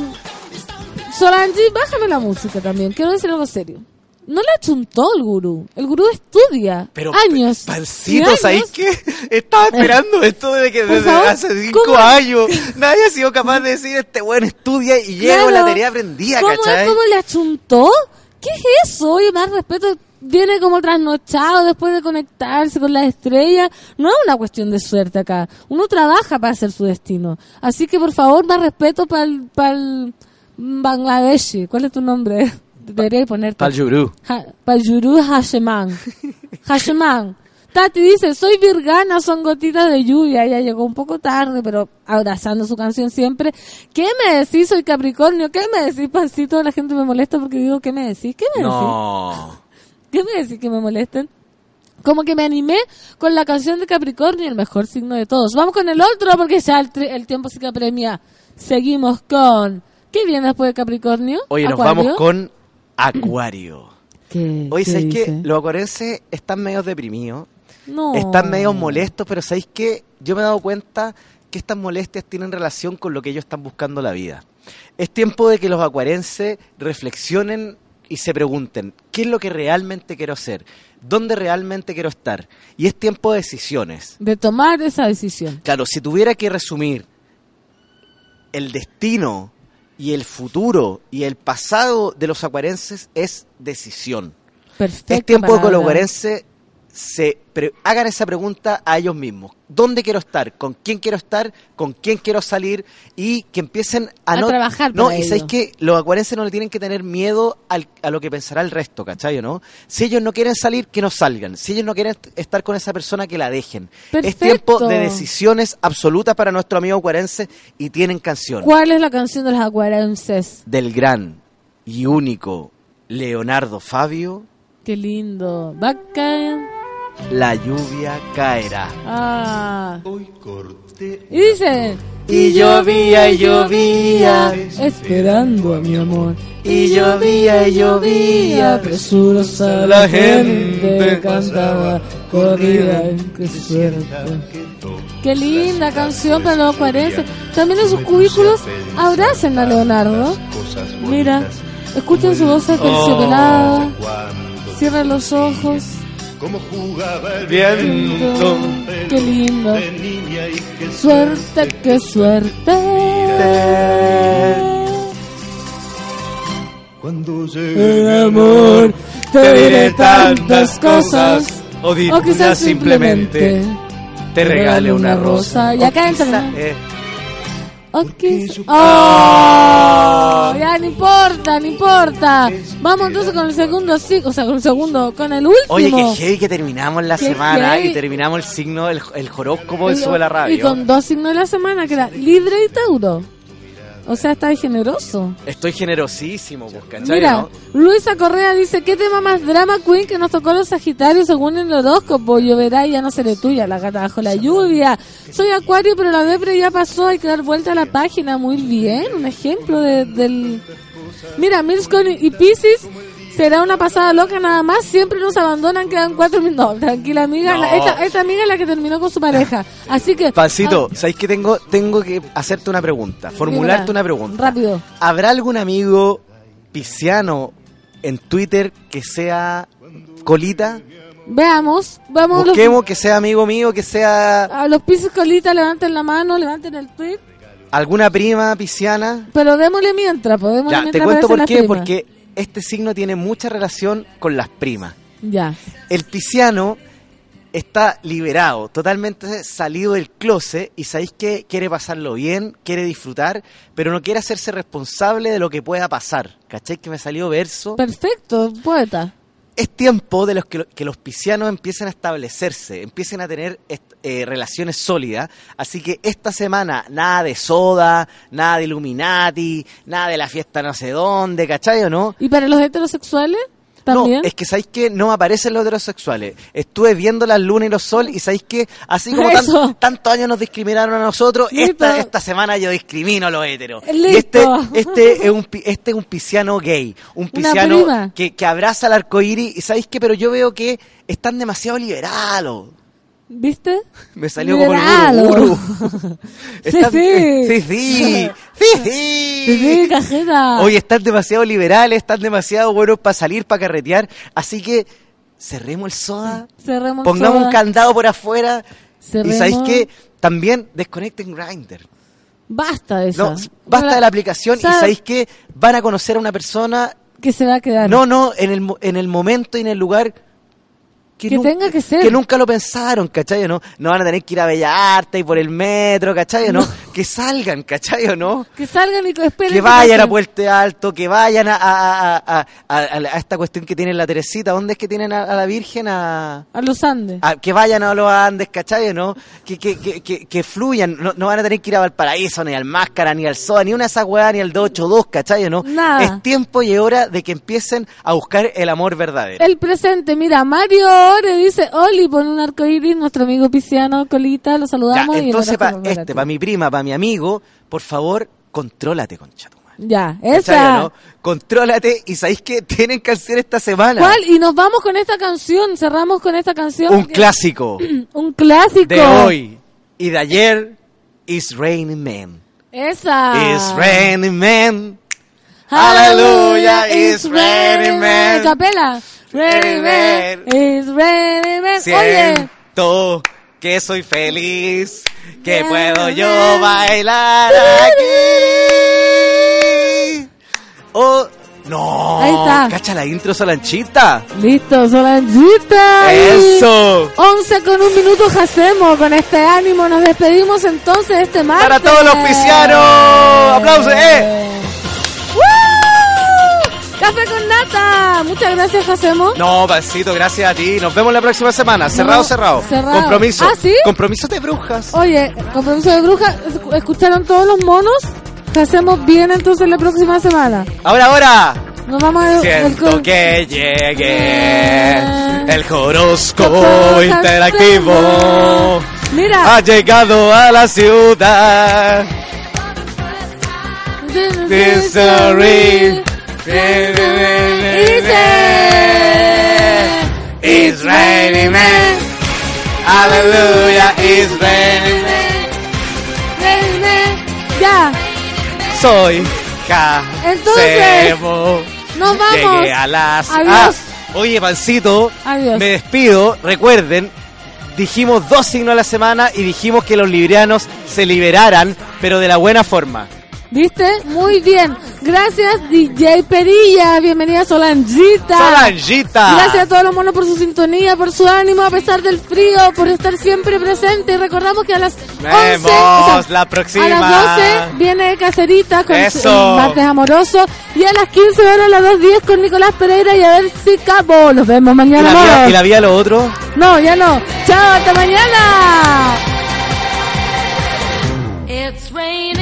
Solange, bájame la música también, quiero decir algo serio. No le achuntó el gurú, el gurú estudia Pero, años. y Pancito, años. ¿sabes qué? Estaba esperando esto desde que desde favor, hace cinco ¿cómo? años. Nadie ha sido capaz de decir este buen estudia y con la Claro. tarea aprendida, ¿Cómo. ¿Cómo le achuntó? ¿Qué es eso? Oye, más respeto. Viene como trasnochado después de conectarse con las estrellas. No es una cuestión de suerte acá. Uno trabaja para hacer su destino. Así que, por favor, más respeto para el Bangladeshi. ¿Cuál es tu nombre? Debería ponerte. Pal Yurú. Ha- Payuru Hasheman. Hasheman. Tati dice, soy virgana, son gotitas de lluvia. Ella llegó un poco tarde, pero abrazando su canción siempre. ¿Qué me decís? Soy Capricornio. ¿Qué me decís, pancito? La gente me molesta porque digo, ¿qué me decís? ¿Qué me decís? ¿Qué me decís que me molesten? Como que me animé con la canción de Capricornio, el mejor signo de todos. Vamos con el otro porque ya el, el tiempo sí que apremia. Seguimos con... ¿Qué viene después de Capricornio? Oye, nos Acuario. vamos con Acuario. ¿Qué, Oye, qué ¿sabéis qué? Los acuarenses están medio deprimidos. No. Están medio molestos, pero ¿sabéis qué? Yo me he dado cuenta que estas molestias tienen relación con lo que ellos están buscando en la vida. Es tiempo de que los acuarenses reflexionen y se pregunten, ¿qué es lo que realmente quiero hacer? ¿Dónde realmente quiero estar? Y es tiempo de decisiones. De tomar esa decisión. Claro, si tuviera que resumir el destino y el futuro y el pasado de los acuarenses es decisión. Perfecto. es tiempo de que los acuarenses se pre- hagan esa pregunta a ellos mismos. ¿Dónde quiero estar? ¿Con quién quiero estar? ¿Con quién quiero salir? Y que empiecen a, A no... trabajar No, para y sabéis que los acuarenses no le tienen que tener miedo al- a lo que pensará el resto, ¿cachai? ¿no? Si ellos no quieren salir, que no salgan. Si ellos no quieren est- estar con esa persona, que la dejen. Es tiempo de decisiones absolutas para nuestro amigo acuarense y tienen canción ¿Cuál es la canción de los acuarenses? del gran y único Leonardo Fabio, Qué lindo. Caer. La lluvia caerá. Ah. Y dice. Y llovía y llovía, Esperando a mi amor. y llovía y llovía, presurosa la gente cantaba, qué suerte. Qué linda canción para los acuarenses. También en sus cubículos abracen a Leonardo. Mira, escuchen su voz terciopelada. Cierren los ojos. Viento. Qué lindo. Suerte, qué suerte. Cuando El amor, te diré tantas cosas. o, quizás simplemente te regale una rosa. Y acá entra. Quizá- O quiz- ¡Oh! Ya, no importa, no importa. Vamos entonces con el segundo, sí, o sea, con el segundo, con el último. Oye, que heavy que terminamos la semana y terminamos el signo, el, el horóscopo de Sube la Radio. Y con dos signos de la semana, que era Libre y Tauro. O sea, está generoso. Estoy generosísimo, pues, ¿cachai? Mira, no? Luisa Correa dice, ¿qué tema más drama queen que nos tocó los Sagitarios según el horóscopo? Lloverá y ya no seré tuya, la gata bajo la lluvia. Soy acuario, pero la depre ya pasó, hay que dar vuelta a la página. Muy bien, un ejemplo de- del... Mira, Milscon y Pisces será una pasada loca nada más, siempre nos abandonan, quedan cuatro minutos. No, tranquila amiga, No. la- esta, esta amiga es la que terminó con su pareja. Así que... Pancito, ah, ¿sabéis que tengo, tengo que hacerte una pregunta? Formularte una pregunta. Rápido. ¿Habrá algún amigo pisciano en Twitter que sea colita? Veamos, vamos los, Busquemos que sea amigo mío, que sea a los Pisces colitas, levanten la mano, levanten el tweet. alguna prima pisciana. Pero démosle mientras, pues démosle Ya, te cuento por qué. Porque este signo tiene mucha relación con las primas. Ya. El pisciano está liberado, totalmente salido del closet y sabéis que quiere pasarlo bien, quiere disfrutar, pero no quiere hacerse responsable de lo que pueda pasar. ¿Cachai? Que me salió verso. Perfecto, poeta. Es tiempo de los que, lo- que los piscianos empiecen a establecerse, empiecen a tener eh, relaciones sólidas. Así que esta semana nada de soda, nada de Illuminati, nada de la fiesta no sé dónde, ¿cachai o no? ¿Y para los heterosexuales? También. No, es que sabéis que no aparecen los heterosexuales. Estuve viendo las lunas y los sol y sabéis que así como tan- tantos años nos discriminaron a nosotros, esta, esta semana yo discrimino a los heteros. Y este, este es un este es un pisciano gay, un pisciano que, que abraza el arco iris. Y sabéis que, pero yo veo que están demasiado liberalos. ¿Viste? Me salió como el guru, guru. Sí, sí. sí, sí, sí, sí. Sí, sí, cajeta. Hoy están demasiado liberales, están demasiado buenos para salir, para carretear. Así que cerremos el soda, Cerremos pongamos soda. un candado por afuera. Cerremos. Y sabéis que también desconecten Grindr. Basta de eso. No, basta de la aplicación y sabéis que van a conocer a una persona. Que se va a quedar. No, no, en el, en el momento y en el lugar. Que tenga que ser. Que nunca lo pensaron, ¿cachai no? No van a tener que ir a Bella Arte y por el metro, ¿cachai no? Que salgan, ¿cachai no? Que salgan y esperen. que vayan a. Puente Alto, que vayan a, a, a, esta cuestión que tienen la Teresita. ¿Dónde es que tienen a, la Virgen? A, A los Andes. que vayan a los Andes, ¿cachai? ¿no? Que, que, que, que, que fluyan. No, no van a tener que ir a Valparaíso, ni al Máscara, ni al SOA, ni una de esas weas, ni al 282, ¿cachai? ¿no? Nada. Es tiempo y hora de que empiecen a buscar el amor verdadero. El presente, mira, Mario Ore dice, Oli, pone un arco iris, nuestro amigo Pisciano, Colita, lo Ya, saludamos. y el entonces, para este, para mi prima, para mi amigo, por favor, contrólate, concha tu madre. Ya, ¿Cachai, esa. no? Contrólate y sabéis que tienen canción esta semana. ¿Cuál? Y nos vamos con esta canción, cerramos con esta canción. Un clásico un clásico. de hoy y de ayer, Is Raining Man. Esa. Is Raining Man. Hallelujah, Aleluya, it's raining man. Capela. Man. It's raining man. Oye. Siento que soy feliz, que Yeah, puedo yo yeah. bailar aquí. Oh, no. Ahí está. Cacha la intro Solanchita. Listo, Solanchita. Eso. 11 con un minuto hacemos con este ánimo. Nos despedimos entonces de este martes. Para todos los piscianos. Aplausos, eh. Café con nata. Muchas gracias, Jacemo. No, pasito, gracias a ti. Nos vemos la próxima semana. Cerrado, No, cerrado. cerrado. Compromiso. ¿Ah, sí? Compromiso de brujas. Oye, compromiso de bruja. ¿Escucharon todos los monos? Hacemos bien entonces la próxima semana. Ahora, ahora. Nos vamos a... el- Siento que llegue el horóscopo interactivo. Mira. Ha llegado a la ciudad. Mystery. It's raining man. Hallelujah, it's raining Ya, Soy K. Entonces, nos vamos. Llegué a las. Adiós. Ah, oye, Pancito. Adiós. Me despido. Recuerden, dijimos dos signos a la semana y dijimos que los librianos se liberaran, pero de la buena forma. ¿Viste? Muy bien. Gracias, DJ Perilla. Bienvenida, Solanjita. Solanjita. Gracias a todos los monos por su sintonía, por su ánimo a pesar del frío, por estar siempre presente. Y recordamos que a las 11, Vemos o sea, la próxima. A las 12 viene Cacerita con Eso. su- martes amoroso. Y a las 15 horas, a las 2.10 con Nicolás Pereira y a ver si cabo. Nos vemos ¿Y mañana. la, vía, monos. y la vía lo otro? No, ya no. Chao, hasta mañana. It's raining